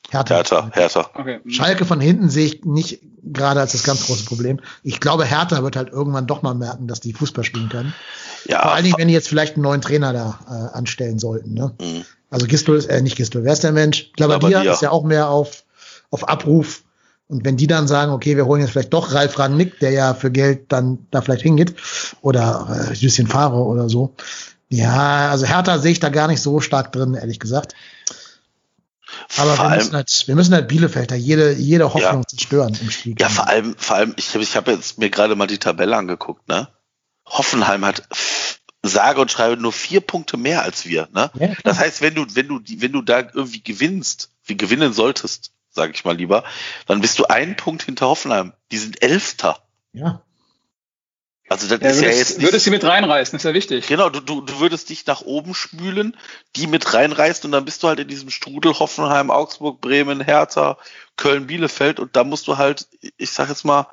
Hertha. Hertha, Hertha. Okay. Schalke von hinten sehe ich nicht gerade als das ganz große Problem. Ich glaube, Hertha wird halt irgendwann doch mal merken, dass die Fußball spielen können. Ja, Vor allen Dingen, wenn die jetzt vielleicht einen neuen Trainer da äh, anstellen sollten. Ne? Mhm. Also Gistol ist, äh, nicht Gistol, wer ist der Mensch? Glabadia ist ja auch mehr auf, auf Abruf. Und wenn die dann sagen, okay, wir holen jetzt vielleicht doch Ralf Rangnick, der ja für Geld dann da vielleicht hingeht, oder äh, Lucien Favre oder so. Ja, also Hertha sehe ich da gar nicht so stark drin, ehrlich gesagt. Aber wir müssen, halt, wir müssen halt Bielefelder jede, jede Hoffnung ja. zerstören im Spiel. Ja, vor allem, vor allem, ich, ich habe jetzt mir gerade mal die Tabelle angeguckt, ne? Hoffenheim hat sage und schreibe nur vier Punkte mehr als wir, ne? Ja, das heißt, wenn du, wenn du, wenn du da irgendwie gewinnst, wie gewinnen solltest, sage ich mal lieber, dann bist du einen Punkt hinter Hoffenheim. Die sind Elfter. Ja. Also das ja, ist ja jetzt nicht, würdest sie mit reinreißen, ist ja wichtig. Genau, du, du, du würdest dich nach oben spülen, die mit reinreißen und dann bist du halt in diesem Strudel Hoffenheim, Augsburg, Bremen, Hertha, Köln, Bielefeld und da musst du halt, ich sag jetzt mal,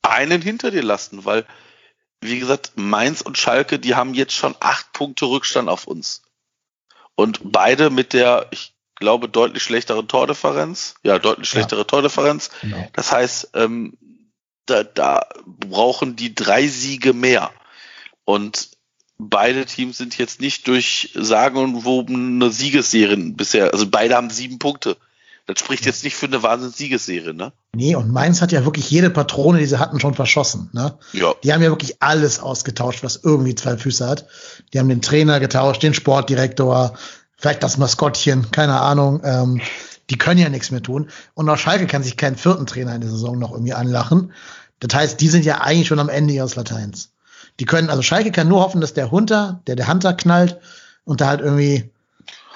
einen hinter dir lassen, weil, wie gesagt, Mainz und Schalke, die haben jetzt schon acht Punkte Rückstand auf uns. Und beide mit der, ich glaube, deutlich schlechtere Tordifferenz. Ja, deutlich schlechtere ja. Tordifferenz. Genau. Das heißt, ähm, da, da brauchen die drei Siege mehr. Und beide Teams sind jetzt nicht durch sagenumwobene Siegesserien bisher, also beide haben sieben Punkte. Das spricht jetzt nicht für eine Wahnsinns-Siegesserie, ne? Nee, und Mainz hat ja wirklich jede Patrone, die sie hatten, schon verschossen, ne? Ja. Die haben ja wirklich alles ausgetauscht, was irgendwie zwei Füße hat. Die haben den Trainer getauscht, den Sportdirektor, vielleicht das Maskottchen, keine Ahnung. Ähm, die können ja nichts mehr tun. Und auch Schalke kann sich keinen vierten Trainer in der Saison noch irgendwie anlachen. Das heißt, die sind ja eigentlich schon am Ende ihres Lateins. Die können, also Schalke kann nur hoffen, dass der Hunter, der der Hunter knallt und da halt irgendwie,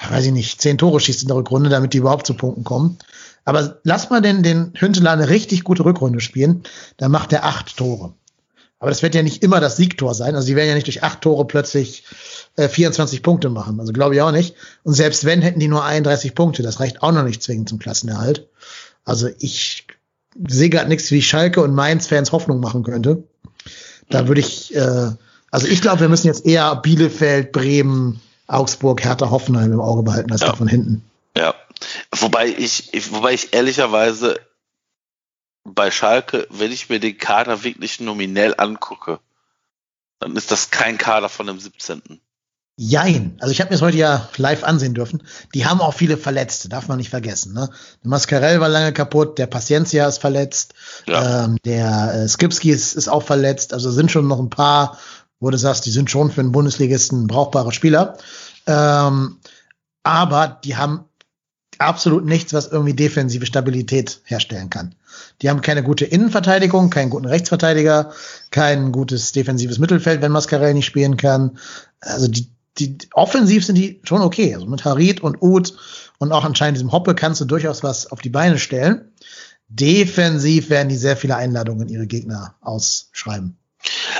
weiß ich nicht, zehn Tore schießt in der Rückrunde, damit die überhaupt zu Punkten kommen. Aber lass mal den, den Hünteler eine richtig gute Rückrunde spielen, dann macht er acht Tore. Aber das wird ja nicht immer das Siegtor sein. Also die werden ja nicht durch acht Tore plötzlich äh, 24 Punkte machen. Also glaube ich auch nicht. Und selbst wenn, hätten die nur 31 Punkte. Das reicht auch noch nicht zwingend zum Klassenerhalt. Also ich sehe gerade nichts, wie Schalke und Mainz-Fans Hoffnung machen könnte. Da würde ich, äh, also ich glaube, wir müssen jetzt eher Bielefeld, Bremen, Augsburg, Hertha, Hoffenheim im Auge behalten als ja. von hinten. Ja, wobei ich, ich, wobei ich ehrlicherweise bei Schalke, wenn ich mir den Kader wirklich nominell angucke, dann ist das kein Kader von dem 17. Jein. Also ich habe mir das heute ja live ansehen dürfen. Die haben auch viele Verletzte, darf man nicht vergessen. Ne? Der Mascarell war lange kaputt, der Paciencia ist verletzt, ja. ähm, der äh, Skipski ist, ist auch verletzt. Also sind schon noch ein paar, wo du sagst, die sind schon für einen Bundesligisten brauchbare Spieler. Ähm, aber die haben absolut nichts, was irgendwie defensive Stabilität herstellen kann. Die haben keine gute Innenverteidigung, keinen guten Rechtsverteidiger, kein gutes defensives Mittelfeld, wenn Mascarell nicht spielen kann. Also die, die offensiv sind die schon okay. Also mit Harit und Uth und auch anscheinend diesem Hoppe kannst du durchaus was auf die Beine stellen. Defensiv werden die sehr viele Einladungen ihre Gegner ausschreiben.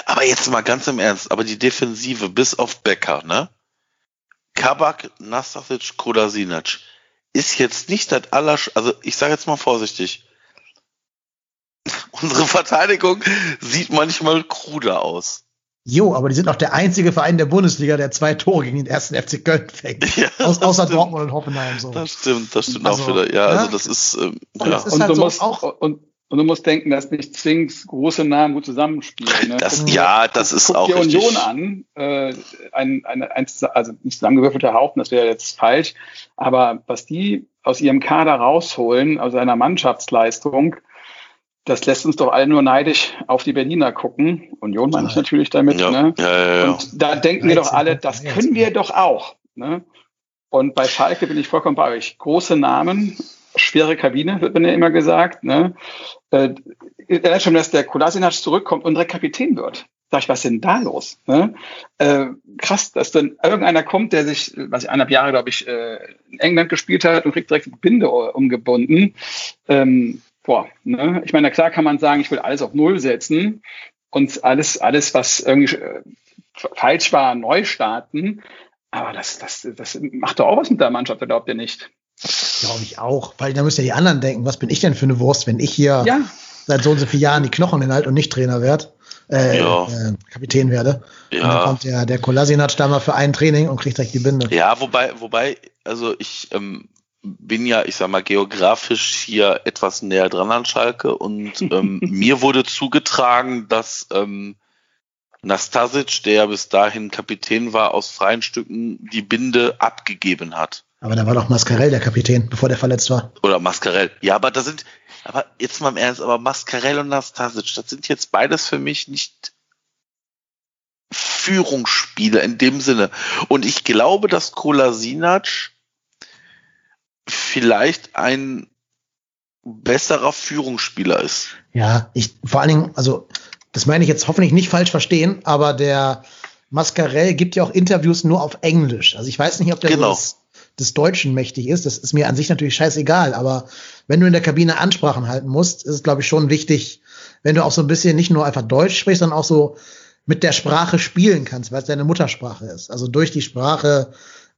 Aber jetzt mal ganz im Ernst, aber die Defensive bis auf Becker, ne? Kabak, Nastasic, Kolasinac ist jetzt nicht das aller, also ich sage jetzt mal vorsichtig. (laughs) Unsere Verteidigung sieht manchmal kruder aus. Jo, aber die sind auch der einzige Verein der Bundesliga, der zwei Tore gegen den ersten FC Köln fängt. (laughs) Ja, Aus, außer stimmt. Dortmund und Hoffenheim so. Das stimmt, das stimmt Also, auch wieder. Ja, ja. also das ist, ähm, Und ja. das ist und, halt du so musst, auch- und, und du musst denken, dass nicht zwingend große Namen gut zusammenspielen. Ne? Das, Guck ja, das guck, ist guck auch dir richtig. Union an, äh, ein, ein, ein, also nicht zusammengewürfelter Haufen, das wäre jetzt falsch, aber was die aus ihrem Kader rausholen, aus einer Mannschaftsleistung, das lässt uns doch alle nur neidisch auf die Berliner gucken. Union meine ich natürlich damit. Ja, Ne? ja, ja, ja. Und da denken wir doch 13 alle, das können wir doch auch. Ne? Und bei Schalke bin ich vollkommen bei euch. Große Namen, schwere Kabine, wird mir ja immer gesagt. Ne? Äh, schon, dass der Kolasinac zurückkommt und direkt Kapitän wird. Sag ich, was ist denn da los? Ne? Äh, krass, dass dann irgendeiner kommt, der sich, was ich eineinhalb Jahre, glaube ich, äh, in England gespielt hat und kriegt direkt die Binde umgebunden. Ähm, boah, ne? Ich meine, klar kann man sagen, ich will alles auf Null setzen und alles, alles, was irgendwie äh, falsch war, neu starten. Aber das, das, das macht doch auch was mit der Mannschaft, glaubt ihr nicht? Glaube ich auch. Weil da müssen ja die anderen denken, was bin ich denn für eine Wurst, wenn ich hier Ja, seit so und so vielen Jahren die Knochen hinhalte und nicht Trainer werde, äh, Ja. äh, Kapitän werde. Und dann Ja. kommt der, der Kolasinac da mal für ein Training und kriegt direkt die Binde. Ja, wobei, wobei, also ich ähm, bin ja, ich sag mal, geografisch hier etwas näher dran an Schalke und (laughs) ähm, mir wurde zugetragen, dass ähm, Nastasic, der bis dahin Kapitän war, aus freien Stücken die Binde abgegeben hat. Aber da war doch Mascarell der Kapitän, bevor der verletzt war. Oder Mascarell. Ja, aber da sind, aber jetzt mal im Ernst, aber Mascarell und Nastasic, das sind jetzt beides für mich nicht Führungsspieler in dem Sinne. Und ich glaube, dass Kolasinac vielleicht ein besserer Führungsspieler ist. Ja, ich vor allen Dingen, also das meine ich jetzt hoffentlich nicht falsch verstehen, aber der Mascarell gibt ja auch Interviews nur auf Englisch. Also ich weiß nicht, ob der Genau. so des, des Deutschen mächtig ist. Das ist mir an sich natürlich scheißegal, aber wenn du in der Kabine Ansprachen halten musst, ist es, glaube ich, schon wichtig, wenn du auch so ein bisschen nicht nur einfach Deutsch sprichst, sondern auch so mit der Sprache spielen kannst, weil es deine Muttersprache ist. Also durch die Sprache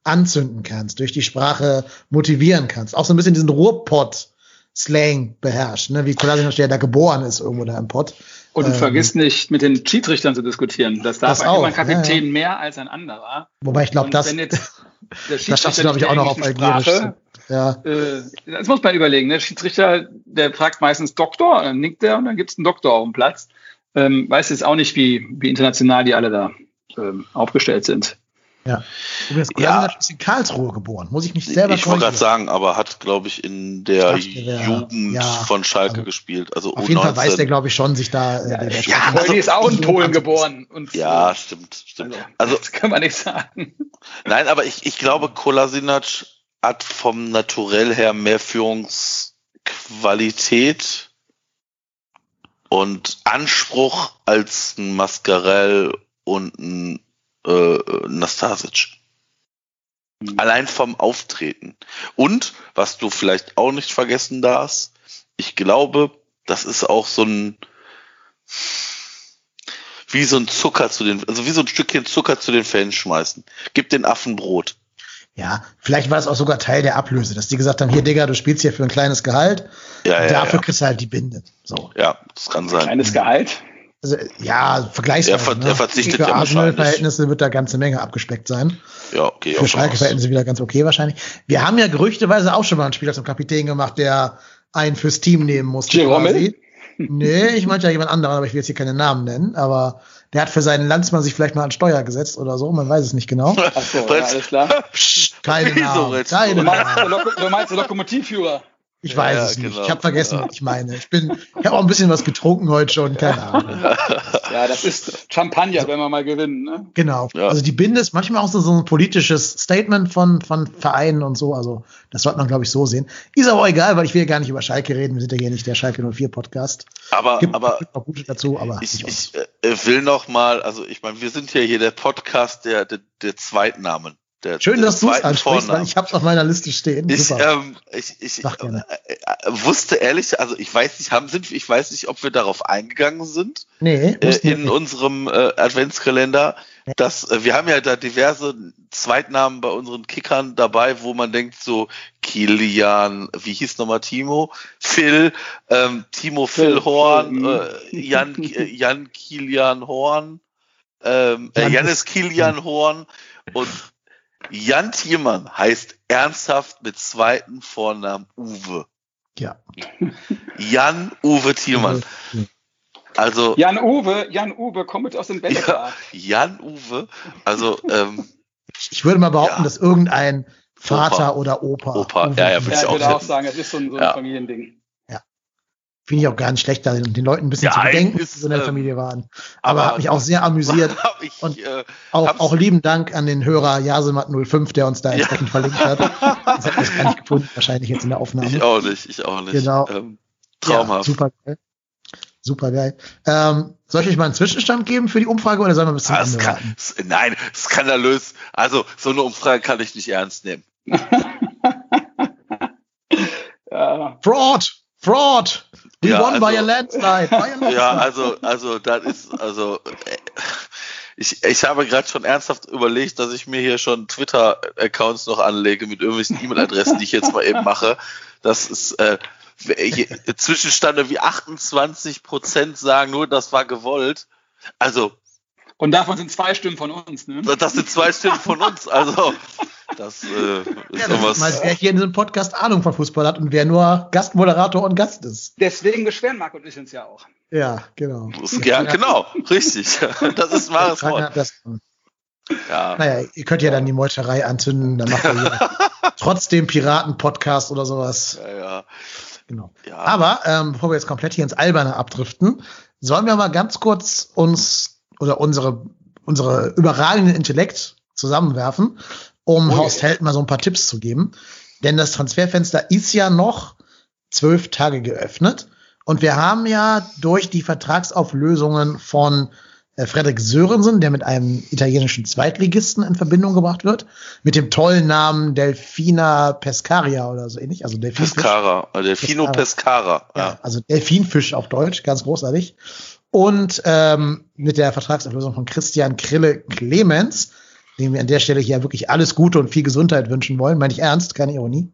anzünden kannst, durch die Sprache motivieren kannst. Auch so ein bisschen diesen Ruhrpott-Slang beherrscht, ne? wie Kolasinac, der da geboren ist, irgendwo da im Pott. und Ähm, vergiss nicht, mit den Schiedsrichtern zu diskutieren. Das darf Das auch, ein Kapitän ja, mehr als ein anderer. Wobei ich glaube, das, (laughs) das schaffst du, glaube ich, auch noch auf englischen Ja. Äh, das muss man überlegen. Der Schiedsrichter, der fragt meistens Doktor, dann nickt der und dann gibt's einen Doktor auf dem Platz. Ähm, weiß jetzt auch nicht, wie, wie international die alle da ähm, aufgestellt sind. Ja. Übrigens, Ja. Kolasinac ist in Karlsruhe geboren. Muss ich mich selber ich wollte gerade sagen, aber hat, glaube ich, in der Jugend ja, von Schalke also gespielt. Also Auf jeden Fall U19. weiß der, glaube ich, schon, sich da. Äh, der, der ja, also- ist auch in Polen Also- geboren. Und, Ja, äh, stimmt, stimmt. also, Also, das kann man nicht sagen. nein, aber ich, ich glaube, Kolasinac hat vom Naturell her mehr Führungsqualität und Anspruch als ein Mascarell und ein äh, Nastasic. Allein vom Auftreten. Und, was du vielleicht auch nicht vergessen darfst, ich glaube, das ist auch so ein, wie so ein Zucker zu den, also wie so ein Stückchen Zucker zu den Fans schmeißen. Gib den Affen Brot. Ja, vielleicht war es auch sogar Teil der Ablöse, dass die gesagt haben, hier, Digga, du spielst hier für ein kleines Gehalt. Ja, ja, dafür ja. kriegst du halt die Binde. So. ja, das kann sein. Kleines Gehalt. Also, ja, vergleichsweise. Er ver- er verzichtet Für ja wahrscheinlich. Arsenal-Verhältnisse wird da ganze Menge abgespeckt sein. Ja, okay. Für Schalke-Verhältnisse wieder ganz okay wahrscheinlich. Wir haben ja gerüchteweise auch schon mal einen Spieler zum Kapitän gemacht, der einen fürs Team nehmen musste. Jerome? quasi. Nee, ich meinte ja jemand anderen, aber ich will jetzt hier keine Namen nennen. Aber der hat für seinen Landsmann sich vielleicht mal an Steuer gesetzt oder so, man weiß es nicht genau. (laughs) Ach so, ja, alles klar. Psst, keine Wieso Namen, keine du? Du meinst, Namen. du meinst der Lokomotivführer. Ich weiß Ja, es nicht. genau. Ich habe vergessen, Ja. was ich meine. Ich bin, ich habe auch ein bisschen was getrunken heute schon, keine (laughs) Ahnung. Ja, das ist Champagner, wenn wir mal gewinnen. Ne? Genau. Ja. Also die Binde ist manchmal auch so, so ein politisches Statement von, von Vereinen und so. Also das sollte man, glaube ich, so sehen. Ist aber auch egal, weil ich will ja gar nicht über Schalke reden. Wir sind ja hier nicht der Schalke 04 Podcast. Aber, Gibt, aber gibt auch gute dazu, aber ich, ich äh, will noch mal, also ich meine, wir sind ja hier der Podcast der, der, der Zweitnamen. Der, Schön, dass du es zweiten ansprichst, weil ich habe es auf meiner Liste stehen. Ich, Super. ähm, ich, ich äh, äh, wusste ehrlich, also ich weiß nicht, haben sind, ich weiß nicht, ob wir darauf eingegangen sind nee, äh, in nicht. unserem äh, Adventskalender. dass äh, wir haben ja da diverse Zweitnamen bei unseren Kickern dabei, wo man denkt so Kilian, wie hieß nochmal Timo? Phil, ähm, Timo Phil, Phil Horn, äh, Jan, (laughs) äh, Jan Kilian Horn, ähm, äh, Janis Kilian Horn und Jan Thielmann heißt ernsthaft mit zweiten Vornamen Uwe. Ja. Jan Uwe Thielmann. Also Jan Uwe, Jan Uwe kommt aus dem Bällebad. Ja, Jan Uwe, also ähm, ich würde mal behaupten, ja. dass irgendein Vater Opa. oder Opa. Opa, Uwe ja, ja, würde ich, auch, auch sagen, es ist so ein, so ein ja. Familiending. Finde ich auch gar nicht schlecht, da den Leuten ein bisschen ja, zu bedenken, dass sie so in der ähm, Familie waren. Aber, aber hat mich auch sehr amüsiert. (laughs) Ich, und äh, auch, auch lieben Dank an den Hörer Jasemat05, der uns da entsprechend ja. verlinkt hat. Das hat ich gar nicht gefunden, wahrscheinlich jetzt in der Aufnahme. Ich auch nicht, ich auch nicht. Genau. Ähm, traumhaft. Ja, super geil. Super geil. Ähm, soll ich euch mal einen Zwischenstand geben für die Umfrage oder sollen wir bis zum ah, kann? Nein, skandalös. Also, so eine Umfrage kann ich nicht ernst nehmen. (laughs) ja. Fraud! Fraud! We ja, won also, by a landslide. By a (laughs) landslide. Ja, also, also, das ist, also, äh, ich, ich habe gerade schon ernsthaft überlegt, dass ich mir hier schon Twitter-Accounts noch anlege mit irgendwelchen E-Mail-Adressen, die ich jetzt mal eben mache. Das ist, äh, Zwischenstande wie 28 Prozent sagen nur, das war gewollt. Also. Und davon sind zwei Stimmen von uns, ne? Das sind zwei Stimmen von uns. Also, das äh, ist ja, sowas. Mal, wer hier in diesem Podcast Ahnung von Fußball hat und wer nur Gastmoderator und Gast ist. Deswegen beschweren Marc und ich uns ja auch. Ja, genau. Ja, genau, richtig. (laughs) Das ist wahres Wort. Das, ja. Naja, ihr könnt ja dann die Meuterei anzünden, dann macht ihr (laughs) trotzdem Piraten-Podcast oder sowas. Ja, ja. Genau. Ja. Aber ähm, bevor wir jetzt komplett hier ins Alberne abdriften, sollen wir mal ganz kurz uns oder unsere, unsere überragenden Intellekt zusammenwerfen um oh, Horst Held mal so ein paar Tipps zu geben. Denn das Transferfenster ist ja noch zwölf Tage geöffnet. Und wir haben ja durch die Vertragsauflösungen von äh, Frederik Sörensen, der mit einem italienischen Zweitligisten in Verbindung gebracht wird, mit dem tollen Namen Delfina Pescaria oder so ähnlich, also Delfinfisch. Pescara, äh, Delfino Pescara. Pescara. Ja. ja. also Delfinfisch auf Deutsch, ganz großartig. Und ähm, mit der Vertragsauflösung von Christian Krille Clemens, dem wir an der Stelle hier wirklich alles Gute und viel Gesundheit wünschen wollen, meine ich ernst, keine Ironie,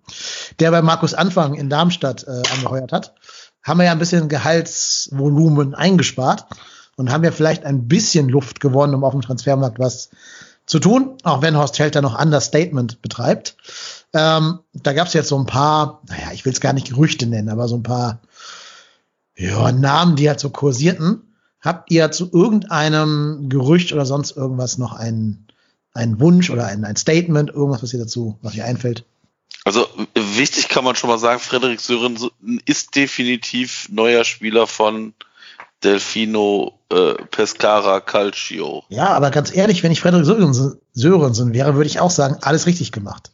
der bei Markus Anfang in Darmstadt äh, angeheuert hat, haben wir ja ein bisschen Gehaltsvolumen eingespart und haben ja vielleicht ein bisschen Luft gewonnen, um auf dem Transfermarkt was zu tun, auch wenn Horst Helter noch Understatement betreibt. Ähm, da gab es jetzt so ein paar, naja, ich will es gar nicht Gerüchte nennen, aber so ein paar ja, Namen, die halt so kursierten. Habt ihr zu irgendeinem Gerücht oder sonst irgendwas noch einen ein Wunsch oder ein, ein Statement, irgendwas, was dir dazu, was dir einfällt? Also wichtig kann man schon mal sagen, Frederik Sörensen ist definitiv neuer Spieler von Delfino äh, Pescara Calcio. Ja, aber ganz ehrlich, wenn ich Frederik Sörensen, Sörensen wäre, würde ich auch sagen, alles richtig gemacht.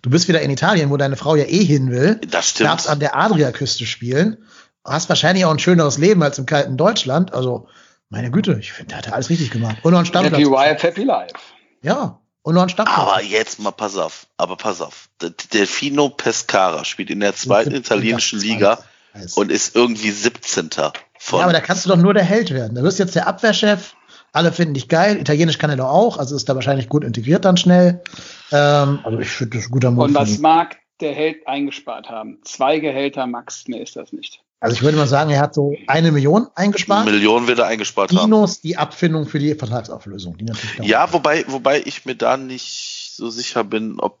Du bist wieder in Italien, wo deine Frau ja eh hin will. Das stimmt. Darfst an der Adriaküste spielen. Hast wahrscheinlich auch ein schöneres Leben als im kalten Deutschland. Also, meine Güte, ich finde, der hat alles richtig gemacht. Und noch ein Stammplatz. Happy Wife, Happy Life. Ja, und noch ein Stadtplatz. Aber jetzt mal pass auf, aber pass auf. Delfino Pescara spielt in der zweiten italienischen Liga und ist irgendwie 17. Von ja, aber da kannst du doch nur der Held werden. Da wirst jetzt der Abwehrchef. Alle finden dich geil. Italienisch kann er doch auch, also ist da wahrscheinlich gut integriert dann schnell. Ähm, also ich finde das ein guter Move. Und was mag der Held eingespart haben? Zwei Gehälter max, mehr ist das nicht. Also ich würde mal sagen, er hat so eine Million eingespart. Eine Million wird er eingespart Minus haben. Minus die Abfindung für die Vertragsauflösung. Die ja, wobei, wobei ich mir da nicht so sicher bin, ob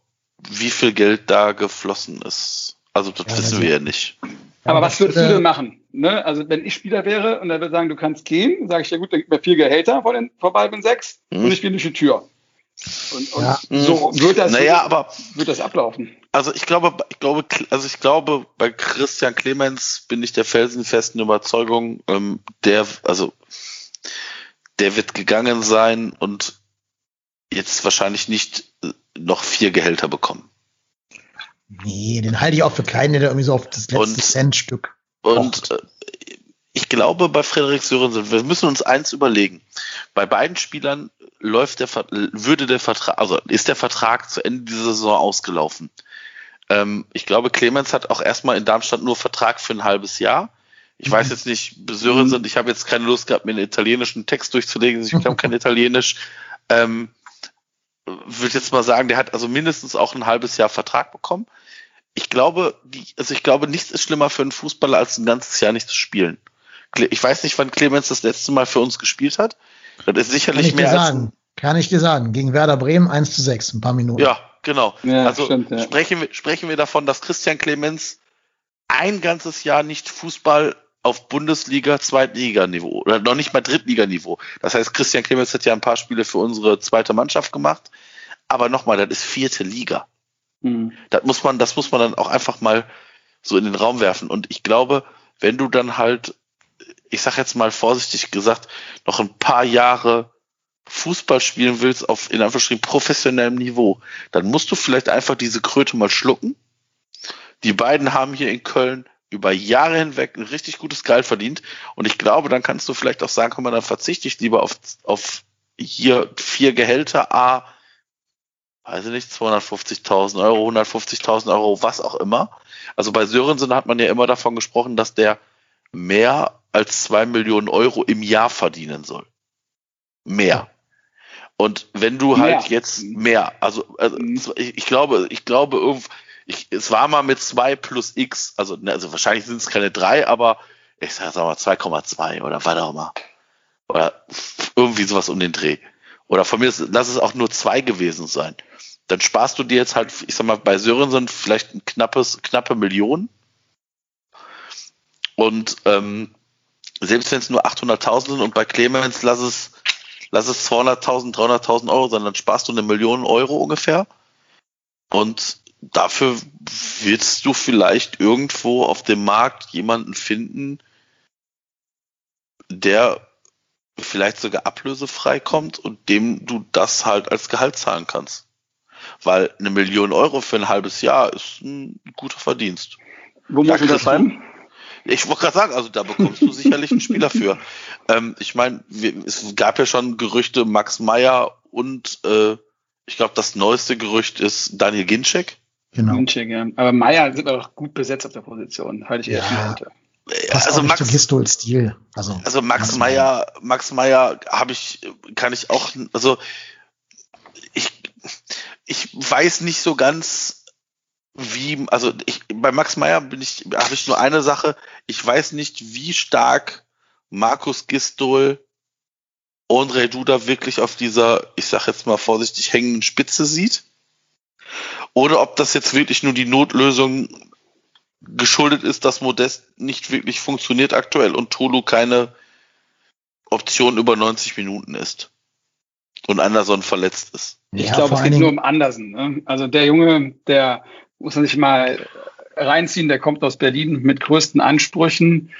wie viel Geld da geflossen ist. Also das ja, wissen wir ja nicht. Aber was würdest du denn machen? Ne? Also wenn ich Spieler wäre und er würde sagen, du kannst gehen, sage ich ja gut, dann gibt mir vier Gehälter vor den vorbei bin sechs hm. und ich gehe durch die Tür. Und, und ja. so wird das, naja, aber, wird das ablaufen. Also ich glaube, ich glaube, also ich glaube, bei Christian Clemens bin ich der felsenfesten Überzeugung, ähm, der, also der wird gegangen sein und jetzt wahrscheinlich nicht äh, noch vier Gehälter bekommen. Nee, den halte ich auch für keinen, der irgendwie so auf das letzte und, Centstück. Und äh, ich glaube bei Frederik Sörensen, wir müssen uns eins überlegen. Bei beiden Spielern läuft der, würde der Vertrag, also ist der Vertrag zu Ende dieser Saison ausgelaufen. Ähm, ich glaube, Clemens hat auch erstmal in Darmstadt nur Vertrag für ein halbes Jahr. Ich mhm. weiß jetzt nicht, Sörensen, ich habe jetzt keine Lust gehabt, mir einen italienischen Text durchzulegen, ich kann kein (laughs) Italienisch. Ähm, würde jetzt mal sagen, der hat also mindestens auch ein halbes Jahr Vertrag bekommen. Ich glaube, die, also ich glaube, nichts ist schlimmer für einen Fußballer, als ein ganzes Jahr nicht zu spielen. Ich weiß nicht, wann Clemens das letzte Mal für uns gespielt hat. Das ist sicherlich mehr als. Sagen. Kann ich dir sagen. Gegen Werder Bremen 1 zu 6, ein paar Minuten. Ja, genau. Ja, also stimmt, ja. sprechen, wir, sprechen wir davon, dass Christian Clemens ein ganzes Jahr nicht Fußball auf Bundesliga, Zweitliganiveau oder noch nicht mal Drittliganiveau. Das heißt, Christian Clemens hat ja ein paar Spiele für unsere zweite Mannschaft gemacht. Aber nochmal, das ist vierte Liga. Mhm. Das muss man, das muss man dann auch einfach mal so in den Raum werfen. Und ich glaube, wenn du dann halt, ich sag jetzt mal vorsichtig gesagt, noch ein paar Jahre Fußball spielen willst auf in Anführungsstrichen professionellem Niveau, dann musst du vielleicht einfach diese Kröte mal schlucken. Die beiden haben hier in Köln über Jahre hinweg ein richtig gutes Gehalt verdient. Und ich glaube, dann kannst du vielleicht auch sagen, komm mal, dann verzichte ich lieber auf, auf hier vier Gehälter, A, weiß ich nicht, 250.000 Euro, 150.000 Euro, was auch immer. Also bei Sörensen hat man ja immer davon gesprochen, dass der mehr als zwei Millionen Euro im Jahr verdienen soll. Mehr. Und wenn du halt jetzt mehr, also, also mhm. ich, ich, glaube, ich glaube, ich, es war mal mit zwei plus X, also, ne, also wahrscheinlich sind es keine drei, aber ich sag mal 2,2 oder was auch immer. Oder irgendwie sowas um den Dreh. Oder von mir ist, lass es auch nur zwei gewesen sein. Dann sparst du dir jetzt halt, ich sag mal, bei Sörensen vielleicht ein knappes, knappe Million. Und ähm, selbst wenn es nur 800.000 sind und bei Clemens lass es lass es 200.000, 300.000 Euro sein, dann sparst du eine Million Euro ungefähr. Und dafür willst du vielleicht irgendwo auf dem Markt jemanden finden, der vielleicht sogar ablösefrei kommt und dem du das halt als Gehalt zahlen kannst. Weil eine Million Euro für ein halbes Jahr ist ein guter Verdienst. Wo muss ich das sein? Ich wollte gerade sagen, also da bekommst du sicherlich einen Spieler für. (laughs) Ähm, ich meine, es gab ja schon Gerüchte, Max Meyer und äh, ich glaube, das neueste Gerücht ist Daniel Ginczek. Genau. Ginczek, ja. Aber Meyer sind auch gut besetzt auf der Position, halte ich eher ja. für Passt also Max Stil. Also, also Max Meyer, Max Meyer habe ich, kann ich auch, also ich, ich weiß nicht so ganz, wie, also ich, bei Max Meyer bin ich, habe ich nur eine Sache. Ich weiß nicht, wie stark Markus Gistol Andre Duda wirklich auf dieser, ich sag jetzt mal vorsichtig, hängenden Spitze sieht. Oder ob das jetzt wirklich nur die Notlösung geschuldet ist, dass Modest nicht wirklich funktioniert aktuell und Tolu keine Option über 90 Minuten ist. Und Anderson verletzt ist. Ich ja, glaube, es geht nur um Andersen. Ne? Also der Junge, der muss man sich mal reinziehen, der kommt aus Berlin mit größten Ansprüchen,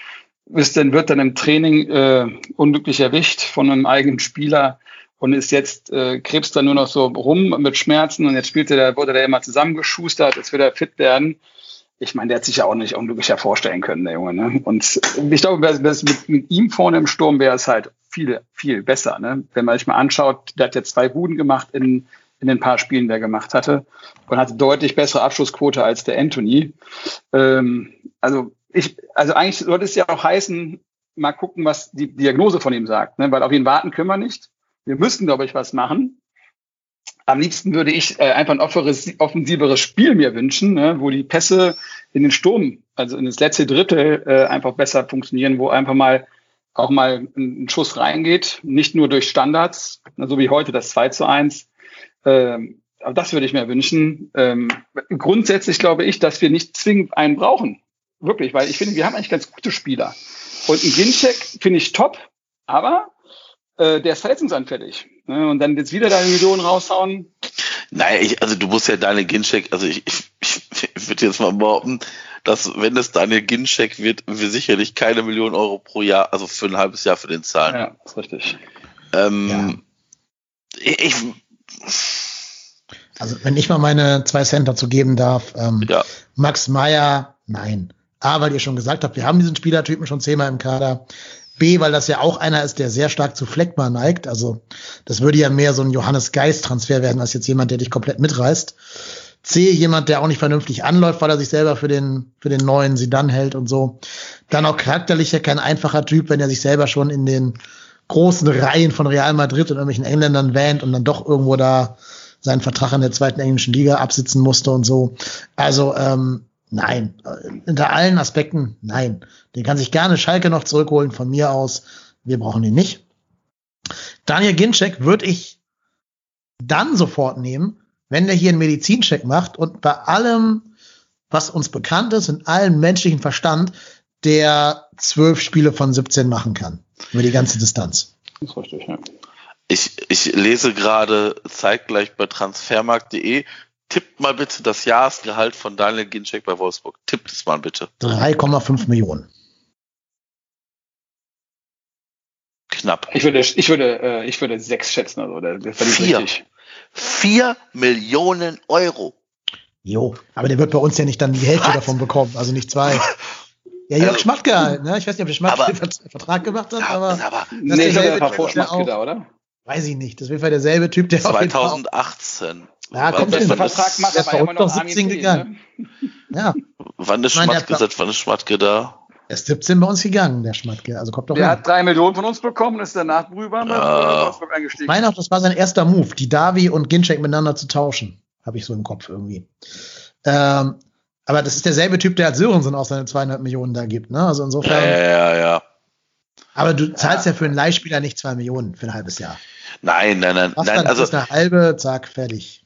ist dann, wird dann im Training äh, unglücklich erwischt von einem eigenen Spieler und ist jetzt, äh, krebst dann nur noch so rum mit Schmerzen und jetzt spielte der, wurde der immer zusammengeschustert, jetzt wird er fit werden. Ich meine, der hat sich ja auch nicht unglücklicher vorstellen können, der Junge. Ne? Und ich glaube, mit, mit ihm vorne im Sturm wäre es halt viel, viel besser. Ne? Wenn man sich mal anschaut, der hat jetzt zwei Buden gemacht in in den paar Spielen, der er gemacht hatte und hatte deutlich bessere Abschlussquote als der Anthony. Ähm, also ich, also eigentlich sollte es ja auch heißen, mal gucken, was die Diagnose von ihm sagt, ne? weil auf ihn warten können wir nicht. Wir müssten, glaube ich, was machen. Am liebsten würde ich äh, einfach ein offensiveres Spiel mir wünschen, ne? wo die Pässe in den Sturm, also in das letzte Drittel, äh, einfach besser funktionieren, wo einfach mal auch mal ein Schuss reingeht, nicht nur durch Standards, so wie heute das 2 zu 1, ähm, aber das würde ich mir wünschen. Ähm, grundsätzlich glaube ich, dass wir nicht zwingend einen brauchen. Wirklich, weil ich finde, wir haben eigentlich ganz gute Spieler. Und ein Gincheck finde ich top, aber äh, der ist verletzungsanfällig. Ne? Und dann jetzt wieder deine Millionen raushauen. Nein, ich, also du musst ja deine Gincheck, also ich, ich, ich würde jetzt mal behaupten, dass wenn es Daniel Gincheck wird, wir sicherlich keine Millionen Euro pro Jahr, also für ein halbes Jahr für den zahlen. Ja, ist richtig. Ähm, ja. ich, also wenn ich mal meine zwei Cent dazu geben darf, ähm, ja. Max Meyer, nein. A, weil ihr schon gesagt habt, wir haben diesen Spielertypen schon zehnmal im Kader. B, weil das ja auch einer ist, der sehr stark zu Fleckma neigt. Also das würde ja mehr so ein Johannes Geist-Transfer werden, als jetzt jemand, der dich komplett mitreißt. C, jemand, der auch nicht vernünftig anläuft, weil er sich selber für den, für den neuen Sidan hält und so. Dann auch charakterlich ja kein einfacher Typ, wenn er sich selber schon in den großen Reihen von Real Madrid und irgendwelchen Engländern wähnt und dann doch irgendwo da seinen Vertrag in der zweiten englischen Liga absitzen musste und so. Also ähm, nein, unter allen Aspekten nein. Den kann sich gerne Schalke noch zurückholen von mir aus. Wir brauchen ihn nicht. Daniel Ginczek würde ich dann sofort nehmen, wenn der hier einen Medizincheck macht und bei allem, was uns bekannt ist, in allem menschlichen Verstand, der zwölf Spiele von 17 machen kann. Über die ganze Distanz. Das ist richtig, ja. Ich, ich lese gerade zeitgleich bei transfermarkt.de. Tippt mal bitte das Jahresgehalt von Daniel Ginczek bei Wolfsburg. Tippt es mal bitte. 3,5 Millionen. Knapp. Ich würde, ich würde, äh, ich würde sechs schätzen. Also, der Vier. Richtig. Vier Millionen Euro. Jo, aber der wird bei uns ja nicht dann die Hälfte Was? davon bekommen, also nicht zwei. (laughs) Ja, Jörg also, Schmatke halt, ne? Ich weiß nicht, ob der Schmatke aber, den Vertrag gemacht hat, aber. aber nee, ich habe ein paar vor Schmatke da, oder? Weiß ich nicht. Das ist auf jeden Fall derselbe Typ, der 2018. Ja, kommt den Vertrag macht, aber immer noch 17 gegangen. Ne? Ja. Wann ist Schmatke, seit wann ist Schmatke da? Er ist 17 bei uns gegangen, der Schmatke. Also kommt doch Der rein. hat drei Millionen von uns bekommen, ist danach drüber ja. eingestiegen. Ich meine auch, das war sein erster Move, die Davi und Ginchek miteinander zu tauschen. Habe ich so im Kopf irgendwie. Ähm, aber das ist derselbe Typ, der als Sörensen auch seine zweieinhalb Millionen da gibt. Ne? Also insofern. Ja, ja, ja. Aber du zahlst ja, ja für einen Leihspieler nicht zwei Millionen für ein halbes Jahr. Nein, nein, nein. nein also ist eine halbe, zack, fertig.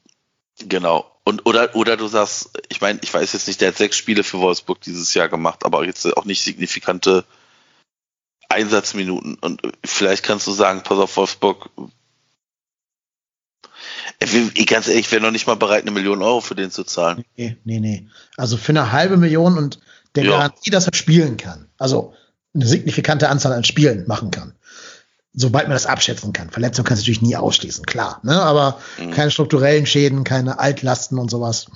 Genau. Und oder oder du sagst, ich meine, ich weiß jetzt nicht, der hat sechs Spiele für Wolfsburg dieses Jahr gemacht, aber jetzt auch nicht signifikante Einsatzminuten. Und vielleicht kannst du sagen, pass auf, Wolfsburg, ich, ganz ehrlich, ich wäre noch nicht mal bereit, eine Million Euro für den zu zahlen. Nee, nee, nee. Also für eine halbe Million und der ja. Garantie, dass er spielen kann. Also eine signifikante Anzahl an Spielen machen kann sobald man das abschätzen kann. Verletzung kannst du natürlich nie ausschließen, klar. Ne? Aber mhm. keine strukturellen Schäden, keine Altlasten und sowas.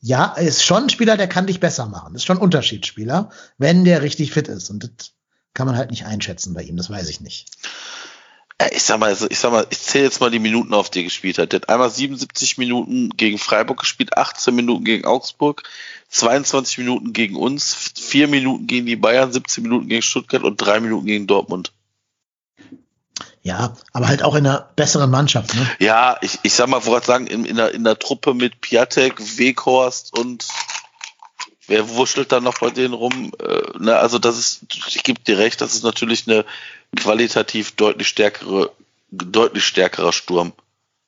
Ja, ist schon ein Spieler, der kann dich besser machen. Ist schon ein Unterschiedsspieler, wenn der richtig fit ist. Und das kann man halt nicht einschätzen bei ihm, das weiß ich nicht. Ich sag mal, also ich sag mal, ich zähle jetzt mal die Minuten auf, die er gespielt hat. Der hat einmal 77 Minuten gegen Freiburg gespielt, 18 Minuten gegen Augsburg, 22 Minuten gegen uns, 4 Minuten gegen die Bayern, 17 Minuten gegen Stuttgart und 3 Minuten gegen Dortmund. Ja, aber halt auch in einer besseren Mannschaft. Ne? Ja, ich, ich sag mal, wollte sagen, in, in, der, in der Truppe mit Piatek, Weghorst und wer wurschtelt da noch bei denen rum? Äh, ne, also das ist, ich gebe dir recht, das ist natürlich eine qualitativ deutlich stärkere, deutlich stärkerer Sturm.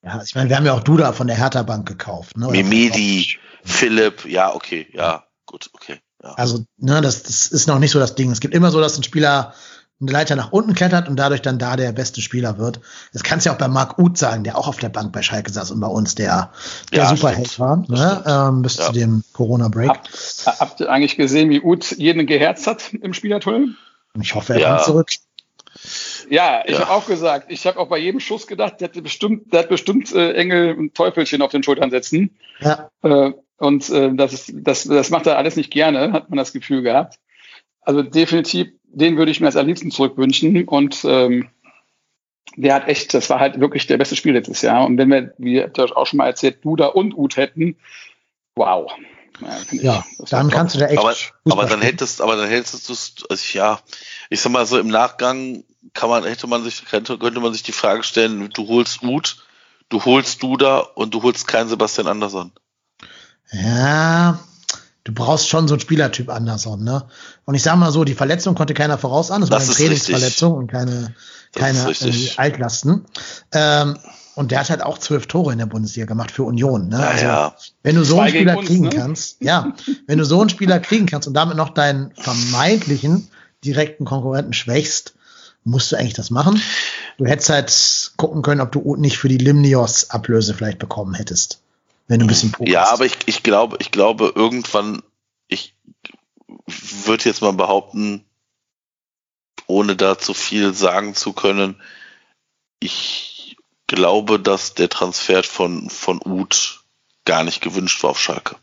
Ja, ich meine, wir haben ja auch Duda von der Hertha Bank gekauft. Ne? Mimedi, Philipp, ja, okay, ja, gut, okay. Ja. Also, ne, das, das ist noch nicht so das Ding. Es gibt immer so, dass ein Spieler eine Leiter nach unten klettert und dadurch dann da der beste Spieler wird. Das kannst du ja auch bei Marc Uth sagen, der auch auf der Bank bei Schalke saß und bei uns der, der ja, Superheld war, ne? ähm, bis ja. zu dem Corona-Break. Hab, habt ihr eigentlich gesehen, wie Uth jeden geherzt hat im Spielertunnel? Ich hoffe, er ja. kommt zurück. Ja, ich ja. habe auch gesagt, ich habe auch bei jedem Schuss gedacht, der hat bestimmt, der hat bestimmt äh, Engel und Teufelchen auf den Schultern setzen. Ja. Äh, und äh, das, ist, das, das macht er alles nicht gerne, hat man das Gefühl gehabt. Also definitiv den würde ich mir als am liebsten zurückwünschen. Und ähm, der hat echt, das war halt wirklich der beste Spiel letztes Jahr. Und wenn wir, wie ihr euch auch schon mal erzählt, Duda und Ut hätten, wow. Ja, ja dann kannst du da echt. Aber, aber dann hättest, aber dann hättest du es, also ja, ich sag mal so im Nachgang kann man, hätte man sich, könnte, könnte man sich die Frage stellen, du holst Ut, du holst Duda und du holst keinen Sebastian Andersson. Ja, du brauchst schon so einen Spielertyp Anderson, ne? Und ich sag mal so, die Verletzung konnte keiner vorausahnen. Das, das war eine Trainingsverletzung und keine, keine äh, Altlasten. Ähm, und der hat halt auch zwölf Tore in der Bundesliga gemacht für Union. Ne? Also, ja. Wenn du so einen Spieler uns, kriegen ne? kannst, ja, wenn du so einen Spieler kriegen kannst und damit noch deinen vermeintlichen direkten Konkurrenten schwächst, musst du eigentlich das machen. Du hättest halt gucken können, ob du nicht für die Limnios Ablöse vielleicht bekommen hättest wenn du ein bisschen pokerst. Ja, aber ich, ich glaube, ich glaube, irgendwann, ich würde jetzt mal behaupten, ohne da zu viel sagen zu können, ich glaube, dass der Transfer von, von Uth gar nicht gewünscht war auf Schalke.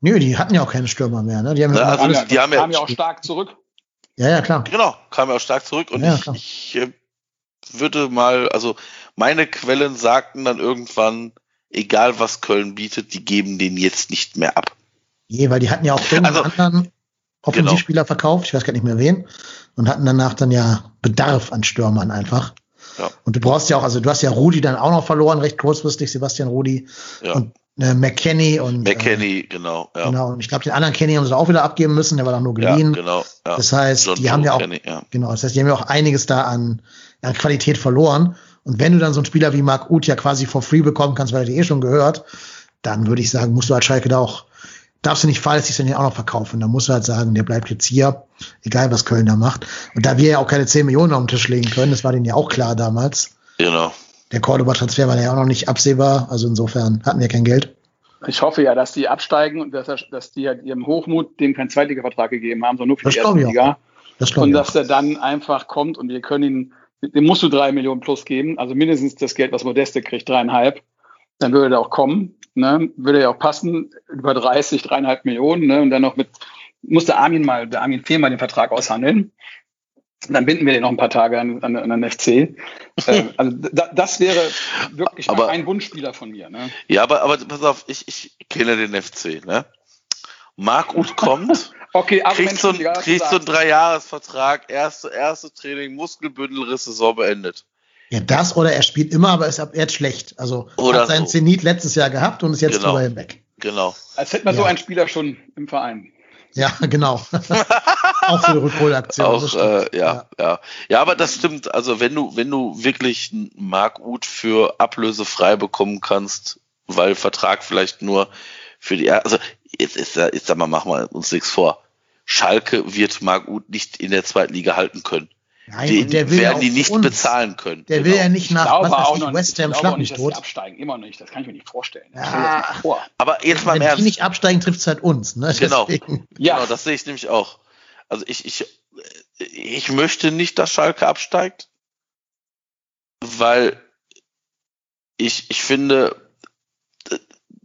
Nö, die hatten ja auch keine Stürmer mehr, ne? Die haben, ja, also die haben ja, ja auch stark zurück. Ja, ja, klar. Genau, kam ja auch stark zurück und ja, ich, ich äh, würde mal, also meine Quellen sagten dann irgendwann, egal was Köln bietet, die geben den jetzt nicht mehr ab. Je, weil die hatten ja auch also, anderen. Offensivspieler genau. verkauft, ich weiß gar nicht mehr wen, und hatten danach dann ja Bedarf an Stürmern einfach. Ja. Und du brauchst ja auch, also du hast ja Rudi dann auch noch verloren, recht kurzfristig, Sebastian Rudi. Ja. Und äh, McKenny und McKenny, äh, genau. Ja. Genau. Und ich glaube, den anderen Kenny haben sie auch wieder abgeben müssen, der war doch nur geliehen. Ja, genau. Ja. Das heißt, John die haben ja auch, Kenny, genau, das heißt, die haben ja auch einiges da an, an Qualität verloren. Und wenn du dann so einen Spieler wie Marc Uth ja quasi for free bekommen kannst, weil er dir eh schon gehört, dann würde ich sagen, musst du als Schalke da auch, darfst du nicht fahrlässig dann ja auch noch verkaufen. Da musst du halt sagen, der bleibt jetzt hier, egal was Köln da macht. Und da wir ja auch keine 10 Millionen auf den Tisch legen können, das war denen ja auch klar damals. Genau. Der Cordoba-Transfer war ja auch noch nicht absehbar, also insofern hatten wir kein Geld. Ich hoffe ja, dass die absteigen und dass, dass die halt ihrem Hochmut dem keinen Zweitliga-Vertrag gegeben haben, sondern nur für das die erste Liga. Das und dass er dann einfach kommt und wir können ihn dem musst du drei Millionen plus geben, also mindestens das Geld, was Modeste kriegt, dreieinhalb. Dann würde er auch kommen, ne? würde er auch passen, über 30, dreieinhalb Millionen, ne? und dann noch mit, musste Armin mal, der Armin Fehl mal den Vertrag aushandeln. Dann binden wir den noch ein paar Tage an, an, an den FC. äh, (laughs) also da, das wäre wirklich aber, ein Wunschspieler von mir. Ne? Ja, aber, aber pass auf, ich, ich kenne den FC. Ne? Marc Uth kommt, (laughs) okay, kriegt so, kriegt so einen Dreijahresvertrag, erste, erste Training, Muskelbündelriss, Saison beendet. Ja, das oder er spielt immer, aber ist ab jetzt schlecht. Also oder hat seinen so. Zenit letztes Jahr gehabt und ist jetzt genau. drüber hinweg. Genau. Als hätte man ja. so einen Spieler schon im Verein. Ja, (laughs) genau. (laughs) auch für die Rückholaktion. Auch, äh, ja, ja, ja. Ja, aber das stimmt. Also wenn du, wenn du wirklich einen Mark Uth für Ablöse frei bekommen kannst, weil Vertrag vielleicht nur für die, also jetzt ist ja, jetzt sag mal, machen wir uns nichts vor. Schalke wird Marc Uth nicht in der zweiten Liga halten können. Nein, Den der will werden die nicht uns. bezahlen können. Der genau. will ja nicht nach was weiß ich, West Ham schlag nicht tot. absteigen, immer noch nicht. Das kann ich mir nicht vorstellen. Ja. Nicht vor. Aber jetzt mal Wenn Ernst. die nicht absteigen, trifft es halt uns. Ne? Genau. Ja. Genau, das sehe ich nämlich auch. Also ich, ich, ich möchte nicht, dass Schalke absteigt, weil ich, ich finde,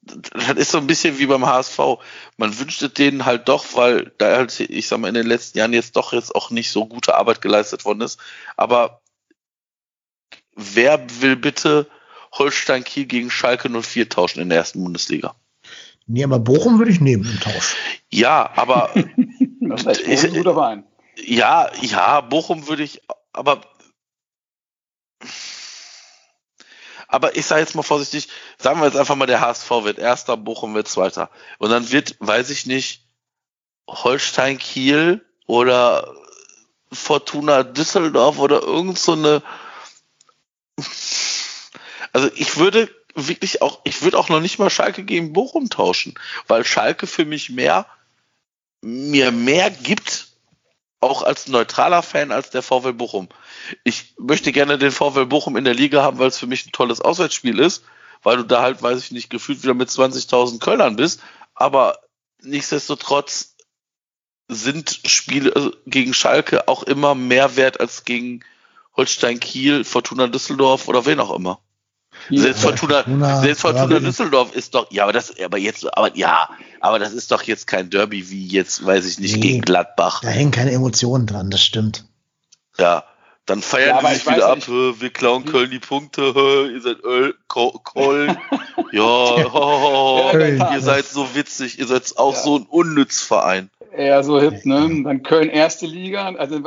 das ist so ein bisschen wie beim HSV. Man wünscht es denen halt doch, weil da halt, ich sag mal, in den letzten Jahren jetzt doch jetzt auch nicht so gute Arbeit geleistet worden ist. Aber wer will bitte Holstein Kiel gegen Schalke 04 tauschen in der ersten Bundesliga? Nee, aber Bochum würde ich nehmen im Tausch. Ja, aber. (laughs) das heißt, Bochum ich, guter Verein. Ja, ja, Bochum würde ich, aber aber ich sage jetzt mal vorsichtig, sagen wir jetzt einfach mal, der HSV wird erster, Bochum wird zweiter. Und dann wird, weiß ich nicht, Holstein Kiel oder Fortuna Düsseldorf oder irgend so eine. (laughs) Also ich würde wirklich auch, ich würde auch noch nicht mal Schalke gegen Bochum tauschen, weil Schalke für mich mehr, mir mehr gibt auch als neutraler Fan als der VW Bochum. Ich möchte gerne den VW Bochum in der Liga haben, weil es für mich ein tolles Auswärtsspiel ist, weil du da halt, weiß ich nicht, gefühlt wieder mit 20.000 Kölnern bist. Aber nichtsdestotrotz sind Spiele gegen Schalke auch immer mehr wert als gegen Holstein Kiel, Fortuna Düsseldorf oder wen auch immer. Selbst Fortuna, Fortuna, selbst Fortuna Düsseldorf ist doch, ja, aber das, aber jetzt, aber ja, aber das ist doch jetzt kein Derby wie jetzt, weiß ich nicht, nee, gegen Gladbach. Da hängen keine Emotionen dran, das stimmt. Ja, dann feiern ja, die sich wieder ab, nicht. wir klauen Köln die Punkte, ihr seid Öl, Köln, (laughs) ja, ho, ihr seid so witzig, ihr seid auch ja. so ein Unnützverein eher so hip, ne? Dann Köln erste Liga. Also,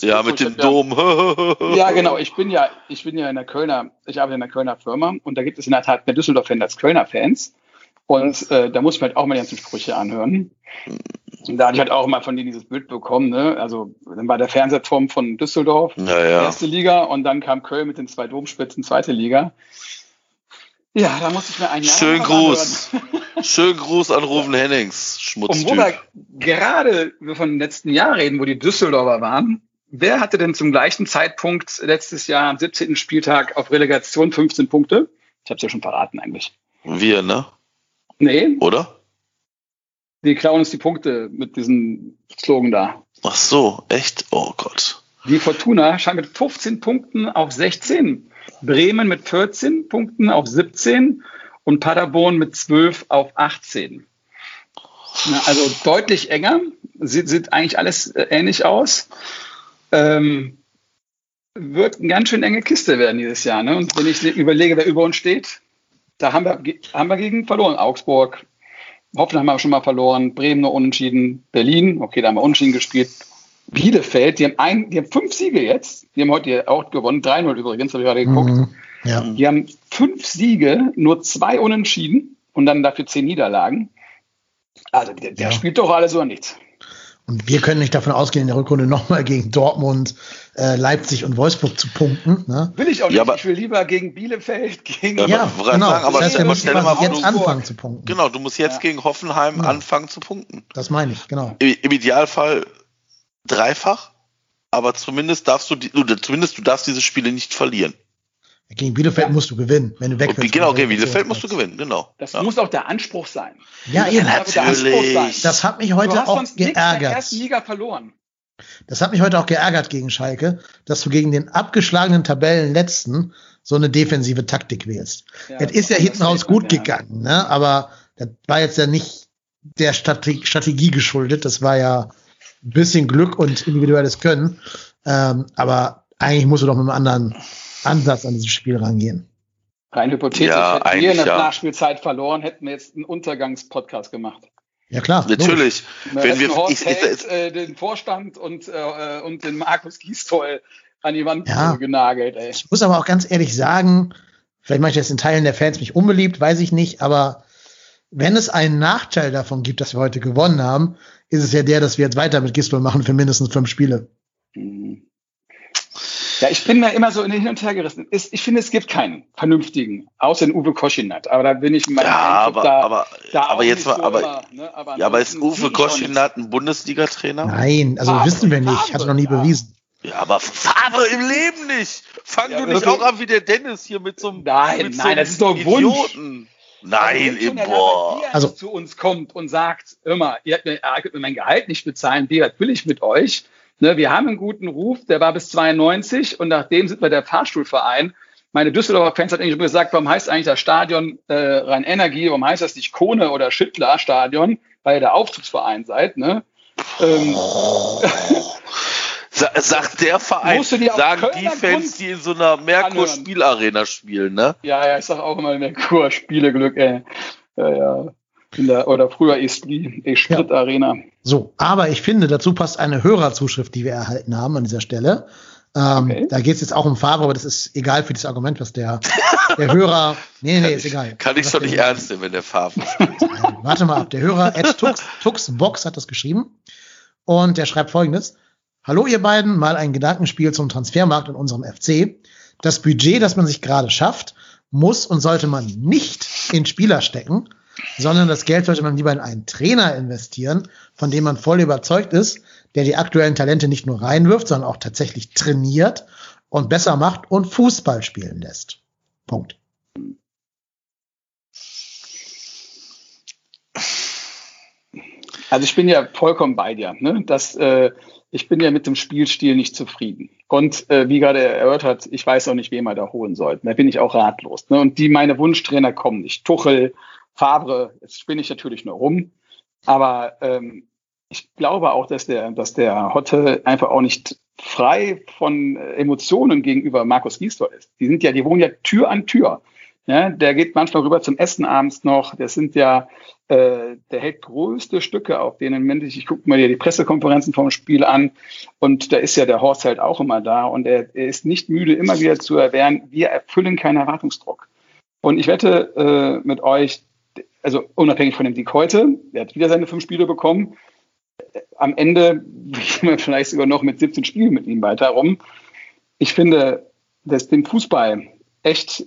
ja, mit dem Dom. (laughs) ja, genau. Ich bin ja, ich bin ja in der Kölner, ich arbeite in der Kölner Firma und da gibt es in der Tat mehr Düsseldorf-Fans als Kölner-Fans. Und äh, da muss man halt auch mal die ganzen Sprüche anhören. Und da hatte ich halt auch mal von denen dieses Bild bekommen, ne? Also dann war der Fernsehturm von Düsseldorf, ja, ja. erste Liga, und dann kam Köln mit den zwei Domspitzen, zweite Liga. Ja, da muss ich mir ein Jahr Schönen Gruß. (laughs) Schönen Gruß an Rufen Hennings, Schmutztyp. Und wo wir gerade von den letzten Jahr reden, wo die Düsseldorfer waren, wer hatte denn zum gleichen Zeitpunkt letztes Jahr am 17. Spieltag auf Relegation 15 Punkte? Ich habe es ja schon verraten eigentlich. Wir, ne? Nee. Oder? Die klauen uns die Punkte mit diesem Slogan da. Ach so, echt? Oh Gott. Die Fortuna scheint mit 15 Punkten auf 16 Bremen mit 14 Punkten auf 17 und Paderborn mit 12 auf 18. Na, also deutlich enger. Sieht, sieht eigentlich alles äh, ähnlich aus. Ähm, wird eine ganz schön enge Kiste werden dieses Jahr. Ne? Und wenn ich überlege, wer über uns steht, da haben wir, haben wir gegen verloren. Augsburg, Hoffenheim haben wir schon mal verloren, Bremen nur unentschieden, Berlin, okay, da haben wir unentschieden gespielt. Bielefeld, die haben, ein, die haben fünf Siege jetzt, die haben heute auch gewonnen, 3-0 übrigens, habe ich gerade geguckt. Mhm, ja. Die haben fünf Siege, nur zwei Unentschieden und dann dafür zehn Niederlagen. Also der, der ja. spielt doch alles oder nichts. Und wir können nicht davon ausgehen, in der Rückrunde nochmal gegen Dortmund, äh, Leipzig und Wolfsburg zu punkten. Ne? Will ich auch nicht. Ja, ich will lieber gegen Bielefeld, gegen. Ja, ja genau. Sagen, aber das heißt, wir müssen quasi jetzt anfangen zu punkten. Genau, du musst jetzt ja. gegen Hoffenheim ja. anfangen zu punkten. Das meine ich, genau. Im, Im, Idealfall dreifach, aber zumindest darfst du, die, zumindest du darfst diese Spiele nicht verlieren. Gegen Bielefeld ja. musst du gewinnen, wenn du weg willst. Genau, gegen Bielefeld musst du gewinnen, genau. Das ja. muss auch der Anspruch sein. Ja, eben. Natürlich. Das hat mich heute auch geärgert. In der ersten Liga verloren. Das hat mich heute auch geärgert gegen Schalke, dass du gegen den abgeschlagenen Tabellenletzten so eine defensive Taktik wählst. Ja, das ist ja hinten raus gut ja. gegangen, ne? aber das war jetzt ja nicht der Strategie geschuldet. Das war ja ein bisschen Glück und individuelles Können. Ähm, aber eigentlich musst du doch mit einem anderen Ansatz an dieses Spiel rangehen. Rein hypothetisch, ja, hätten wir in der ja. Nachspielzeit verloren, hätten wir jetzt einen Untergangspodcast gemacht. Ja klar. Natürlich. Wenn wir Horst ich, Held, ich, äh, den Vorstand und, äh, und den Markus Giestol an die Wand ja. genagelt. Ey. Ich muss aber auch ganz ehrlich sagen, vielleicht mache ich das in Teilen der Fans mich unbeliebt, weiß ich nicht, aber wenn es einen Nachteil davon gibt, dass wir heute gewonnen haben, ist es ja der, dass wir jetzt weiter mit Gistol machen für mindestens fünf Spiele. Mhm. Ja, ich bin da immer so in den Hin und Her gerissen. Ich finde, es gibt keinen vernünftigen, außer den Uwe Koschinat. Aber da bin ich mal. Ja, aber, da, aber, da aber jetzt mal, so aber, immer, ne? aber, ja, aber ist Uwe Koschinat ein Bundesliga-Trainer? Nein, also Farbe, wissen wir nicht. Farbe, Hat er noch nie ja. bewiesen. Ja, aber Farbe im Leben nicht. Fang ja, du nicht auch an wie der Dennis hier mit so einem. Nein, mit nein, so das ist doch Idioten. Nein, also, boah. Wenn also zu uns kommt und sagt, immer, ihr habt mir, ihr könnt mir mein Gehalt nicht bezahlen, was will ich mit euch? Ne, wir haben einen guten Ruf, der war bis 92 und nachdem sind wir der Fahrstuhlverein. Meine Düsseldorfer Fans hat eigentlich gesagt, warum heißt eigentlich das Stadion äh, Rhein Energie, warum heißt das nicht Kone oder Schüttler Stadion, weil ihr der Aufzugsverein seid, ne? Ähm, (laughs) sagt der Verein, sagen Kölner die Fans, Grund die in so einer Merkur-Spielarena spielen, ne? Ja, ja, ich sag auch immer Merkur-Spieleglück, ey. Ja, ja. Der, oder früher Esprit, Esprit ja. Arena. So, aber ich finde, dazu passt eine Hörerzuschrift, die wir erhalten haben an dieser Stelle. Ähm, okay. Da geht es jetzt auch um Farbe, aber das ist egal für das Argument, was der, der Hörer. (laughs) Nee, nee, ist egal. Kann ich doch nicht ernst nehmen, wenn der Farbe (laughs) Warte mal ab. Der Hörer Ed Tux, Tuxbox hat das geschrieben. Und der schreibt folgendes. Hallo ihr beiden, mal ein Gedankenspiel zum Transfermarkt in unserem FC. Das Budget, das man sich gerade schafft, muss und sollte man nicht in Spieler stecken, sondern das Geld sollte man lieber in einen Trainer investieren, von dem man voll überzeugt ist, der die aktuellen Talente nicht nur reinwirft, sondern auch tatsächlich trainiert und besser macht und Fußball spielen lässt. Punkt. Also ich bin ja vollkommen bei dir. Ne? Das, äh, ich bin ja mit dem Spielstil nicht zufrieden. Und äh, wie gerade erörtert, ich weiß auch nicht, wen wir da holen sollten. Da bin ich auch ratlos. Ne? Und die meine Wunschtrainer kommen nicht. Tuchel, Fabre, jetzt spinne ich natürlich nur rum, aber ähm, ich glaube auch, dass der, dass der Hotte einfach auch nicht frei von Emotionen gegenüber Markus Giestor ist. Die sind ja, die wohnen ja Tür an Tür. Ja, der geht manchmal rüber zum Essen abends noch. Das sind ja, äh, der hält größte Stücke, auf denen männlich. Ich gucke mir ja die Pressekonferenzen vom Spiel an und da ist ja der Horst halt auch immer da und er, er ist nicht müde, immer wieder zu erwähnen, wir erfüllen keinen Erwartungsdruck. Und ich wette äh, mit euch, also unabhängig von dem Dick heute, der hat wieder seine fünf Spiele bekommen. Am Ende (laughs) gehen wir vielleicht sogar noch mit 17 Spielen mit ihm weiter rum. Ich finde, dass dem Fußball echt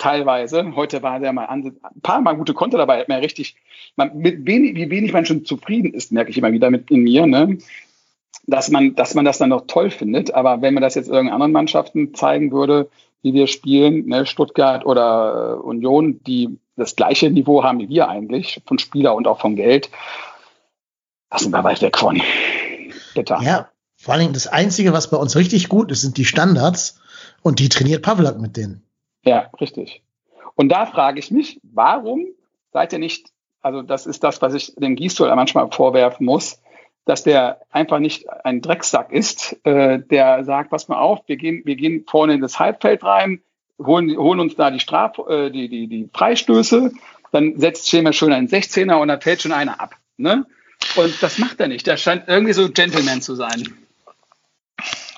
teilweise, heute war der mal ein paar Mal gute Konter dabei, hat mir richtig, man, mit wenig, wie wenig man schon zufrieden ist, merke ich immer wieder mit in mir, ne? dass man, dass man das dann noch toll findet. Aber wenn man das jetzt irgendeinen anderen Mannschaften zeigen würde, wie wir spielen, ne, Stuttgart oder äh, Union, die das gleiche Niveau haben wie wir eigentlich, von Spieler und auch von Geld, da sind wir weit weg von. Bitte. Ja, vor allen Dingen das Einzige, was bei uns richtig gut ist, sind die Standards und die trainiert Pavlak mit denen. Ja, richtig. Und da frage ich mich, warum seid ihr nicht, also das ist das, was ich dem Gießol manchmal vorwerfen muss, dass der einfach nicht ein Drecksack ist, äh, der sagt, pass mal auf, wir gehen, wir gehen vorne in das Halbfeld rein, holen, holen uns da die Straf, äh, die, die, die Freistöße dann setzt Schema schon einen 16er und dann fällt schon einer ab. Ne? Und das macht er nicht. Der scheint irgendwie so Gentleman zu sein.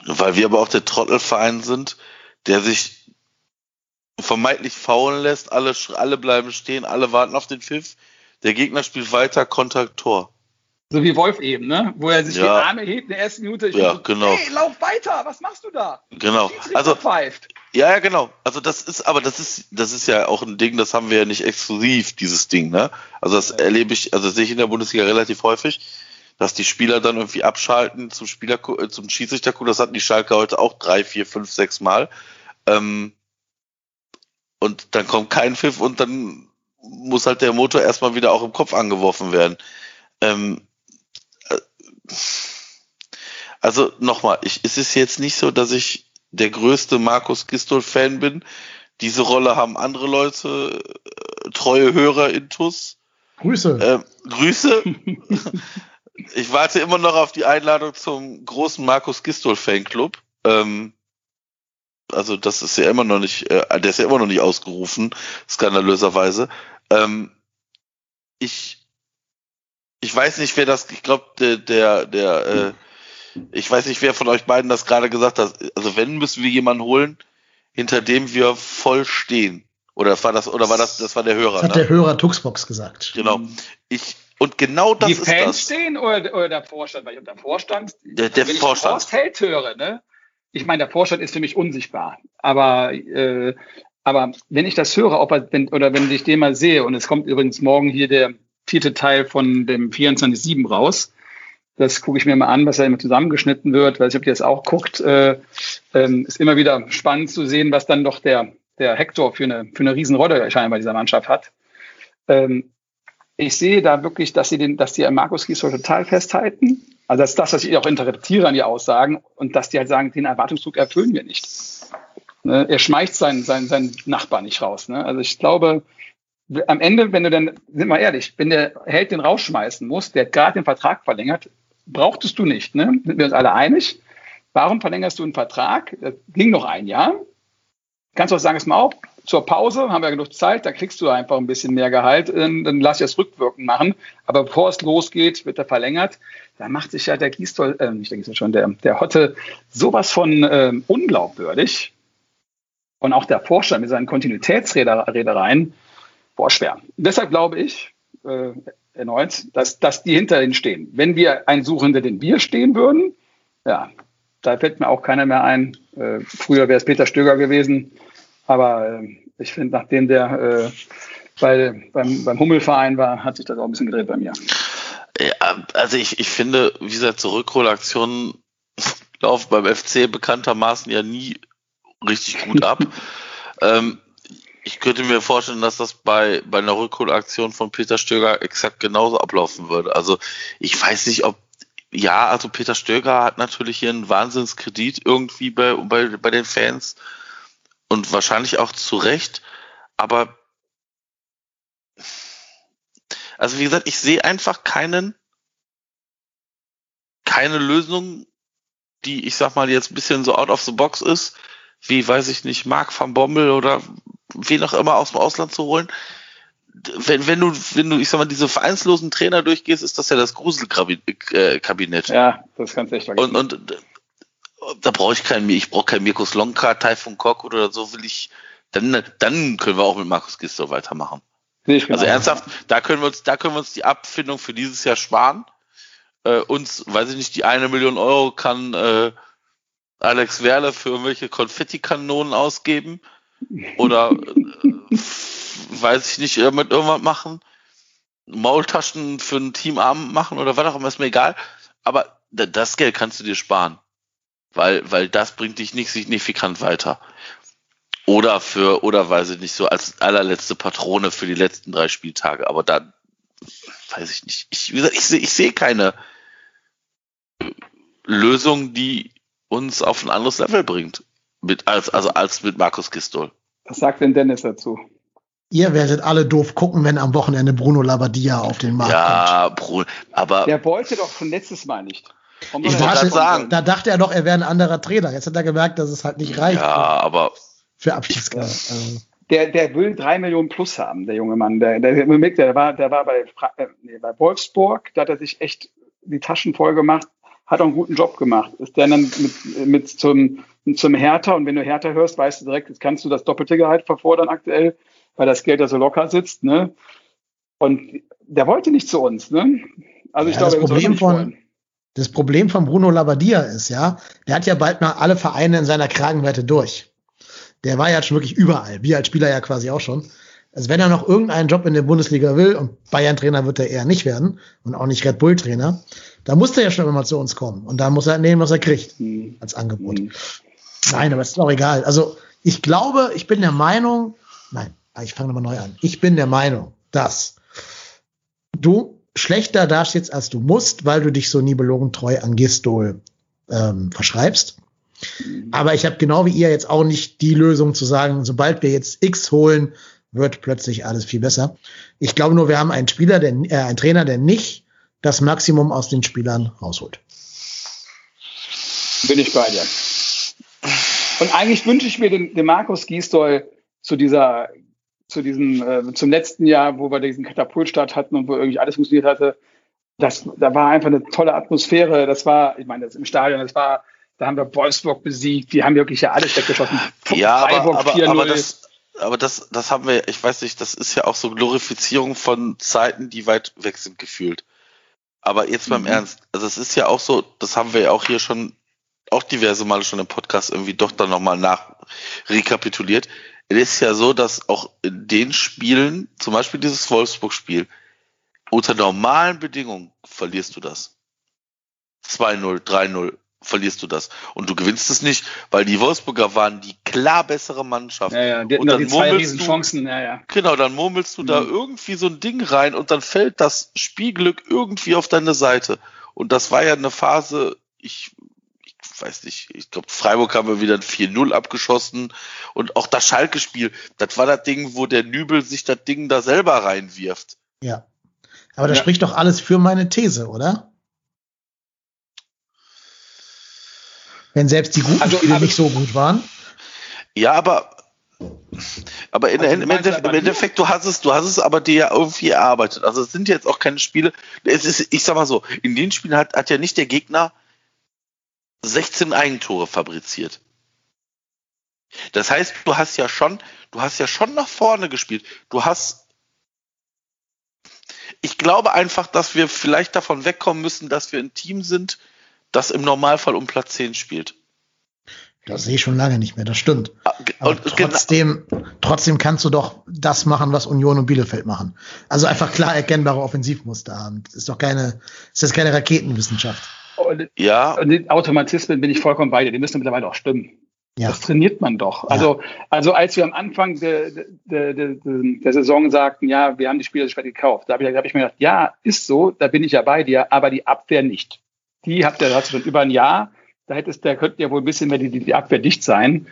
Weil wir aber auch der Trottelverein sind, der sich vermeintlich faulen lässt, alle, alle bleiben stehen, alle warten auf den Pfiff, der Gegner spielt weiter, Kontakt, Tor. So wie Wolf eben, ne? Wo er sich ja. die Arme hebt in der ersten Minute. ja, so, genau. Hey, lauf weiter, was machst du da? Genau. Also, pfeift. Ja, ja, genau. Also das ist, aber das ist, das ist ja auch ein Ding, das haben wir ja nicht exklusiv, dieses Ding, ne? Also das erlebe ich, also das sehe ich in der Bundesliga relativ häufig, dass die Spieler dann irgendwie abschalten zum Spieler, zum Schiedsrichter Das hatten die Schalke heute auch drei, vier, fünf, sechs Mal. Ähm, und dann kommt kein Pfiff und dann muss halt der Motor erstmal wieder auch im Kopf angeworfen werden. Ähm, äh, also nochmal, ich, es ist jetzt nicht so, dass ich der größte Markus Gistol-Fan bin. Diese Rolle haben andere Leute, äh, treue Hörer in TUS. Grüße. Ähm, Grüße. (laughs) ich warte immer noch auf die Einladung zum großen Markus Gistol Fanclub. Ähm, also das ist ja immer noch nicht, äh, der ist ja immer noch nicht ausgerufen, skandalöserweise. Ähm, ich, ich weiß nicht, wer das, ich glaube, der, der, der äh, ich weiß nicht, wer von euch beiden das gerade gesagt hat. Also wenn müssen wir jemanden holen, hinter dem wir voll stehen. Oder war das, oder war das, das war der Hörer? Das hat ne? der Hörer Tuxbox gesagt. Genau. Ich, und genau das Die ist Fans das. stehen oder, oder der Vorstand? Weil ich der Vorstand, der, der wenn Vorstand. ich Horst Held höre, ne? Ich meine, der Vorstand ist für mich unsichtbar. Aber, äh, aber wenn ich das höre, ob er, wenn, oder wenn ich den mal sehe, und es kommt übrigens morgen hier der vierte Teil von dem 24-7 raus, das gucke ich mir mal an, was da immer zusammengeschnitten wird, weil ich ob ihr das auch guckt, äh, ähm, ist immer wieder spannend zu sehen, was dann doch der, der Hector für eine, für eine Riesenrolle scheinbar dieser Mannschaft hat. Ähm, ich sehe da wirklich, dass sie den, dass die Markus Giesel total festhalten. Also das ist das, was ich auch interpretiere an die Aussagen und dass die halt sagen, den Erwartungsdruck erfüllen wir nicht. Ne? Er schmeißt seinen, seinen, seinen Nachbarn nicht raus. Ne? Also ich glaube, am Ende, wenn du dann, sind wir ehrlich, wenn der Held den rausschmeißen muss, der hat gerade den Vertrag verlängert, brauchtest du nicht. Ne? Sind wir uns alle einig? Warum verlängerst du einen Vertrag? Das ging noch ein Jahr. Kannst du auch sagen, es mal auf, zur Pause haben wir genug Zeit, da kriegst du einfach ein bisschen mehr Gehalt, ähm, dann lass ich das rückwirkend machen. Aber bevor es losgeht, wird er verlängert. Da macht sich ja der Gießdoll, äh, nicht der Gießdoll schon, der, der Hotte sowas von ähm, unglaubwürdig. Und auch der Vorstand mit seinen Kontinuitätsredereien, boah, schwer. Deshalb glaube ich, äh, erneut, dass, dass die hinter ihnen stehen. Wenn wir ein Such hinter den Bier stehen würden, ja, da fällt mir auch keiner mehr ein. Äh, früher wäre es Peter Stöger gewesen, aber äh, ich finde, nachdem der äh, bei, beim, beim Hummelverein war, hat sich das auch ein bisschen gedreht bei mir. Ja, also ich, ich finde, wie gesagt, zur Rückholaktion (laughs) laufen beim FC bekanntermaßen ja nie richtig gut ab. (laughs) ähm, ich könnte mir vorstellen, dass das bei, bei einer Rückholaktion von Peter Stöger exakt genauso ablaufen würde. Also ich weiß nicht, ob ja, also Peter Stöger hat natürlich hier einen Wahnsinnskredit irgendwie bei, bei, bei den Fans und wahrscheinlich auch zu Recht, aber also wie gesagt, ich sehe einfach keinen, keine Lösung, die ich sag mal jetzt ein bisschen so out of the box ist, wie weiß ich nicht, Mark van Bommel oder wen auch immer aus dem Ausland zu holen. Wenn, wenn du, wenn du, ich sag mal, diese vereinslosen Trainer durchgehst, ist das ja das Gruselkabinett. Ja, das kannst du echt vergessen. Und, und da brauche ich keinen, ich brauche keinen Mirko Slonka, Taifun Kok oder so will ich, dann, dann können wir auch mit Markus Gisto weitermachen. Also ernsthaft, da können wir uns, da können wir uns die Abfindung für dieses Jahr sparen. Äh, uns, weiß ich nicht, die eine Million Euro kann äh, Alex Werle für irgendwelche Konfettikanonen ausgeben oder äh, weiß ich nicht, mit irgendwas machen, Maultaschen für ein Teamarm machen oder was auch immer, ist mir egal. Aber das Geld kannst du dir sparen, weil, weil das bringt dich nicht signifikant weiter. Oder für, oder weiß ich nicht, so als allerletzte Patrone für die letzten drei Spieltage. Aber da weiß ich nicht. Ich, wie gesagt, ich sehe ich seh keine Lösung, die uns auf ein anderes Level bringt. Mit, als, also als mit Markus Gistol. Was sagt denn Dennis dazu? Ihr werdet alle doof gucken, wenn am Wochenende Bruno Labbadia auf den Markt ja, kommt. Ja, Bruno, aber. Der wollte doch schon letztes Mal nicht. Ich dachte, sagen. Da dachte er doch, er wäre ein anderer Trainer. Jetzt hat er gemerkt, dass es halt nicht reicht. Ja, aber. Für Abschiedskampf. Also der, der will drei Millionen plus haben, der junge Mann. Der, der, der, war, der war bei, äh, nee, bei Wolfsburg, da hat er sich echt die Taschen voll gemacht, hat auch einen guten Job gemacht. Ist der dann mit, mit zum, zum Hertha und wenn du Hertha hörst, weißt du direkt, jetzt kannst du das doppelte Gehalt verfordern aktuell, weil das Geld da so locker sitzt, ne? Und der wollte nicht zu uns, ne? Also ich ja, glaube, das Problem von, wollen. das Problem von Bruno Labbadia ist, ja, der hat ja bald mal alle Vereine in seiner Kragenweite durch. Der war ja schon wirklich überall, wie als Spieler ja quasi auch schon. Also wenn er noch irgendeinen Job in der Bundesliga will, und Bayern-Trainer wird er eher nicht werden und auch nicht Red Bull-Trainer, da muss er ja schon immer zu uns kommen. Und da muss er nehmen, was er kriegt mhm. als Angebot. Mhm. Nein, aber es ist auch egal. Also ich glaube, ich bin der Meinung, nein, ich fange nochmal neu an. Ich bin der Meinung, dass du schlechter dastehst, als du musst, weil du dich so treu an Gistol ähm, verschreibst. Aber ich habe genau wie ihr jetzt auch nicht die Lösung zu sagen, sobald wir jetzt X holen, wird plötzlich alles viel besser. Ich glaube nur, wir haben einen Spieler, der, äh, einen Trainer, der nicht das Maximum aus den Spielern rausholt. Bin ich bei dir. Und eigentlich wünsche ich mir den, den Markus Gisdol zu dieser zu diesem, äh, zum letzten Jahr, wo wir diesen Katapultstart hatten und wo irgendwie alles funktioniert hatte. Das, da war einfach eine tolle Atmosphäre. Das war, ich meine, das im Stadion, das war, da haben wir Wolfsburg besiegt, die haben wirklich ja alles weggeschossen. Ja, aber, aber, aber, das, aber das, das haben wir, ich weiß nicht, das ist ja auch so Glorifizierung von Zeiten, die weit weg sind, gefühlt. Aber jetzt beim mhm. Ernst, also es ist ja auch so, das haben wir ja auch hier schon, auch diverse Male schon im Podcast irgendwie doch dann nochmal nach rekapituliert es ist ja so, dass auch in den Spielen, zum Beispiel dieses Wolfsburg-Spiel, unter normalen Bedingungen verlierst du das. 2-0, 3-0 verlierst du das. Und du gewinnst es nicht, weil die Wolfsburger waren die klar bessere Mannschaft. Ja, ja, die und dann die zwei Riesenchancen, ja, ja. Genau, dann murmelst du mhm. da irgendwie so ein Ding rein und dann fällt das Spielglück irgendwie auf deine Seite. Und das war ja eine Phase, ich weiß nicht, ich glaube, Freiburg haben wir wieder ein 4-0 abgeschossen und auch das Schalke-Spiel, das war das Ding, wo der Nübel sich das Ding da selber reinwirft. Ja. Aber das ja. spricht doch alles für meine These, oder? Wenn selbst die guten also, Spiele nicht so gut waren. Ja, aber aber in, also, im, Endeffekt, im Endeffekt, du hast es, du hast es aber dir ja irgendwie erarbeitet. Also es sind jetzt auch keine Spiele. Es ist, ich sag mal so, in den Spielen hat, hat ja nicht der Gegner 16 Eigentore fabriziert. Das heißt, du hast ja schon, du hast ja schon nach vorne gespielt. Du hast, ich glaube einfach, dass wir vielleicht davon wegkommen müssen, dass wir ein Team sind, das im Normalfall um Platz 10 spielt. Das sehe ich schon lange nicht mehr, das stimmt. Ah, Aber trotzdem, trotzdem kannst du doch das machen, was Union und Bielefeld machen. Also einfach klar erkennbare Offensivmuster haben. Das ist doch keine, das ist keine Raketenwissenschaft. Und, ja. Und die Automatismen bin ich vollkommen bei dir. Die müssen mittlerweile auch stimmen. Ja. Das trainiert man doch. Also, ja. also als wir am Anfang der, der, der, der Saison sagten, ja, wir haben die Spieler spät gekauft, da habe ich, hab ich mir gedacht, ja, ist so, da bin ich ja bei dir, aber die Abwehr nicht. Die habt ihr, hast du schon über ein Jahr, da hättest, da könnten ja wohl ein bisschen mehr die, die Abwehr dicht sein.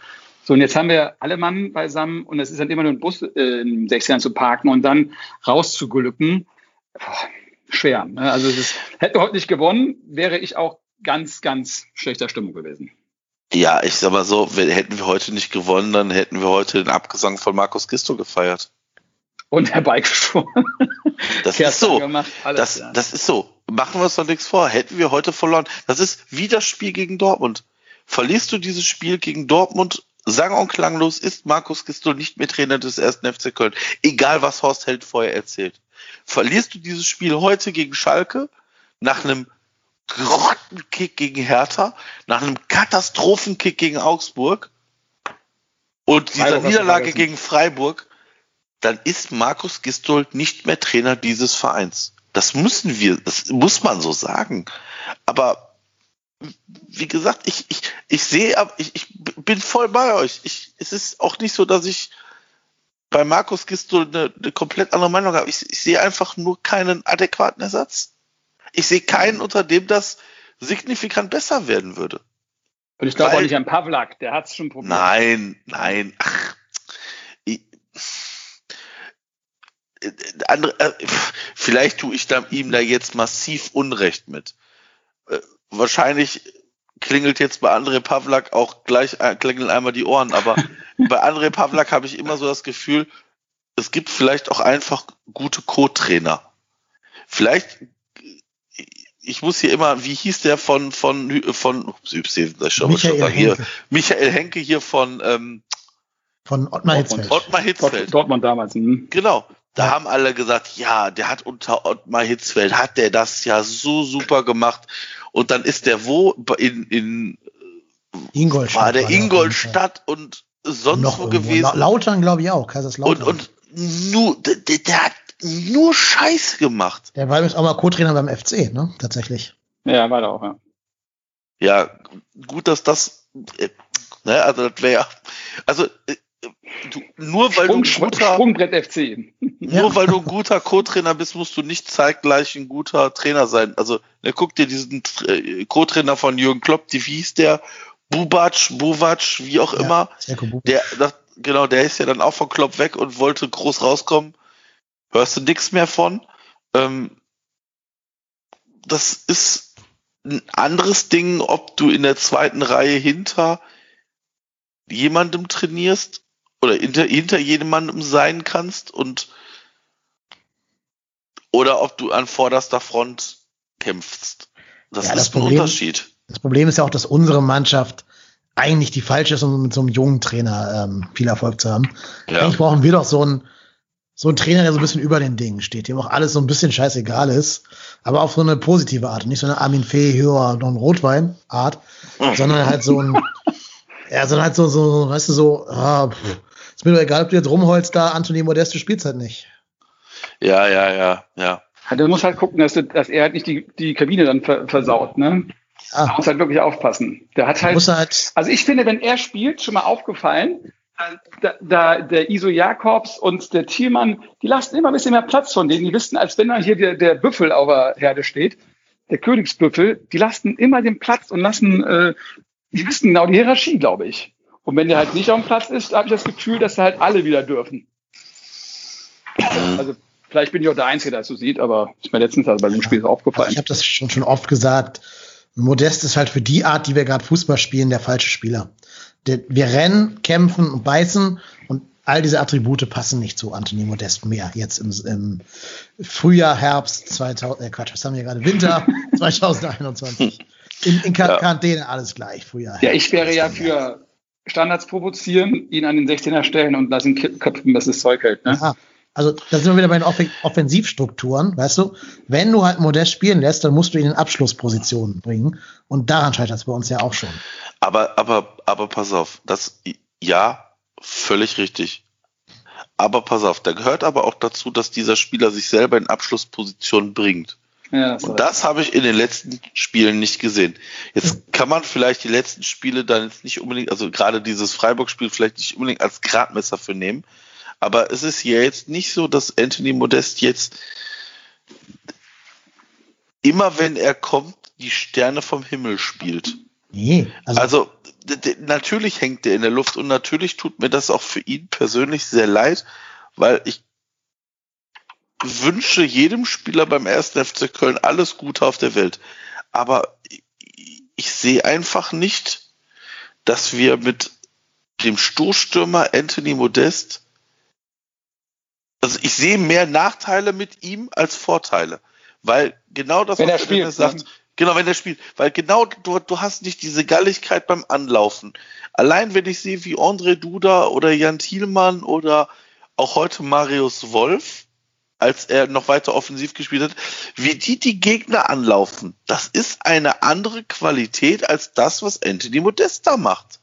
So, und jetzt haben wir alle Mann beisammen und es ist dann immer nur ein Bus äh, in sechs Jahren zu parken und dann rauszugülücken. Boah, schwer. Ne? Also das hätte heute nicht gewonnen, wäre ich auch ganz, ganz schlechter Stimmung gewesen. Ja, ich sag mal so, hätten wir heute nicht gewonnen, dann hätten wir heute den Abgesang von Markus Gisto gefeiert. Und herbeigeschworen. (laughs) Das ist so. Gemacht, alles, das, ja. das ist so. Machen wir uns doch nichts vor. Hätten wir heute verloren. Das ist wie das Spiel gegen Dortmund. Verlierst du dieses Spiel gegen Dortmund, sang und klanglos, ist Markus Gisto nicht mehr Trainer des ersten FC Köln. Egal, was Horst Held vorher erzählt verlierst du dieses Spiel heute gegen Schalke nach einem Grottenkick gegen Hertha, nach einem Katastrophenkick gegen Augsburg und dieser Freiburg Niederlage gegen Freiburg, dann ist Markus Gistol nicht mehr Trainer dieses Vereins. Das müssen wir, das muss man so sagen. Aber wie gesagt, ich, ich, ich sehe, ich, ich bin voll bei euch. Ich, es ist auch nicht so, dass ich bei Markus Gistel eine, eine komplett andere Meinung habe. Ich, ich sehe einfach nur keinen adäquaten Ersatz. Ich sehe keinen, unter dem das signifikant besser werden würde. Und ich glaube auch nicht an Pavlak, der hat es schon probiert. Nein, nein. Ach, ich, andere, äh, vielleicht tue ich da, ihm da jetzt massiv Unrecht mit. Äh, wahrscheinlich klingelt jetzt bei André Pavlak auch gleich, äh, klingeln einmal die Ohren, aber (laughs) bei André Pavlak habe ich immer so das Gefühl, es gibt vielleicht auch einfach gute Co-Trainer. Vielleicht, ich muss hier immer, wie hieß der von, von, von, Michael, Henke. Hier, Michael Henke hier von, ähm, von Ottmar Hitzfeld. Ottmar Hitzfeld. Dortmund damals. Mh. Genau. Da ja. haben alle gesagt, ja, der hat unter Ottmar Hitzfeld, hat der das ja so super gemacht. Und dann ist der wo? In, in Ingolstadt. War der war Ingolstadt und sonst Noch wo irgendwo. gewesen. La Lautern, glaube ich auch. Kaiserslautern. Und, und nur, der, der hat nur Scheiß gemacht. Der war übrigens auch mal Co-Trainer beim FC, ne? Tatsächlich. Ja, war der auch, ja. Ja, gut, dass das, äh, ne, also das wäre, also, äh, du, nur weil Sprung, du ein guter, Sprungbrett FC. (laughs) nur Ja. weil du ein guter Co-Trainer bist, musst du nicht zeitgleich ein guter Trainer sein. Also, ne, guck dir diesen äh, Co-Trainer von Jürgen Klopp, die, wie hieß der? Bubac, Buvac, wie auch Ja, immer. Der, das, genau, der ist ja dann auch von Klopp weg und wollte groß rauskommen. Hörst du nichts mehr von. Ähm, das ist ein anderes Ding, ob du in der zweiten Reihe hinter jemandem trainierst oder hinter, hinter jemandem sein kannst und oder ob du an vorderster Front kämpfst. Das Ja, das ist ein Problem- Unterschied. Das Problem ist ja auch, dass unsere Mannschaft eigentlich die falsche ist, um mit so einem jungen Trainer ähm, viel Erfolg zu haben. Ja. Eigentlich brauchen wir doch so einen, so einen Trainer, der so ein bisschen über den Dingen steht, dem auch alles so ein bisschen scheißegal ist, aber auf so eine positive Art. Nicht so eine Armin Fee, Höher, noch ein Rotwein Art, sondern halt so ein, (laughs) ja, sondern halt so, so, weißt du, so, ah, pff, ist mir doch egal, ob du jetzt rumholst, da Anthony Modeste spielt halt nicht. Ja, ja, ja, ja. Ja, Du musst halt gucken, dass, du, dass er halt nicht die, die Kabine dann ver, versaut, ne? Ja, Muss halt wirklich aufpassen. Der hat halt, halt, also ich finde, wenn er spielt, schon mal aufgefallen, da, da der Iso Jakobs und der Thielmann, die lassen immer ein bisschen mehr Platz von denen. Die wissen, als wenn da hier der, der Büffel auf der Herde steht, der Königsbüffel, die lassen immer den Platz und lassen, äh, die wissen genau die Hierarchie, glaube ich. Und wenn der halt nicht auf dem Platz ist, habe ich das Gefühl, dass da halt alle wieder dürfen. Also vielleicht bin ich auch der Einzige, der es so sieht, aber ist mir letztens also bei dem Spiel so also aufgefallen. ich habe das schon, schon oft gesagt, Modest ist halt für die Art, die wir gerade Fußball spielen, der falsche Spieler. Wir rennen, kämpfen und beißen und all diese Attribute passen nicht zu Anthony Modest mehr. Jetzt im, im Frühjahr, Herbst 2000, äh Quatsch, was haben wir gerade? Winter (laughs) 2021. In, in Quar- Ja. Quarantäne alles gleich, Frühjahr. Ja, Herbst. ich wäre ja für Standards provozieren, ihn an den 16er stellen und lassen ki- köpfen, dass es Zeug hält. Ne? Aha. Also da sind wir wieder bei den Offen Offensivstrukturen, weißt du? Wenn du halt Modest spielen lässt, dann musst du ihn in Abschlusspositionen bringen. Und daran scheitert es bei uns ja auch schon. Aber, aber, aber pass auf, das, ja, völlig richtig. Aber pass auf, da gehört aber auch dazu, dass dieser Spieler sich selber in Abschlussposition bringt. Ja, das Und das habe ich in den letzten Spielen nicht gesehen. Jetzt kann man vielleicht die letzten Spiele dann jetzt nicht unbedingt, also gerade dieses Freiburg-Spiel vielleicht nicht unbedingt als Gradmesser für nehmen. Aber es ist ja jetzt nicht so, dass Anthony Modest jetzt immer wenn er kommt, die Sterne vom Himmel spielt. Nee, also, Also natürlich hängt der in der Luft und natürlich tut mir das auch für ihn persönlich sehr leid, weil ich wünsche jedem Spieler beim 1. FC Köln alles Gute auf der Welt. Aber ich sehe einfach nicht, dass wir mit dem Stoßstürmer Anthony Modest, also ich sehe mehr Nachteile mit ihm als Vorteile, weil genau das, Wenn er was spielt, Dennis sagt? Genau, wenn er spielt. Weil genau du, du hast nicht diese Galligkeit beim Anlaufen. Allein wenn ich sehe, wie André Duda oder Jan Thielmann oder auch heute Marius Wolf, als er noch weiter offensiv gespielt hat, wie die die Gegner anlaufen. Das ist eine andere Qualität als das, was Anthony Modesta macht.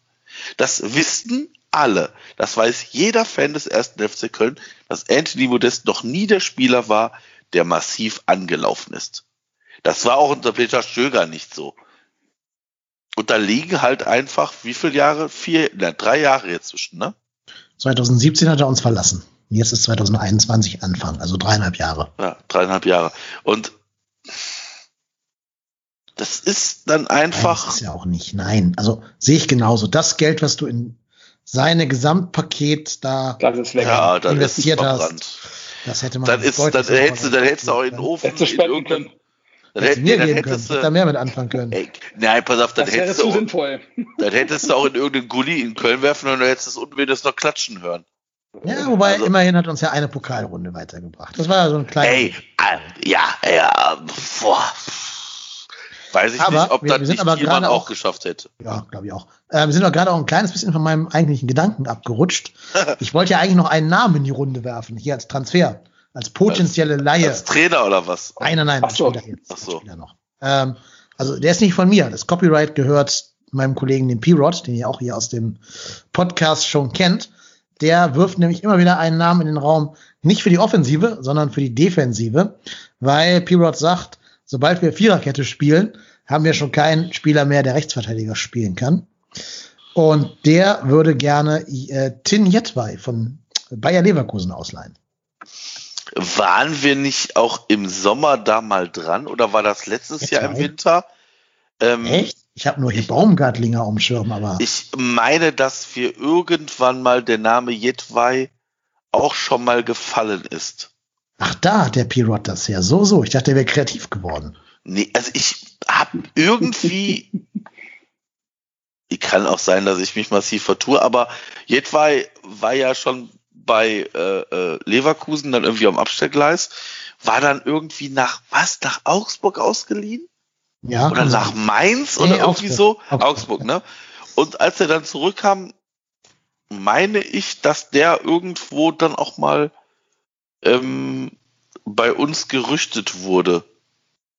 Das wissen alle. Das weiß jeder Fan des ersten FC Köln, dass Anthony Modest noch nie der Spieler war, der massiv angelaufen ist. Das war auch unter Peter Stöger nicht so. Und da liegen halt einfach, wie viele Jahre? Vier, na, drei Jahre jetzt zwischen, ne? 2017 hat er uns verlassen. Jetzt ist 2021 Anfang, also dreieinhalb Jahre. Ja, dreieinhalb Jahre. Und das ist dann Nein, einfach, das ist ja auch nicht. Nein, also sehe ich genauso. Das Geld, was du in seine Gesamtpaket da, Das ist weg. ja, dann investiert hast. das hätte man Dann ist, dann hättest du, dann hättest du auch in den Ofen, Hättest du in können. Dann Hätte hätt- mir dann geben hättest können. du- Hätte da mehr mit anfangen können. Ey, nein, pass auf, dann Das hättest, du, auch- sinnvoll. (laughs) dann hättest du auch in irgendeinen Gully in Köln werfen und du hättest das unten das noch klatschen hören. Ja, wobei Also- immerhin hat uns ja eine Pokalrunde weitergebracht. Das war ja so ein kleiner. Ey, ah, ja, ja, boah. Weiß ich Aber nicht, ob wir- das wir sind nicht aber jemand auch auch- geschafft hätte. Ja, glaube ich auch. Äh, wir sind doch gerade auch ein kleines bisschen von meinem eigentlichen Gedanken abgerutscht. (laughs) Ich wollte ja eigentlich noch einen Namen in die Runde werfen, hier als Transfer, als potenzielle Laie. Als Trainer oder was? Nein, nein, nein, Ach so. Spieler jetzt. Ach so. Spieler noch. Ähm, also der ist nicht von mir. Das Copyright gehört meinem Kollegen, dem P-Rod, den ihr auch hier aus dem Podcast schon kennt. Der wirft nämlich immer wieder einen Namen in den Raum, nicht für die Offensive, sondern für die Defensive, weil P-Rod sagt, sobald wir Viererkette spielen, haben wir schon keinen Spieler mehr, der Rechtsverteidiger spielen kann. Und der würde gerne äh, Tin Jetwei von Bayer Leverkusen ausleihen. Waren wir nicht auch im Sommer da mal dran oder war das letztes Jetzt Jahr im. Winter? Ähm, Echt? Ich habe nur hier Baumgartlinger auf dem Schirm, aber Ich meine, dass wir irgendwann mal der Name Jetwei auch schon mal gefallen ist. Ach da hat der P-Rod das her. So, so. Ich dachte, der wäre kreativ geworden. Nee, also ich habe irgendwie. (laughs) Ich kann auch sein, dass ich mich massiv vertue, aber Jetwei war ja schon bei äh, äh, Leverkusen dann irgendwie am Abstellgleis, war dann irgendwie nach was? Nach Augsburg ausgeliehen? Ja, oder nach. Mainz Nee, oder irgendwie so? Augsburg. Augsburg, ne? Und als er dann zurückkam, meine ich, dass der irgendwo dann auch mal ähm, bei uns gerüchtet wurde.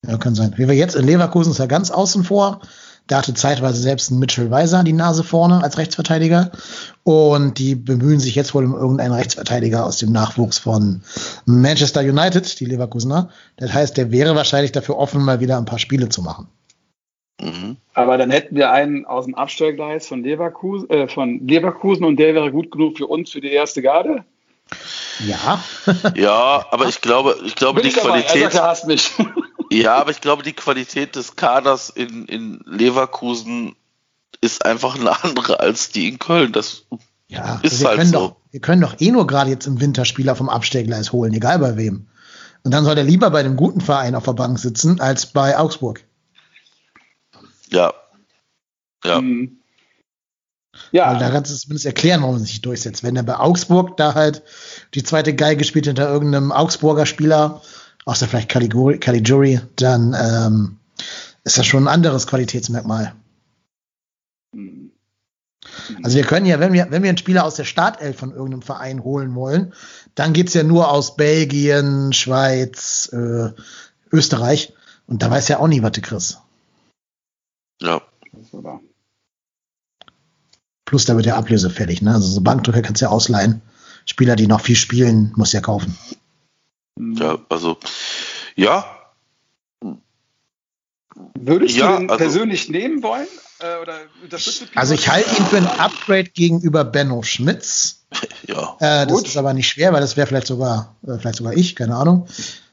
Ja, kann sein. Wie wir jetzt in Leverkusen ist er ganz außen vor. Da hatte zeitweise selbst ein Mitchell Weiser die Nase vorne als Rechtsverteidiger. Und die bemühen sich jetzt wohl um irgendeinen Rechtsverteidiger aus dem Nachwuchs von Manchester United, die Leverkusener. Das heißt, der wäre wahrscheinlich dafür offen, mal wieder ein paar Spiele zu machen. Mhm. Aber dann hätten wir einen aus dem Abstellgleis von Leverkusen, äh, von Leverkusen und der wäre gut genug für uns für die erste Garde. Ja, (laughs) Ja, aber ich glaube, ich glaube, die ich dabei. Qualität, er hasst mich. (laughs) ja, aber ich glaube, die Qualität des Kaders in, in Leverkusen ist einfach eine andere als die in Köln. Das ja. Ist wir, halt können so. doch, wir können doch eh nur gerade jetzt im Winter Spieler vom Abstellgleis holen, egal bei wem. Und dann soll er lieber bei dem guten Verein auf der Bank sitzen, als bei Augsburg. ja. Ja. Mhm. Weil Ja, da kannst du zumindest erklären, warum er sich durchsetzt. Wenn er bei Augsburg da halt die zweite Geige spielt hinter irgendeinem Augsburger Spieler, außer vielleicht Caligiuri, Caligiuri dann ähm, ist das schon ein anderes Qualitätsmerkmal. Mhm. Also wir können ja, wenn wir, wenn wir einen Spieler aus der Startelf von irgendeinem Verein holen wollen, dann geht's ja nur aus Belgien, Schweiz, äh, Österreich. Und da weiß ja auch nie, was du kriegst. ja. Das ist wahr. Plus da wird ja Ablöse fällig. Ne? Also so Bankdrücker kannst du ja ausleihen. Spieler, die noch viel spielen, musst du ja kaufen. Ja, also, ja, Würdest Ja, du den also- persönlich nehmen wollen? Äh, oder unterstützt du Also ich halte ihn für ein Upgrade gegenüber Benno Schmitz. (laughs) ja. Äh, das Gut. ist aber nicht schwer, weil das wäre vielleicht sogar, äh, vielleicht sogar ich, keine Ahnung.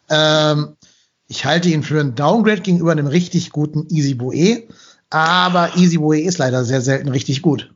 Ähm, ich halte ihn für ein Downgrade gegenüber einem richtig guten Easy Boe. Aber Easy Boe ist leider sehr selten richtig gut.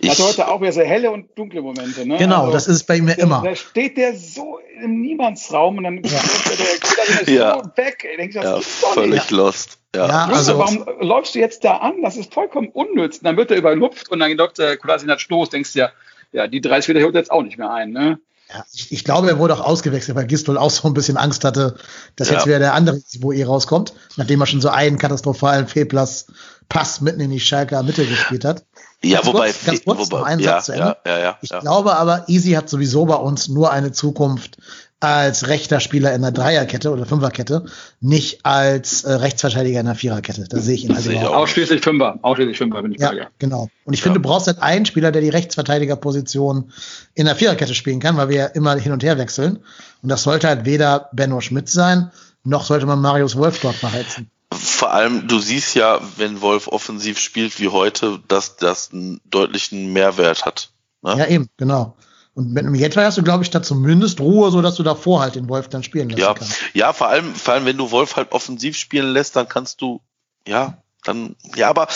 Ich, Also heute auch wieder sehr helle und dunkle Momente. Ne? Genau, also, das ist bei der, immer. Da steht der so im Niemandsraum und dann Ja. (laughs) ist der ist Ja. so weg. Ich denke, das ja, völlig nicht. lost. Ja. Ja, also- warum läufst du jetzt da an? Das ist vollkommen unnütz. Und dann wird er überlupft und dann läuft der Kolasinac Stoß. Denkst du ja, ja, die 30 Meter holt jetzt auch nicht mehr ein. Ne? Ja, ich, ich glaube, er wurde auch ausgewechselt, weil Gistol auch so ein bisschen Angst hatte, dass Ja. jetzt wieder der andere Easy Boe rauskommt, nachdem er schon so einen katastrophalen Fehlpass Pass mitten in die Schalker Mitte gespielt hat. Ja, Ganz wobei, kurz, ganz kurz, wobei einen ja, Satz zu Ende. ja, ja, ja, Ich glaube aber, Easy hat sowieso bei uns nur eine Zukunft als rechter Spieler in der Dreierkette oder Fünferkette, nicht als äh, Rechtsverteidiger in der Viererkette. Da sehe ich ihn also ich. Ausschließlich Fünfer. Ausschließlich Fünfer bin ich bei Ja, dir. genau. Und ich Ja. finde, du brauchst halt einen Spieler, der die Rechtsverteidigerposition in der Viererkette spielen kann, weil wir ja immer hin und her wechseln. Und das sollte halt weder Benno Schmidt sein, noch sollte man Marius Wolf dort verheizen. Vor allem, du siehst ja, wenn Wolf offensiv spielt wie heute, dass das einen deutlichen Mehrwert hat. Ne? Ja, eben, genau. Und mit einem Jetway hast du, glaube ich, da zumindest Ruhe, so dass du davor halt den Wolf dann spielen lassen Ja, kannst. ja, vor allem, vor allem, wenn du Wolf halt offensiv spielen lässt, dann kannst du, ja, dann, ja, aber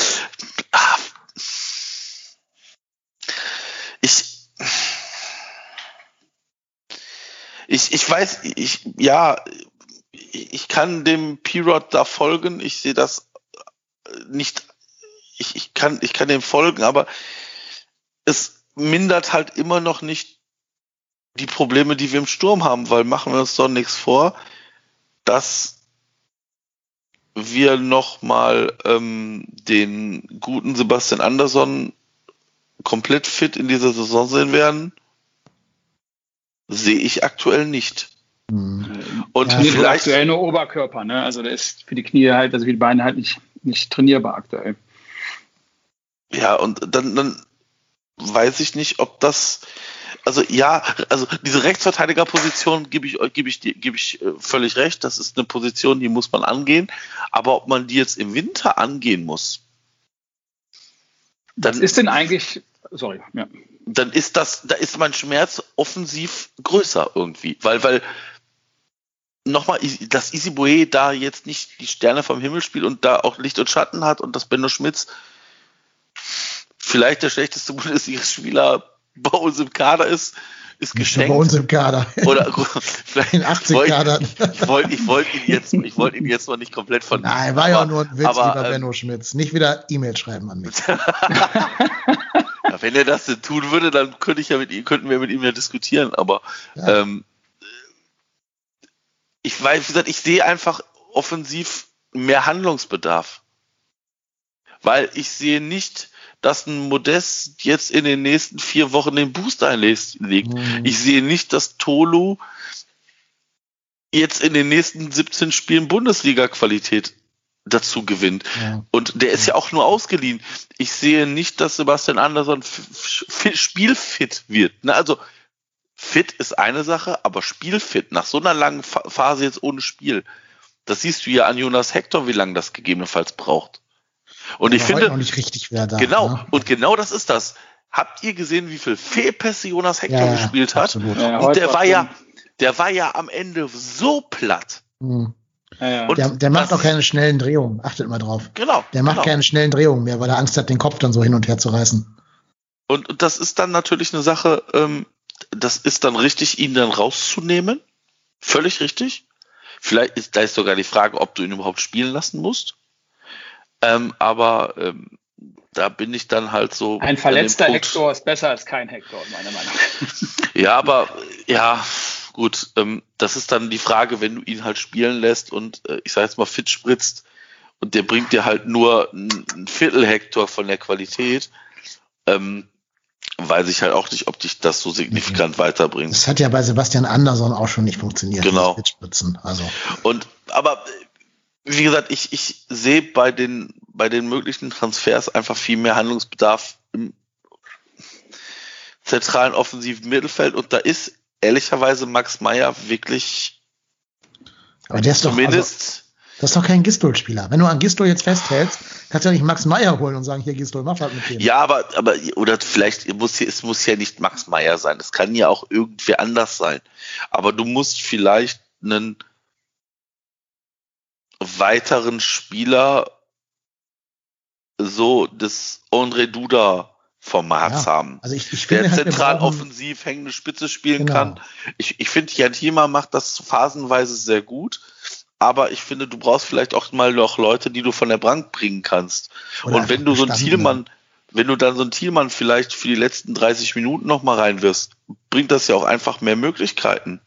ah, ich, ich, ich weiß, ich, ja, ich kann dem P-Rod da folgen. Ich sehe das nicht, ich, ich, kann, ich kann dem folgen, aber es mindert halt immer noch nicht die Probleme, die wir im Sturm haben, weil machen wir uns doch nichts vor, dass wir nochmal ähm, den guten Sebastian Andersson komplett fit in dieser Saison sehen werden, sehe ich aktuell nicht. Mhm. Und ja, vielleicht aktuell nur Oberkörper, ne? Also der ist für die Knie halt, also für die Beine halt nicht, nicht trainierbar aktuell. Ja, und dann, dann weiß ich nicht, ob das, also ja, also diese Rechtsverteidigerposition gebe ich gebe ich gebe ich äh, völlig recht. Das ist eine Position, die muss man angehen. Aber ob man die jetzt im Winter angehen muss, dann Was ist denn eigentlich, sorry, ja. Dann ist das, da ist mein Schmerz offensiv größer irgendwie, weil weil nochmal, dass Isibue da jetzt nicht die Sterne vom Himmel spielt und da auch Licht und Schatten hat und dass Benno Schmitz vielleicht der schlechteste Bundesligaspieler bei uns im Kader ist, ist geschenkt. Bei uns im Kader. Oder (laughs) vielleicht in 80 Kader. Ich wollte ich wollt ihn jetzt, ich wollte ihn jetzt mal nicht komplett von. Nein, war ja nur ein Witz, aber, lieber ähm, Benno Schmitz. Nicht wieder E-Mail schreiben an mich. (laughs) ja, wenn er das denn tun würde, dann könnte ich ja mit ihm, könnten wir mit ihm ja diskutieren. Aber ja. Ähm, ich weiß, wie gesagt, ich sehe einfach offensiv mehr Handlungsbedarf. Weil ich sehe nicht, dass ein Modest jetzt in den nächsten vier Wochen den Booster einlegt. Mhm. Ich sehe nicht, dass Tolu jetzt in den nächsten 17 Spielen Bundesliga-Qualität dazu gewinnt. Ja. Und der ist ja auch nur ausgeliehen. Ich sehe nicht, dass Sebastian Andersson spielfit wird. Ne? Also fit ist eine Sache, aber spielfit nach so einer langen Phase jetzt ohne Spiel, das siehst du ja an Jonas Hector, wie lange das gegebenenfalls braucht. Und ich finde noch nicht richtig wer da, genau ne? und genau das ist das. Habt ihr gesehen, wie viel Fehlpässe Jonas Hector ja, gespielt hat? Ja, und der war ja, der war ja am Ende so platt. Mhm. Ja, der, der macht auch keine schnellen Drehungen. Achtet mal drauf. Genau. Der macht genau. keine schnellen Drehungen mehr, weil er Angst hat, den Kopf dann so hin und her zu reißen. Und, und das ist dann natürlich eine Sache, ähm, das ist dann richtig, ihn dann rauszunehmen. Völlig richtig. Vielleicht ist da ist sogar die Frage, ob du ihn überhaupt spielen lassen musst. Ähm, aber ähm, da bin ich dann halt so. Ein verletzter Hector ist besser als kein Hector, meiner Meinung nach. (laughs) ja, aber ja, gut. Ähm, das ist dann die Frage, wenn du ihn halt spielen lässt und äh, ich sag jetzt mal fit spritzt und der bringt dir halt nur ein Viertel Hector von der Qualität. Ähm, weiß ich halt auch nicht, ob dich das so signifikant mhm. weiterbringt. Das hat ja bei Sebastian Andersson auch schon nicht funktioniert. Genau. Also. Und, aber, wie gesagt, ich, ich sehe bei den, bei den möglichen Transfers einfach viel mehr Handlungsbedarf im zentralen offensiven Mittelfeld und da ist ehrlicherweise Max Meyer wirklich aber der ist zumindest doch, also das ist doch kein Gistol-Spieler. Wenn du an Gistol jetzt festhältst, kannst du ja nicht Max Meyer holen und sagen, hier Gistol, mach halt mit dem. Ja, aber, aber, oder vielleicht muss es muss ja nicht Max Meyer sein. Das kann ja auch irgendwer anders sein. Aber du musst vielleicht einen weiteren Spieler so des André Duda Formats ja, haben. Also ich, ich finde, der halt, zentral offensiv hängende Spitze spielen genau. kann. Ich, ich finde, Jan Thiemer macht das phasenweise sehr gut aber ich finde, du brauchst vielleicht auch mal noch Leute, die du von der Bank bringen kannst. Oder und wenn du so einen Thielmann, wenn du dann so einen Thielmann vielleicht für die letzten 30 Minuten noch mal reinwirfst, bringt das ja auch einfach mehr Möglichkeiten.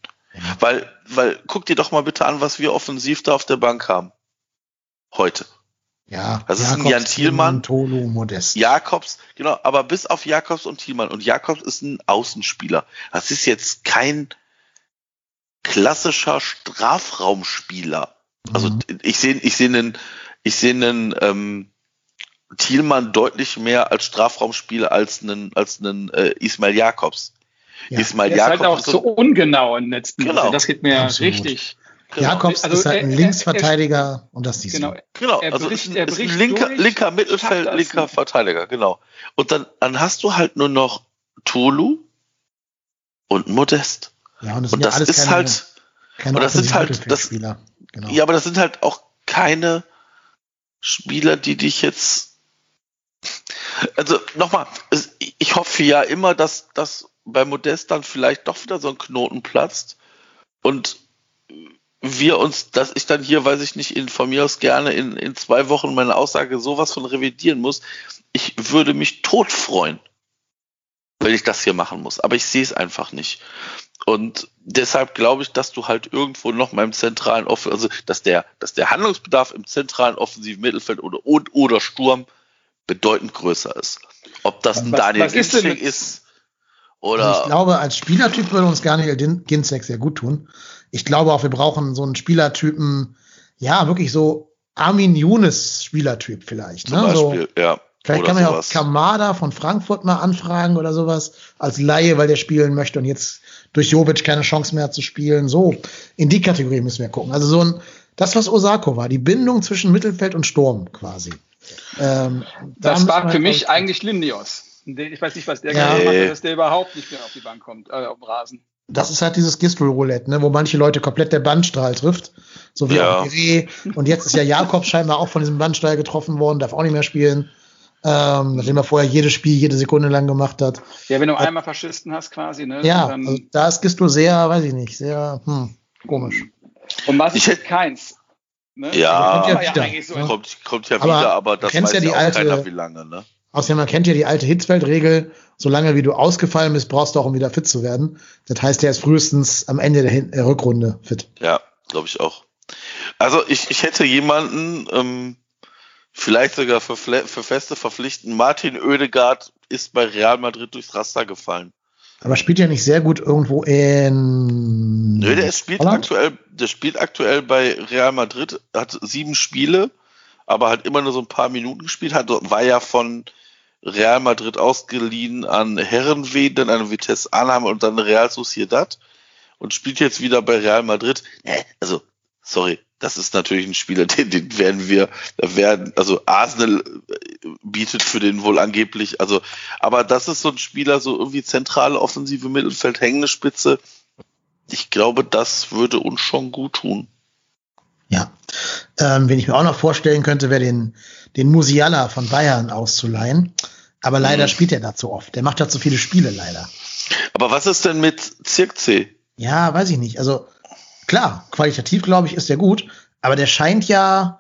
Weil, weil, guck dir doch mal bitte an, was wir offensiv da auf der Bank haben. Heute. Ja, das Jakobs, ist ein Jan Thielmann. Tolo, Modest. Jakobs, genau, aber bis auf Jakobs und Thielmann. Und Jakobs ist ein Außenspieler. Das ist jetzt kein, klassischer Strafraumspieler. Also mhm. ich sehe ich sehe einen ich sehe einen ähm, Thielmann deutlich mehr als Strafraumspieler als einen als einen äh, Ismail Jakobs. Ja. Ismail Jakobs ist halt auch so, so ungenau in den letzten genau. Das geht mir Absolut. richtig. Genau. Jakobs also, ist halt ein Linksverteidiger und das siehst genau, du. Genau, er also bricht, ist, ein, ist ein linker, durch, linker Mittelfeld, linker Verteidiger, genau. Und dann, dann hast du halt nur noch Tolu und Modest. Ja, und das, und das ist keine, halt, keine und das sind halt, das, genau. ja, aber das sind halt auch keine Spieler, die dich jetzt, also nochmal, ich hoffe ja immer, dass, dass bei Modest dann vielleicht doch wieder so ein Knoten platzt und wir uns, dass ich dann hier, weiß ich nicht, in, von mir aus gerne in, in zwei Wochen meine Aussage sowas von revidieren muss. Ich würde mich tot freuen, wenn ich das hier machen muss. Aber ich sehe es einfach nicht. Und deshalb glaube ich, dass du halt irgendwo noch mal im zentralen Off also dass der, dass der Handlungsbedarf im zentralen offensiven Mittelfeld oder, oder Sturm bedeutend größer ist. Ob das ein was, Daniel was ist, ist oder. Also ich glaube, als Spielertyp würde uns Daniel Ginzek sehr gut tun. Ich glaube auch, wir brauchen so einen Spielertypen, ja, wirklich so Armin Younes Spielertyp vielleicht. Zum ne? Beispiel, so, ja. Vielleicht kann man ja auch Kamada von Frankfurt mal anfragen oder sowas als Laie, weil der spielen möchte und jetzt durch Jovic keine Chance mehr zu spielen. So, in die Kategorie müssen wir gucken. Also so ein, das, was Osako war, die Bindung zwischen Mittelfeld und Sturm quasi. Ähm, das da war für mich eigentlich Lindios. Ich weiß nicht, was der ja. gemacht hat, dass der überhaupt nicht mehr auf die Bank kommt, äh, auf den Rasen. Das ist halt dieses Gistel-Roulette, ne, wo manche Leute komplett der Bandstrahl trifft. So wie ja. auch Ire. Und jetzt ist ja Jakob scheinbar auch von diesem Bandstrahl getroffen worden, darf auch nicht mehr spielen. Ähm, nachdem er vorher jedes Spiel jede Sekunde lang gemacht hat. Ja, wenn du einmal Faschisten hast quasi, ne? Ja, also da ist Gisto sehr, weiß ich nicht, sehr hm, komisch. Und was ich jetzt keins. Ne? Ja, kommt ja, wieder, so kommt, kommt ja aber wieder, aber das weiß ja die alte, keiner, wie lange, ne? Außerdem, man kennt ja die alte Hitzfeld-Regel, solange wie du ausgefallen bist, brauchst du auch, um wieder fit zu werden. Das heißt, er ist frühestens am Ende der, der Rückrunde fit. Ja, glaube ich auch. Also ich, ich hätte jemanden, ähm, vielleicht sogar für, für feste verpflichten. Martin Oedegaard ist bei Real Madrid durchs Raster gefallen. Aber spielt ja nicht sehr gut irgendwo in. Nö, der spielt Holland? aktuell, der spielt aktuell bei Real Madrid, hat sieben Spiele, aber hat immer nur so ein paar Minuten gespielt, hat, war ja von Real Madrid ausgeliehen an Herrenweh, dann an Vitesse Arnhem und dann Real Sociedad und spielt jetzt wieder bei Real Madrid. Also, sorry, das ist natürlich ein Spieler, (laughs) den, den werden wir, werden, also Arsenal äh, bietet für den wohl angeblich, also, aber das ist so ein Spieler, so irgendwie zentrale offensive Mittelfeld, hängende Spitze. Ich glaube, das würde uns schon gut tun. Ja. Ähm, wen ich mir auch noch vorstellen könnte, wäre den, den Musiala von Bayern auszuleihen. Aber leider mhm. spielt er da zu oft. Der macht da zu viele Spiele leider. Aber was ist denn mit Zirkzee? Ja, weiß ich nicht. Also, klar, qualitativ glaube ich, ist der gut, aber der scheint ja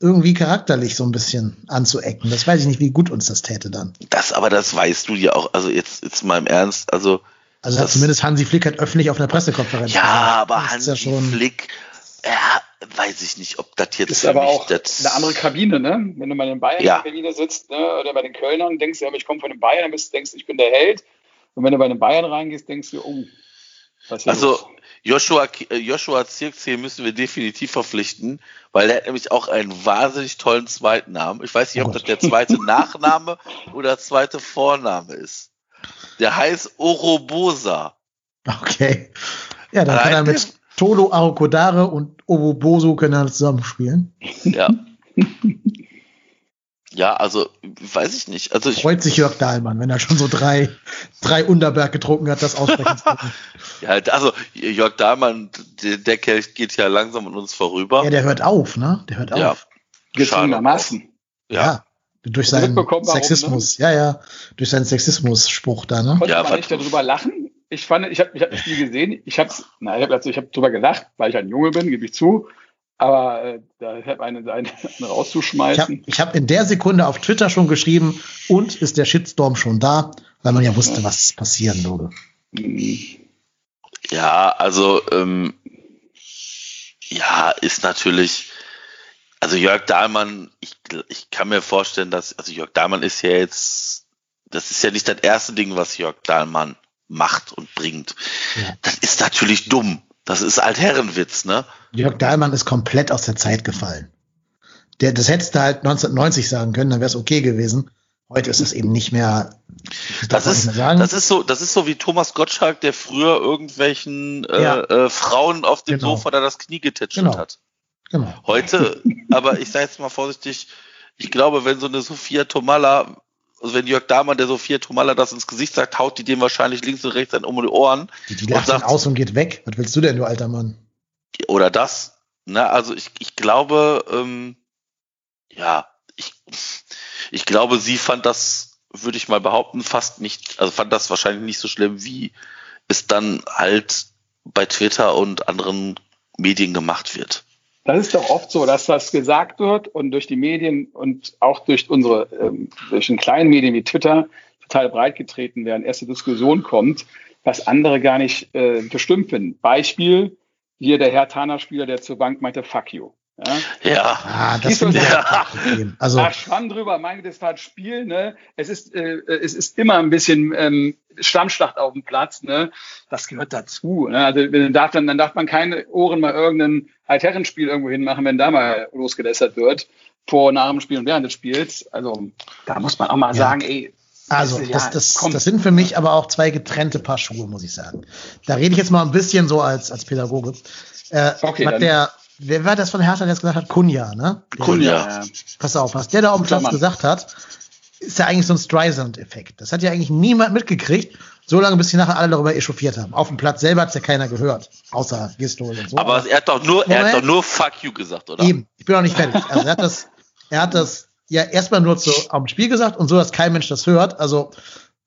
irgendwie charakterlich so ein bisschen anzuecken. Das weiß ich nicht, wie gut uns das täte dann. Das, aber das weißt du ja auch, also jetzt, jetzt mal im Ernst, also. Also hat zumindest Hansi Flick hat öffentlich auf einer Pressekonferenz. Ja, gesagt. aber Hansi ja Flick, ja, weiß ich nicht, ob das jetzt. Ist aber auch eine andere Kabine, ne? Wenn du bei den Bayern ja. in Kabine sitzt, ne? oder bei den Kölnern, denkst du, aber ich komme von den Bayern, dann bist, denkst du, ich bin der Held. Und wenn du bei den Bayern reingehst, denkst du, oh, also los? Joshua, äh, Joshua Zirkzee müssen wir definitiv verpflichten, weil er hat nämlich auch einen wahnsinnig tollen zweiten Namen. Ich weiß nicht, ob das der zweite (laughs) Nachname oder zweite Vorname ist. Der heißt Orobosa. Okay. Ja, dann kann er mit Tolo Arokodare und Oroboso können dann zusammenspielen. Ja. (laughs) Ja, also weiß ich nicht. Also ich freut sich Jörg Dahlmann, wenn er schon so drei, drei Unterberg getrunken hat, das aussprechen zu können. (laughs) ja, also Jörg Dahlmann, der, der Kelch geht ja langsam an uns vorüber. Ja, der hört auf, ne? Der hört ja. auf. Gezwungenermaßen. Ja. ja. Durch seinen Sexismus, warum, ne? ja, ja, durch seinen Sexismus-Spruch da, ne? Konnte ja, man nicht darüber lachen? Ich fand, ich habe ich hab das nie gesehen. Ich hab's, na, ich habe also, ich hab drüber gelacht, weil ich ein Junge bin, gebe ich zu. Aber äh, da hätte eine, eine, eine rauszuschmeißen. Ich habe hab in der Sekunde auf Twitter schon geschrieben, und ist der Shitstorm schon da, weil man ja wusste, was passieren würde. Ja, also ähm, ja, ist natürlich, also Jörg Dahlmann, ich, ich kann mir vorstellen, dass, also Jörg Dahlmann ist ja jetzt, das ist ja nicht das erste Ding, was Jörg Dahlmann macht und bringt. Ja. Das ist natürlich dumm. Das ist Altherrenwitz, ne? Jörg Dahlmann ist komplett aus der Zeit gefallen. Der, das hättest du halt 1990 sagen können, dann wäre es okay gewesen. Heute ist es eben nicht mehr. Das ist, das ist so, das ist so wie Thomas Gottschalk, der früher irgendwelchen äh, ja. äh, Frauen auf dem genau. Sofa da das Knie getätschelt genau. hat. Genau. Heute, aber ich sage jetzt mal vorsichtig, ich glaube, wenn so eine Sophia Tomalla also wenn Jörg Dahmann, der Sophia Tomalla das ins Gesicht sagt, haut die dem wahrscheinlich links und rechts um die Ohren. Die, die lacht sagt, aus und geht weg. Was willst du denn, du alter Mann? Oder das. Na, ne? also ich, ich glaube, ähm, ja, ich, ich glaube, sie fand das, würde ich mal behaupten, fast nicht, also fand das wahrscheinlich nicht so schlimm, wie es dann halt bei Twitter und anderen Medien gemacht wird. Das ist doch oft so, dass das gesagt wird und durch die Medien und auch durch unsere, ähm, durch den kleinen Medien wie Twitter total breit getreten werden, erste Diskussion kommt, was andere gar nicht äh, bestimmt finden. Beispiel, hier der Herr Tana-Spieler, der zur Bank meinte, fuck you. Ja, ja. Ah, das ist ja. Also Ach, schwamm drüber, mein das war ein Spiel, ne? Es ist, äh, es ist immer ein bisschen ähm, Stammschlacht auf dem Platz, ne? Das gehört dazu. Ne? Also dann darf, dann, dann darf man keine Ohren mal irgendein Altherrenspiel irgendwo hinmachen, wenn da mal losgelässert wird, vor, nach dem Spiel und während des Spiels. Also da muss man auch mal ja. sagen, ey, also, das, das, das sind für mich aber auch zwei getrennte Paar Schuhe, muss ich sagen. Da rede ich jetzt mal ein bisschen so als, als Pädagoge. Äh, okay, was der, wer war das von Hertha, der jetzt gesagt hat? Kunja, ne? Kunja. Pass auf, was der da auf dem Platz gesagt hat, ist ja eigentlich so ein Streisand-Effekt. Das hat ja eigentlich niemand mitgekriegt, so lange, bis die nachher alle darüber echauffiert haben. Auf dem Platz selber hat es ja keiner gehört, außer Gistol und so. Aber er hat doch nur, er hat doch nur Fuck you gesagt, oder? Eben, ich bin noch nicht fertig. Also er hat das, er hat das ja erstmal nur zu, am Spiel gesagt und so, dass kein Mensch das hört. Also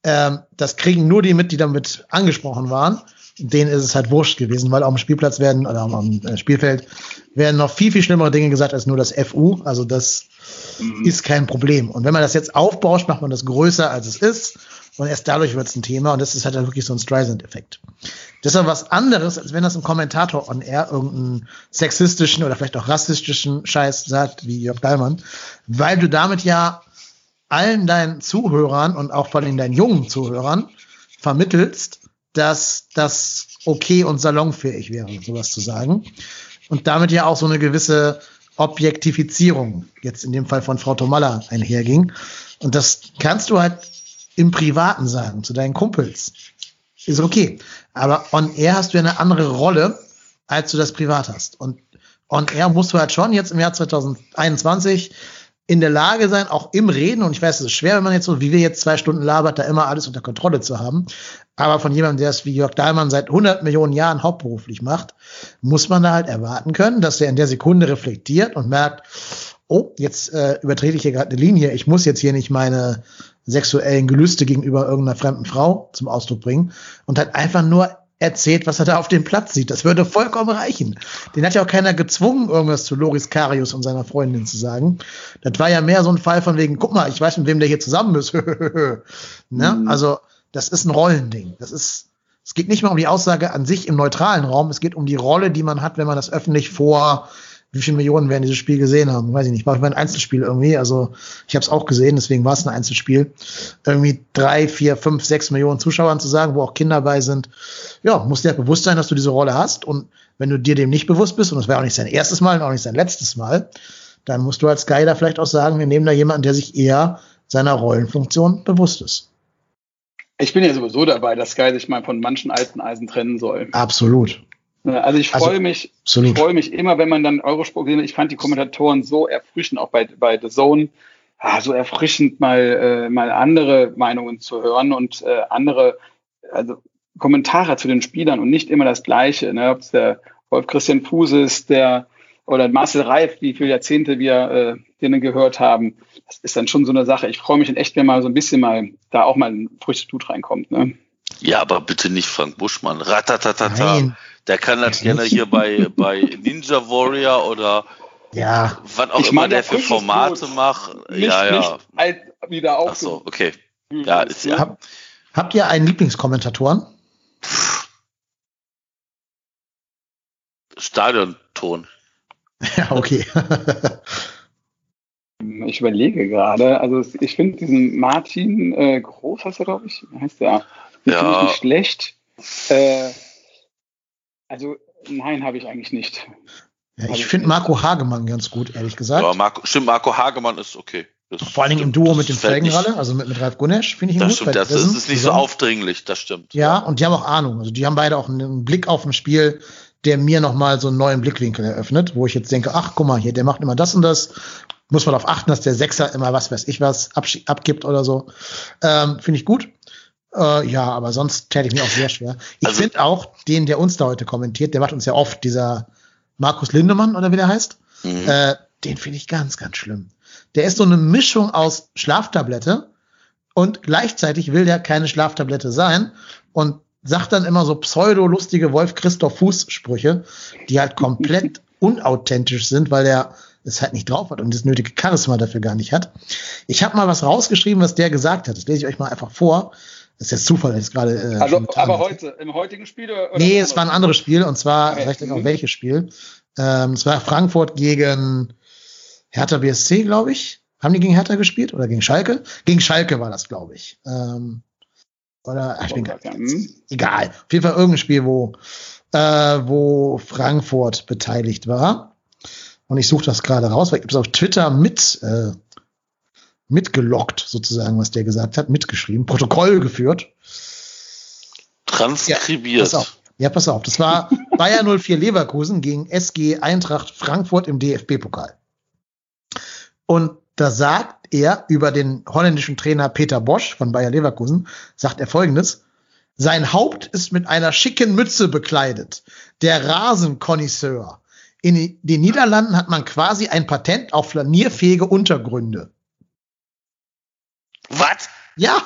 ähm, das kriegen nur die mit, die damit angesprochen waren. Denen ist es halt wurscht gewesen, weil auf dem Spielplatz werden oder am äh, Spielfeld werden noch viel, viel schlimmere Dinge gesagt als nur das FU. Also das mhm. ist kein Problem. Und wenn man das jetzt aufbauscht, macht man das größer, als es ist. Und erst dadurch wird es ein Thema. Und das ist halt dann wirklich so ein Streisand-Effekt. Das ist aber was anderes, als wenn das ein Kommentator on air irgendeinen sexistischen oder vielleicht auch rassistischen Scheiß sagt, wie Jörg Dahlmann, weil du damit ja allen deinen Zuhörern und auch vor allem deinen jungen Zuhörern vermittelst, dass das okay und salonfähig wäre, sowas zu sagen. Und damit ja auch so eine gewisse Objektifizierung jetzt in dem Fall von Frau Tomalla einherging. Und das kannst du halt im Privaten sagen, zu deinen Kumpels. Ist okay. Aber on air hast du ja eine andere Rolle, als du das privat hast. Und on air musst du halt schon jetzt im Jahr 2021 in der Lage sein, auch im Reden, und ich weiß, es ist schwer, wenn man jetzt so, wie wir jetzt zwei Stunden labert, da immer alles unter Kontrolle zu haben. Aber von jemandem, der es wie Jörg Dahlmann seit 100 Millionen Jahren hauptberuflich macht, muss man da halt erwarten können, dass er in der Sekunde reflektiert und merkt, oh, jetzt äh, übertrete ich hier gerade eine Linie, ich muss jetzt hier nicht meine sexuellen Gelüste gegenüber irgendeiner fremden Frau zum Ausdruck bringen und hat einfach nur erzählt, was er da auf dem Platz sieht. Das würde vollkommen reichen. Den hat ja auch keiner gezwungen, irgendwas zu Loris Karius und seiner Freundin zu sagen. Das war ja mehr so ein Fall von wegen, guck mal, ich weiß, mit wem der hier zusammen ist. (laughs) ne? Mhm. Also, das ist ein Rollending. Das ist, es geht nicht mal um die Aussage an sich im neutralen Raum, es geht um die Rolle, die man hat, wenn man das öffentlich vor wie viele Millionen werden dieses Spiel gesehen haben? Weiß ich nicht. War ein Einzelspiel irgendwie. Also ich habe es auch gesehen, deswegen war es ein Einzelspiel. Irgendwie drei, vier, fünf, sechs Millionen Zuschauern zu sagen, wo auch Kinder bei sind. Ja, muss dir bewusst sein, dass du diese Rolle hast. Und wenn du dir dem nicht bewusst bist, und das wäre auch nicht sein erstes Mal und auch nicht sein letztes Mal, dann musst du als Guy da vielleicht auch sagen, wir nehmen da jemanden, der sich eher seiner Rollenfunktion bewusst ist. Ich bin ja sowieso dabei, dass Sky sich mal von manchen alten Eisen trennen soll. Absolut. Also ich freue also, mich, ich freue mich immer, wenn man dann Eurosport gesehen hat. Ich fand die Kommentatoren so erfrischend, auch bei, bei The Zone, ah, so erfrischend mal, äh, mal andere Meinungen zu hören und äh, andere, also Kommentare zu den Spielern und nicht immer das Gleiche. Ne? Ob es der Wolf Christian Fuß ist, der oder Marcel Reif, wie viele Jahrzehnte wir äh, denen gehört haben. Das ist dann schon so eine Sache. Ich freue mich echt, wenn mal so ein bisschen mal da auch mal ein frisches Blut reinkommt. Ne? Ja, aber bitte nicht Frank Buschmann. Ratatatata. Nein. Der kann das gerne hier bei, bei Ninja Warrior oder ja. was auch ich immer der für Formate macht. ja, ja. Nicht wieder auf. Ach so, okay. Ja, ist ja. Hab, habt ihr einen Lieblingskommentatoren? Stadionton. Ja, okay. ich überlege gerade. Also ich finde diesen Martin äh, Groß, heißt er, glaube ich, heißt der. Den ja. finde ich nicht schlecht. Äh, also nein, habe ich eigentlich nicht. Ja, ich finde Marco Hagemann ganz gut, ehrlich gesagt. Ja, Marco, stimmt, Marco Hagemann ist okay. Das Vor allen Dingen im Duo mit dem Felgenralle, also mit, mit Ralf Gunesch, finde ich ihn das gut. Stimmt, das, das ist nicht so aufdringlich, das stimmt. Ja, und die haben auch Ahnung. Also die haben beide auch einen Blick auf ein Spiel, der mir nochmal so einen neuen Blickwinkel eröffnet, wo ich jetzt denke, ach, guck mal, hier, der macht immer das und das. Muss man darauf achten, dass der Sechser immer was weiß ich was abgibt oder so. Ähm, finde ich gut. Äh, ja, aber sonst täte ich mir auch sehr schwer. Ich also, finde auch den, der uns da heute kommentiert, der macht uns ja oft, dieser Markus Lindemann oder wie der heißt, mhm. äh, den finde ich ganz, ganz schlimm. Der ist so eine Mischung aus Schlaftablette und gleichzeitig will der keine Schlaftablette sein und sagt dann immer so pseudo-lustige Wolf-Christoph Fuß-Sprüche, die halt komplett (laughs) unauthentisch sind, weil er es halt nicht drauf hat und das nötige Charisma dafür gar nicht hat. Ich habe mal was rausgeschrieben, was der gesagt hat. Das lese ich euch mal einfach vor. Das ist jetzt Zufall, dass ich gerade. Äh, also, aber heute, im heutigen Spiel? Oder nee, es war ein anderes Spiel und zwar, okay. vielleicht auch mhm. welches Spiel. Ähm, es war Frankfurt gegen Hertha BSC, glaube ich. Haben die gegen Hertha gespielt oder gegen Schalke? Gegen Schalke war das, glaube ich. Ähm, oder ach, ich bin grad, mhm. egal. Auf jeden Fall irgendein Spiel, wo, äh, wo Frankfurt beteiligt war. Und ich suche das gerade raus, weil ich habe es auf Twitter mit äh, mitgelockt, sozusagen, was der gesagt hat, mitgeschrieben, Protokoll geführt. Transkribiert. Ja, pass auf. Ja, pass auf. Das war (laughs) Bayer 04 Leverkusen gegen SG Eintracht Frankfurt im DFB-Pokal. Und da sagt er über den holländischen Trainer Peter Bosch von Bayer Leverkusen, sagt er folgendes. Sein Haupt ist mit einer schicken Mütze bekleidet. Der Rasenkonisseur. In den Niederlanden hat man quasi ein Patent auf flanierfähige Untergründe. Was? Ja,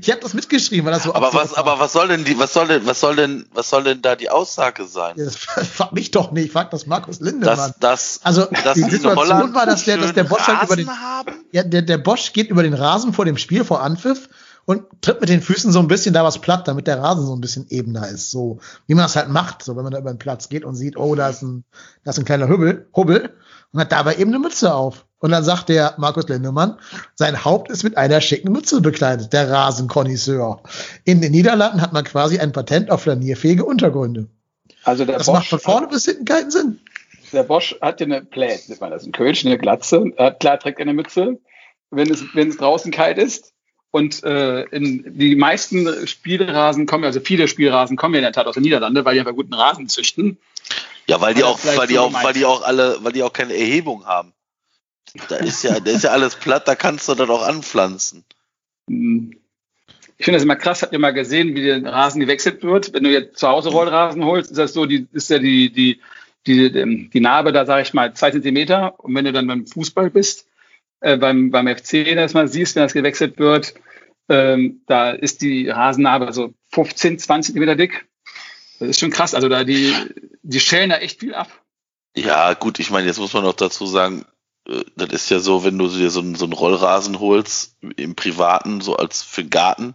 ich habe das mitgeschrieben, weil das so. Aber was, aber was soll denn die, was soll denn, was soll denn, was soll denn da die Aussage sein? Ja, das frag mich doch nicht, frag das Markus Lindemann. Das, das, also das die Situation war, dass der, dass der Bosch halt über den, haben? ja, der, der Bosch geht über den Rasen vor dem Spiel vor Anpfiff und tritt mit den Füßen so ein bisschen da was platt, damit der Rasen so ein bisschen ebener ist. So wie man das halt macht, so wenn man da über den Platz geht und sieht, oh, da ist ein, da ist ein kleiner Hubbel, Hubbel und hat dabei eben eine Mütze auf. Und dann sagt der Markus Lindemann, sein Haupt ist mit einer schicken Mütze bekleidet, der Rasenkonisseur. In den Niederlanden hat man quasi ein Patent auf flanierfähige Untergründe. Also der das Bosch macht von vorne bis hinten keinen Sinn. Der Bosch hat ja eine Plät, nennt man das, ein Kölsch, eine Glatze. Hat, klar trägt eine Mütze, wenn es, wenn es draußen kalt ist. Und äh, in die meisten Spielrasen kommen, also viele Spielrasen kommen ja in der Tat aus den Niederlanden, weil die einfach guten Rasen züchten. Ja, weil die auch, weil die auch, weil die auch alle, weil die auch keine Erhebung haben. Da ist ja, da ist ja alles platt, da kannst du dann auch anpflanzen. Ich finde das immer krass, habt ihr mal gesehen, wie der Rasen gewechselt wird? Wenn du jetzt zu Hause Rollrasen holst, ist das so, die, ist ja die, die, die, die Narbe da, sage ich mal, zwei Zentimeter. Und wenn du dann beim Fußball bist, äh, beim, beim FC das mal siehst, wenn das gewechselt wird, ähm, da ist die Rasennarbe so 15, 20 Zentimeter dick. Das ist schon krass. Also da die, die schälen da echt viel ab. Ja, gut, ich meine, jetzt muss man noch dazu sagen, äh, das ist ja so, wenn du dir so einen, so einen Rollrasen holst, im Privaten, so als für den Garten,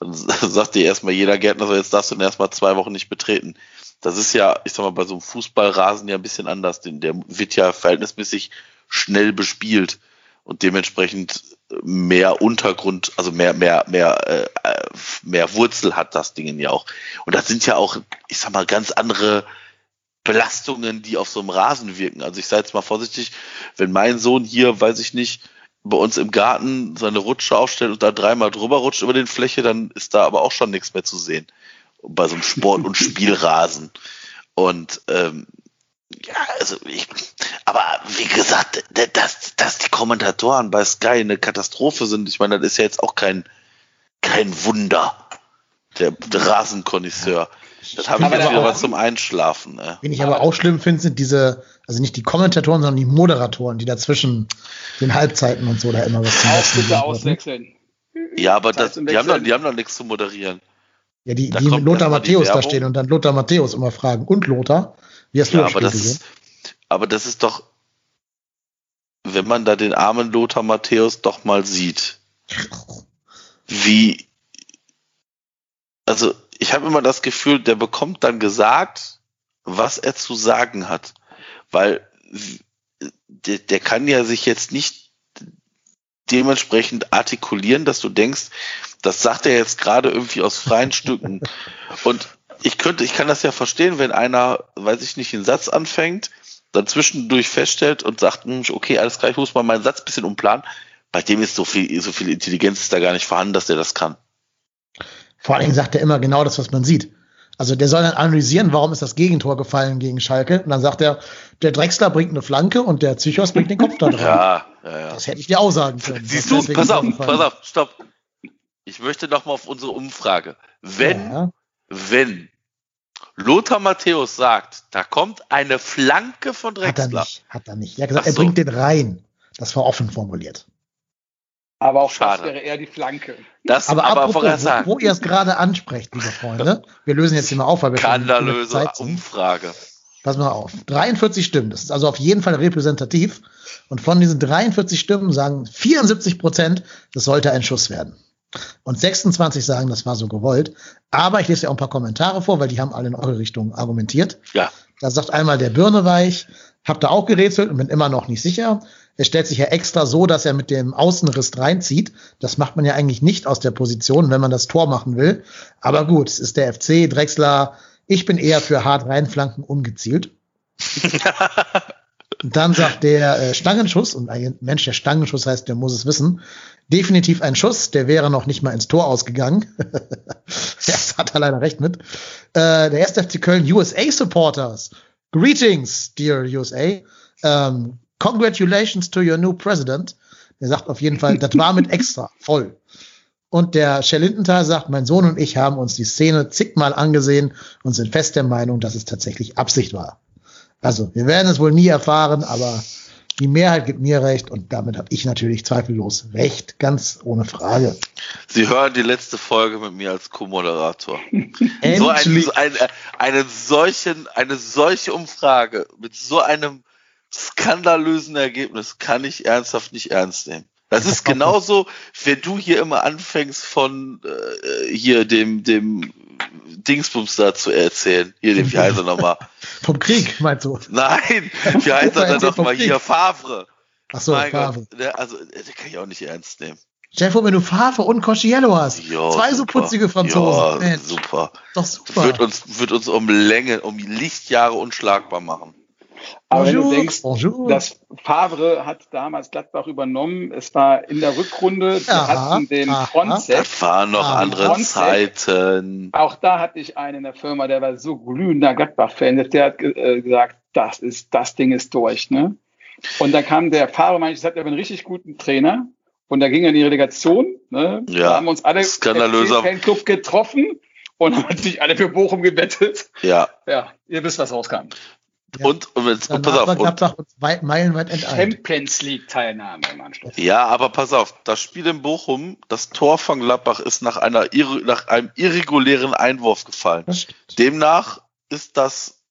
dann (laughs) sagt dir erstmal jeder Gärtner so, jetzt darfst du ihn erstmal zwei Wochen nicht betreten. Das ist ja, ich sag mal, bei so einem Fußballrasen ja ein bisschen anders, denn der wird ja verhältnismäßig schnell bespielt und dementsprechend mehr Untergrund, also mehr, mehr, mehr, äh, mehr Wurzel hat das Ding ja auch. Und das sind ja auch, ich sag mal, ganz andere Belastungen, die auf so einem Rasen wirken. Also ich sage jetzt mal vorsichtig, wenn mein Sohn hier, weiß ich nicht, bei uns im Garten seine Rutsche aufstellt und da dreimal drüber rutscht über den Fläche, dann ist da aber auch schon nichts mehr zu sehen. Bei so einem Sport- und (laughs) Spielrasen. Und ähm, ja, also ich, aber wie gesagt, dass, dass die Kommentatoren bei Sky eine Katastrophe sind, ich meine, das ist ja jetzt auch kein, kein Wunder. Der, der Rasenkonisseur. Das habe ich jetzt wieder was zum Einschlafen. Ne? Wen ich aber auch schlimm finde, sind diese, also nicht die Kommentatoren, sondern die Moderatoren, die dazwischen den Halbzeiten und so da immer was zum Auch bitte auswechseln. Ja, aber das, die, haben doch, die haben doch nichts zu moderieren. Ja, die, da die mit Lothar Matthäus da stehen und dann Lothar Matthäus immer fragen. Und Lothar? Wie hast du ja, das aber das gesehen? Aber das ist doch, wenn man da den armen Lothar Matthäus doch mal sieht, wie, also ich habe immer das Gefühl, der bekommt dann gesagt, was er zu sagen hat. Weil der, der kann ja sich jetzt nicht dementsprechend artikulieren, dass du denkst, das sagt er jetzt gerade irgendwie aus freien Stücken. (laughs) Und ich könnte, ich kann das ja verstehen, wenn einer, weiß ich nicht, einen Satz anfängt, dann zwischendurch feststellt und sagt, hm, okay, alles klar, ich muss mal meinen Satz ein bisschen umplanen. Bei dem ist so viel, so viel Intelligenz ist da gar nicht vorhanden, dass der das kann. Vor allen Dingen sagt er immer genau das, was man sieht. Also der soll dann analysieren, warum ist das Gegentor gefallen gegen Schalke. Und dann sagt er, der Drexler bringt eine Flanke und der Psychos bringt den Kopf da drauf. (laughs) Ja, ja, ja. Das hätte ich dir auch sagen können. Siehst du, pass auf, pass auf, stopp. Ich möchte noch mal auf unsere Umfrage. Wenn, ja. wenn Lothar Matthäus sagt, da kommt eine Flanke von Drexler. Hat er nicht. Hat er nicht. Er hat gesagt, so. er bringt den rein. Das war offen formuliert. Aber auch Schade. das wäre eher die Flanke. Das Aber, aber, apropos, wo, wo ihr es gerade ansprecht, lieber Freunde, (laughs) wir lösen jetzt hier mal auf, weil wir Skandalöse. Umfrage. Pass mal auf. 43 Stimmen. Das ist also auf jeden Fall repräsentativ. Und von diesen 43 Stimmen sagen 74 Prozent, das sollte ein Schuss werden. Und 26 sagen, das war so gewollt. Aber ich lese ja auch ein paar Kommentare vor, weil die haben alle in eure Richtung argumentiert. Ja. Da sagt einmal der Birneweich, hab da auch gerätselt und bin immer noch nicht sicher. Er stellt sich ja extra so, dass er mit dem Außenriss reinzieht. Das macht man ja eigentlich nicht aus der Position, wenn man das Tor machen will. Aber gut, es ist der FC, Drexler. Ich bin eher für hart reinflanken ungezielt. (laughs) Dann sagt der äh, Stangenschuss, und ein Mensch, der Stangenschuss heißt, der muss es wissen, definitiv ein Schuss, der wäre noch nicht mal ins Tor ausgegangen. (laughs) das hat er leider recht mit. Äh, der 1. FC Köln USA Supporters. Greetings, dear USA. Ähm, congratulations to your new president. Der sagt auf jeden Fall, das war mit extra, voll. Und der Shell Lindenthal sagt, mein Sohn und ich haben uns die Szene zigmal angesehen und sind fest der Meinung, dass es tatsächlich Absicht war. Also, wir werden es wohl nie erfahren, aber die Mehrheit gibt mir recht und damit habe ich natürlich zweifellos recht, ganz ohne Frage. Sie hören die letzte Folge mit mir als Co-Moderator. (laughs) So, ein, Endlich. so ein, eine, solchen, eine solche Umfrage mit so einem skandalösen Ergebnis kann ich ernsthaft nicht ernst nehmen. Das ist (laughs) genauso, wenn du hier immer anfängst von äh, hier dem, dem Dingsbums da zu erzählen. Hier, dem, wie heißt er nochmal? (laughs) Vom Krieg, meinst du? Nein, wie (laughs) heißt er vom nochmal? Hier, Favre. Ach so, mein Favre. Gott, der, also, der kann ich auch nicht ernst nehmen. Stell dir vor, wenn du Favre und Cosciello hast. Ja, Zwei so super. putzige Franzosen. Mensch, super. doch super. Wird uns, wird uns um Länge, um Lichtjahre unschlagbar machen. Aber wenn du Bonjour, denkst, bonjour. das Favre hat damals Gladbach übernommen. Es war in der Rückrunde, wir Ja, hatten den aha. Frontset. Das waren noch Ah, andere Frontset. Zeiten. Auch da hatte ich einen in der Firma, der war so glühender Gladbach-Fan, der hat äh, gesagt, das ist, das Ding ist durch, ne? Und dann kam der Fahrer, meinte, ich sagte, er hat einen richtig guten Trainer. Und da ging er in die Relegation, ne? Ja, Da haben uns alle skandalöser- Fanclub getroffen und haben natürlich alle für Bochum gewettet. Ja. Ja, ihr wisst, was rauskam. Ja. Und, und, jetzt, und Danach pass auf. Und, weit, meilenweit enteilt. Champions League-Teilnahme im Anschluss. ja, aber pass auf. Das Spiel in Bochum, das Tor von Gladbach ist nach einer, nach einem irregulären Einwurf gefallen. Demnach ist das,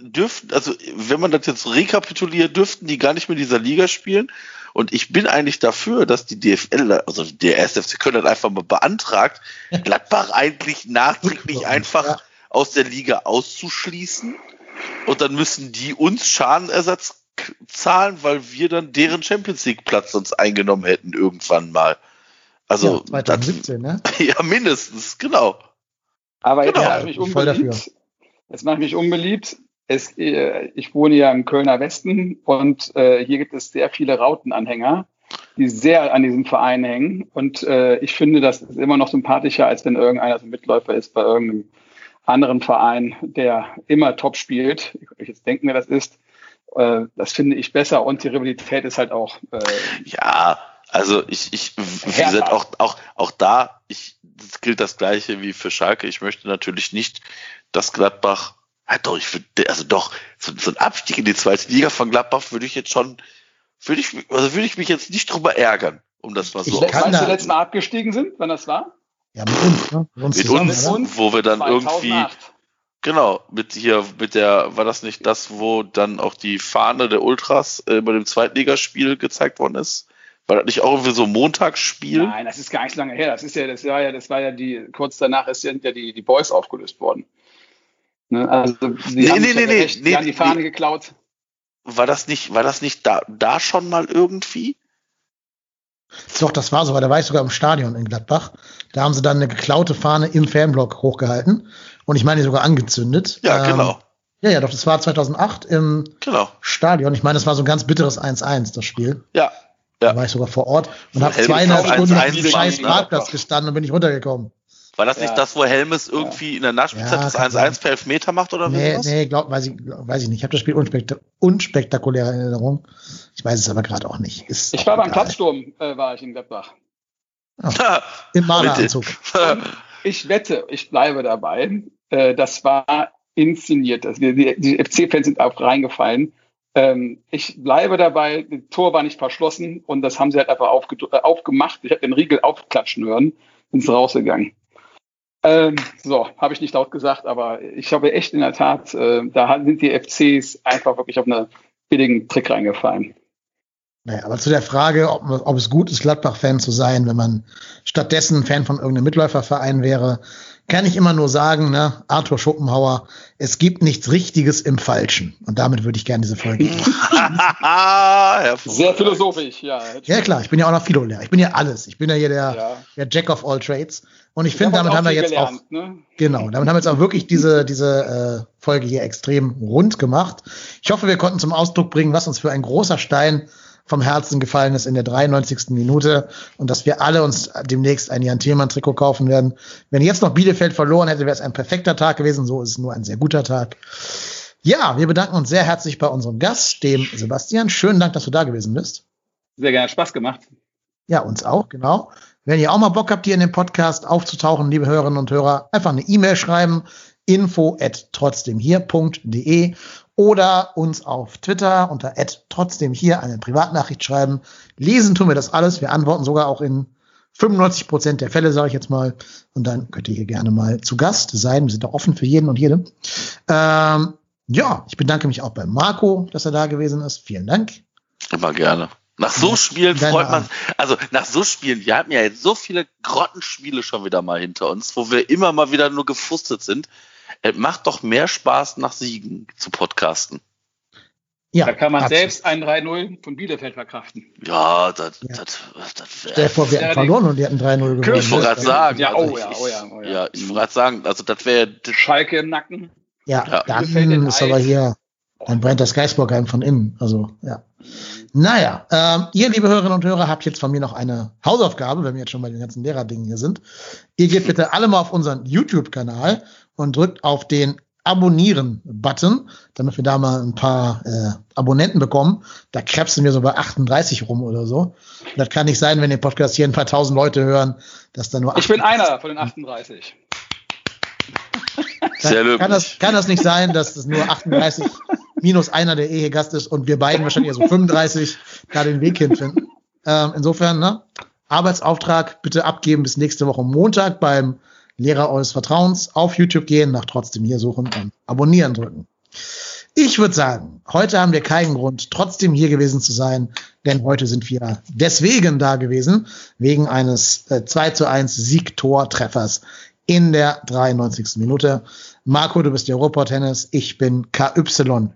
dürften, also wenn man das jetzt rekapituliert, dürften die gar nicht mehr in dieser Liga spielen. Und ich bin eigentlich dafür, dass die DFL, also der SFC Köln hat einfach mal beantragt, (laughs) Gladbach eigentlich nachträglich einfach aus der Liga auszuschließen. Und dann müssen die uns Schadenersatz zahlen, weil wir dann deren Champions League Platz uns eingenommen hätten irgendwann mal. Also, ja, 2017, ne? das, (laughs) ja, mindestens, genau. Aber jetzt Genau, mache ich mich unbeliebt. Jetzt mache ich mich unbeliebt. Es, äh, ich wohne ja im Kölner Westen und äh, hier gibt es sehr viele Rautenanhänger, die sehr an diesem Verein hängen. Und äh, ich finde, das ist immer noch sympathischer, als wenn irgendeiner so ein Mitläufer ist bei irgendeinem anderen Verein, der immer top spielt. Ich jetzt denken, wer das ist. Äh, das finde ich besser und die Rivalität ist halt auch äh, Ja, also ich, ich, wie gesagt, auch, auch, auch da, ich, das gilt das Gleiche wie für Schalke. Ich möchte natürlich nicht, dass Gladbach, ja doch, ich würde, also doch, so, so ein Abstieg in die zweite Liga von Gladbach würde ich jetzt schon, würde ich, also würde ich mich jetzt nicht drüber ärgern, um das mal Ich so kann Wann da- sie letztes Mal abgestiegen sind, wann das war? Ja, mit uns, ne? Mit uns mit zusammen, uns, oder? wo wir dann irgendwie, 2008. genau, mit hier, mit der, war das nicht das, wo dann auch die Fahne der Ultras äh, bei dem Zweitligaspiel gezeigt worden ist? War das nicht auch irgendwie so ein Montagsspiel? Nein, das ist gar nicht so lange her. Das ist ja, das war ja, das war ja die, kurz danach ist, sind ja die, die Boys aufgelöst worden. Ne? Also, die Nee, haben nee, nee, nee, gerecht, nee, die haben die Fahne nee. geklaut. war das nicht, war das nicht da, da schon mal irgendwie? Doch, das war so, weil da war ich sogar im Stadion in Gladbach. Da haben sie dann eine geklaute Fahne im Fanblock hochgehalten und ich meine sogar angezündet. Ja, Ähm, genau, Ja, ja, doch, das war 2008 im genau. Stadion. Ich meine, das war so ein ganz bitteres 1-1, das Spiel. Ja, Da ja. war ich sogar vor Ort und So habe zweieinhalb Stunden auf 1-1 diesem scheiß Parkplatz gestanden und bin nicht runtergekommen. War das Ja. nicht das, wo Helmes irgendwie in der Nachspielzeit Ja, das kann 1-1 per Elfmeter macht oder Nee, was? nee, glaub, weiß ich, weiß ich nicht. Ich habe das Spiel unspekta unspektakulär in Erinnerung. Ich weiß es aber gerade auch nicht. Ist Ich war beim. Platzsturm, äh, war ich in Gladbach. (laughs) Im Maleranzug. Ich wette, ich bleibe dabei. Äh, das war inszeniert. Also die, die, FC-Fans sind auch reingefallen. Ähm, ich bleibe dabei, das Tor war nicht verschlossen und das haben sie halt einfach äh, aufgemacht. Ich habe den Riegel aufklatschen hören und ist rausgegangen. Ähm, so, habe ich nicht laut gesagt, aber ich habe echt in der Tat, äh, da sind die FCs einfach wirklich auf einen billigen Trick reingefallen. Naja, aber zu der Frage, ob, ob es gut ist, Gladbach-Fan zu sein, wenn man stattdessen Fan von irgendeinem Mitläuferverein wäre, kann ich immer nur sagen, ne, Arthur Schopenhauer, es gibt nichts Richtiges im Falschen. Und damit würde ich gerne diese Folge (laughs) Sehr philosophisch, ja. Ja, klar, ich bin ja auch noch Philo-Lehrer. Ich bin ja alles. Ich bin ja hier der, ja. der Jack of all Trades. Und ich finde, damit haben wir jetzt gelernt, auch, ne? genau, damit haben wir jetzt auch wirklich diese, diese äh, Folge hier extrem rund gemacht. Ich hoffe, wir konnten zum Ausdruck bringen, was uns für ein großer Stein vom Herzen gefallen ist in der 93. Minute und dass wir alle uns demnächst ein Jan Thielmann Trikot kaufen werden. Wenn jetzt noch Bielefeld verloren hätte, wäre es ein perfekter Tag gewesen. So ist es nur ein sehr guter Tag. Ja, wir bedanken uns sehr herzlich bei unserem Gast, dem Sebastian. Schönen Dank, dass du da gewesen bist. Sehr gerne, Spaß gemacht. Ja, uns auch, genau. Wenn ihr auch mal Bock habt, hier in dem Podcast aufzutauchen, liebe Hörerinnen und Hörer, einfach eine E-Mail schreiben, info at trotzdemhier.de oder uns auf Twitter unter trotzdem hier eine Privatnachricht schreiben. Lesen tun wir das alles. Wir antworten sogar auch in 95 Prozent der Fälle, sage ich jetzt mal. Und dann könnt ihr hier gerne mal zu Gast sein. Wir sind da offen für jeden und jede. Ähm, ja, ich bedanke mich auch bei Marco, dass er da gewesen ist. Vielen Dank. Immer gerne. Nach so Spielen freut man, also nach so Spielen, wir hatten ja jetzt so viele Grottenspiele schon wieder mal hinter uns, wo wir immer mal wieder nur gefrustet sind. Es macht doch mehr Spaß, nach Siegen zu podcasten. Ja, da kann man selbst ein 3-0 von Bielefeld verkraften. Ja, das, ja. das, das wäre. Stell dir vor, wir hätten verloren und die hätten 3-0 gewonnen. Ich wollte gerade sagen. Ja, also oh, ja, oh ja, oh ja. Ja, ich wollte gerade sagen, also das wäre. Schalke im Nacken. Ja, ja. dann ist aber hier, dann brennt das Geisburg einem von innen. Also, ja. Naja, ähm, ihr, liebe Hörerinnen und Hörer, habt jetzt von mir noch eine Hausaufgabe, wenn wir jetzt schon bei den ganzen Lehrerdingen hier sind. Ihr geht bitte alle mal auf unseren YouTube-Kanal und drückt auf den Abonnieren-Button, damit wir da mal ein paar äh, Abonnenten bekommen. Da krebsen wir so bei 38 rum oder so. Das kann nicht sein, wenn den Podcast hier ein paar tausend Leute hören, dass da nur. Ich bin einer von den 38. (laughs) Sehr kann, das, kann das nicht sein, dass das nur 38 minus einer der Ehe Gast ist und wir beiden wahrscheinlich so 35 da den Weg hinfinden. Ähm, insofern, ne? Arbeitsauftrag bitte abgeben bis nächste Woche Montag beim Lehrer eures Vertrauens auf YouTube gehen, nach trotzdem hier suchen und abonnieren drücken. Ich würde sagen, heute haben wir keinen Grund, trotzdem hier gewesen zu sein, denn heute sind wir deswegen da gewesen, wegen eines äh, 2 zu 1 Siegtor-Treffers in der 93. Minute. Marco, du bist der Robot-Tennis, ich bin KY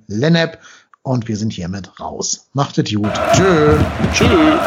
Lennep und wir sind hiermit raus. Macht es gut. Tschö. Tschö.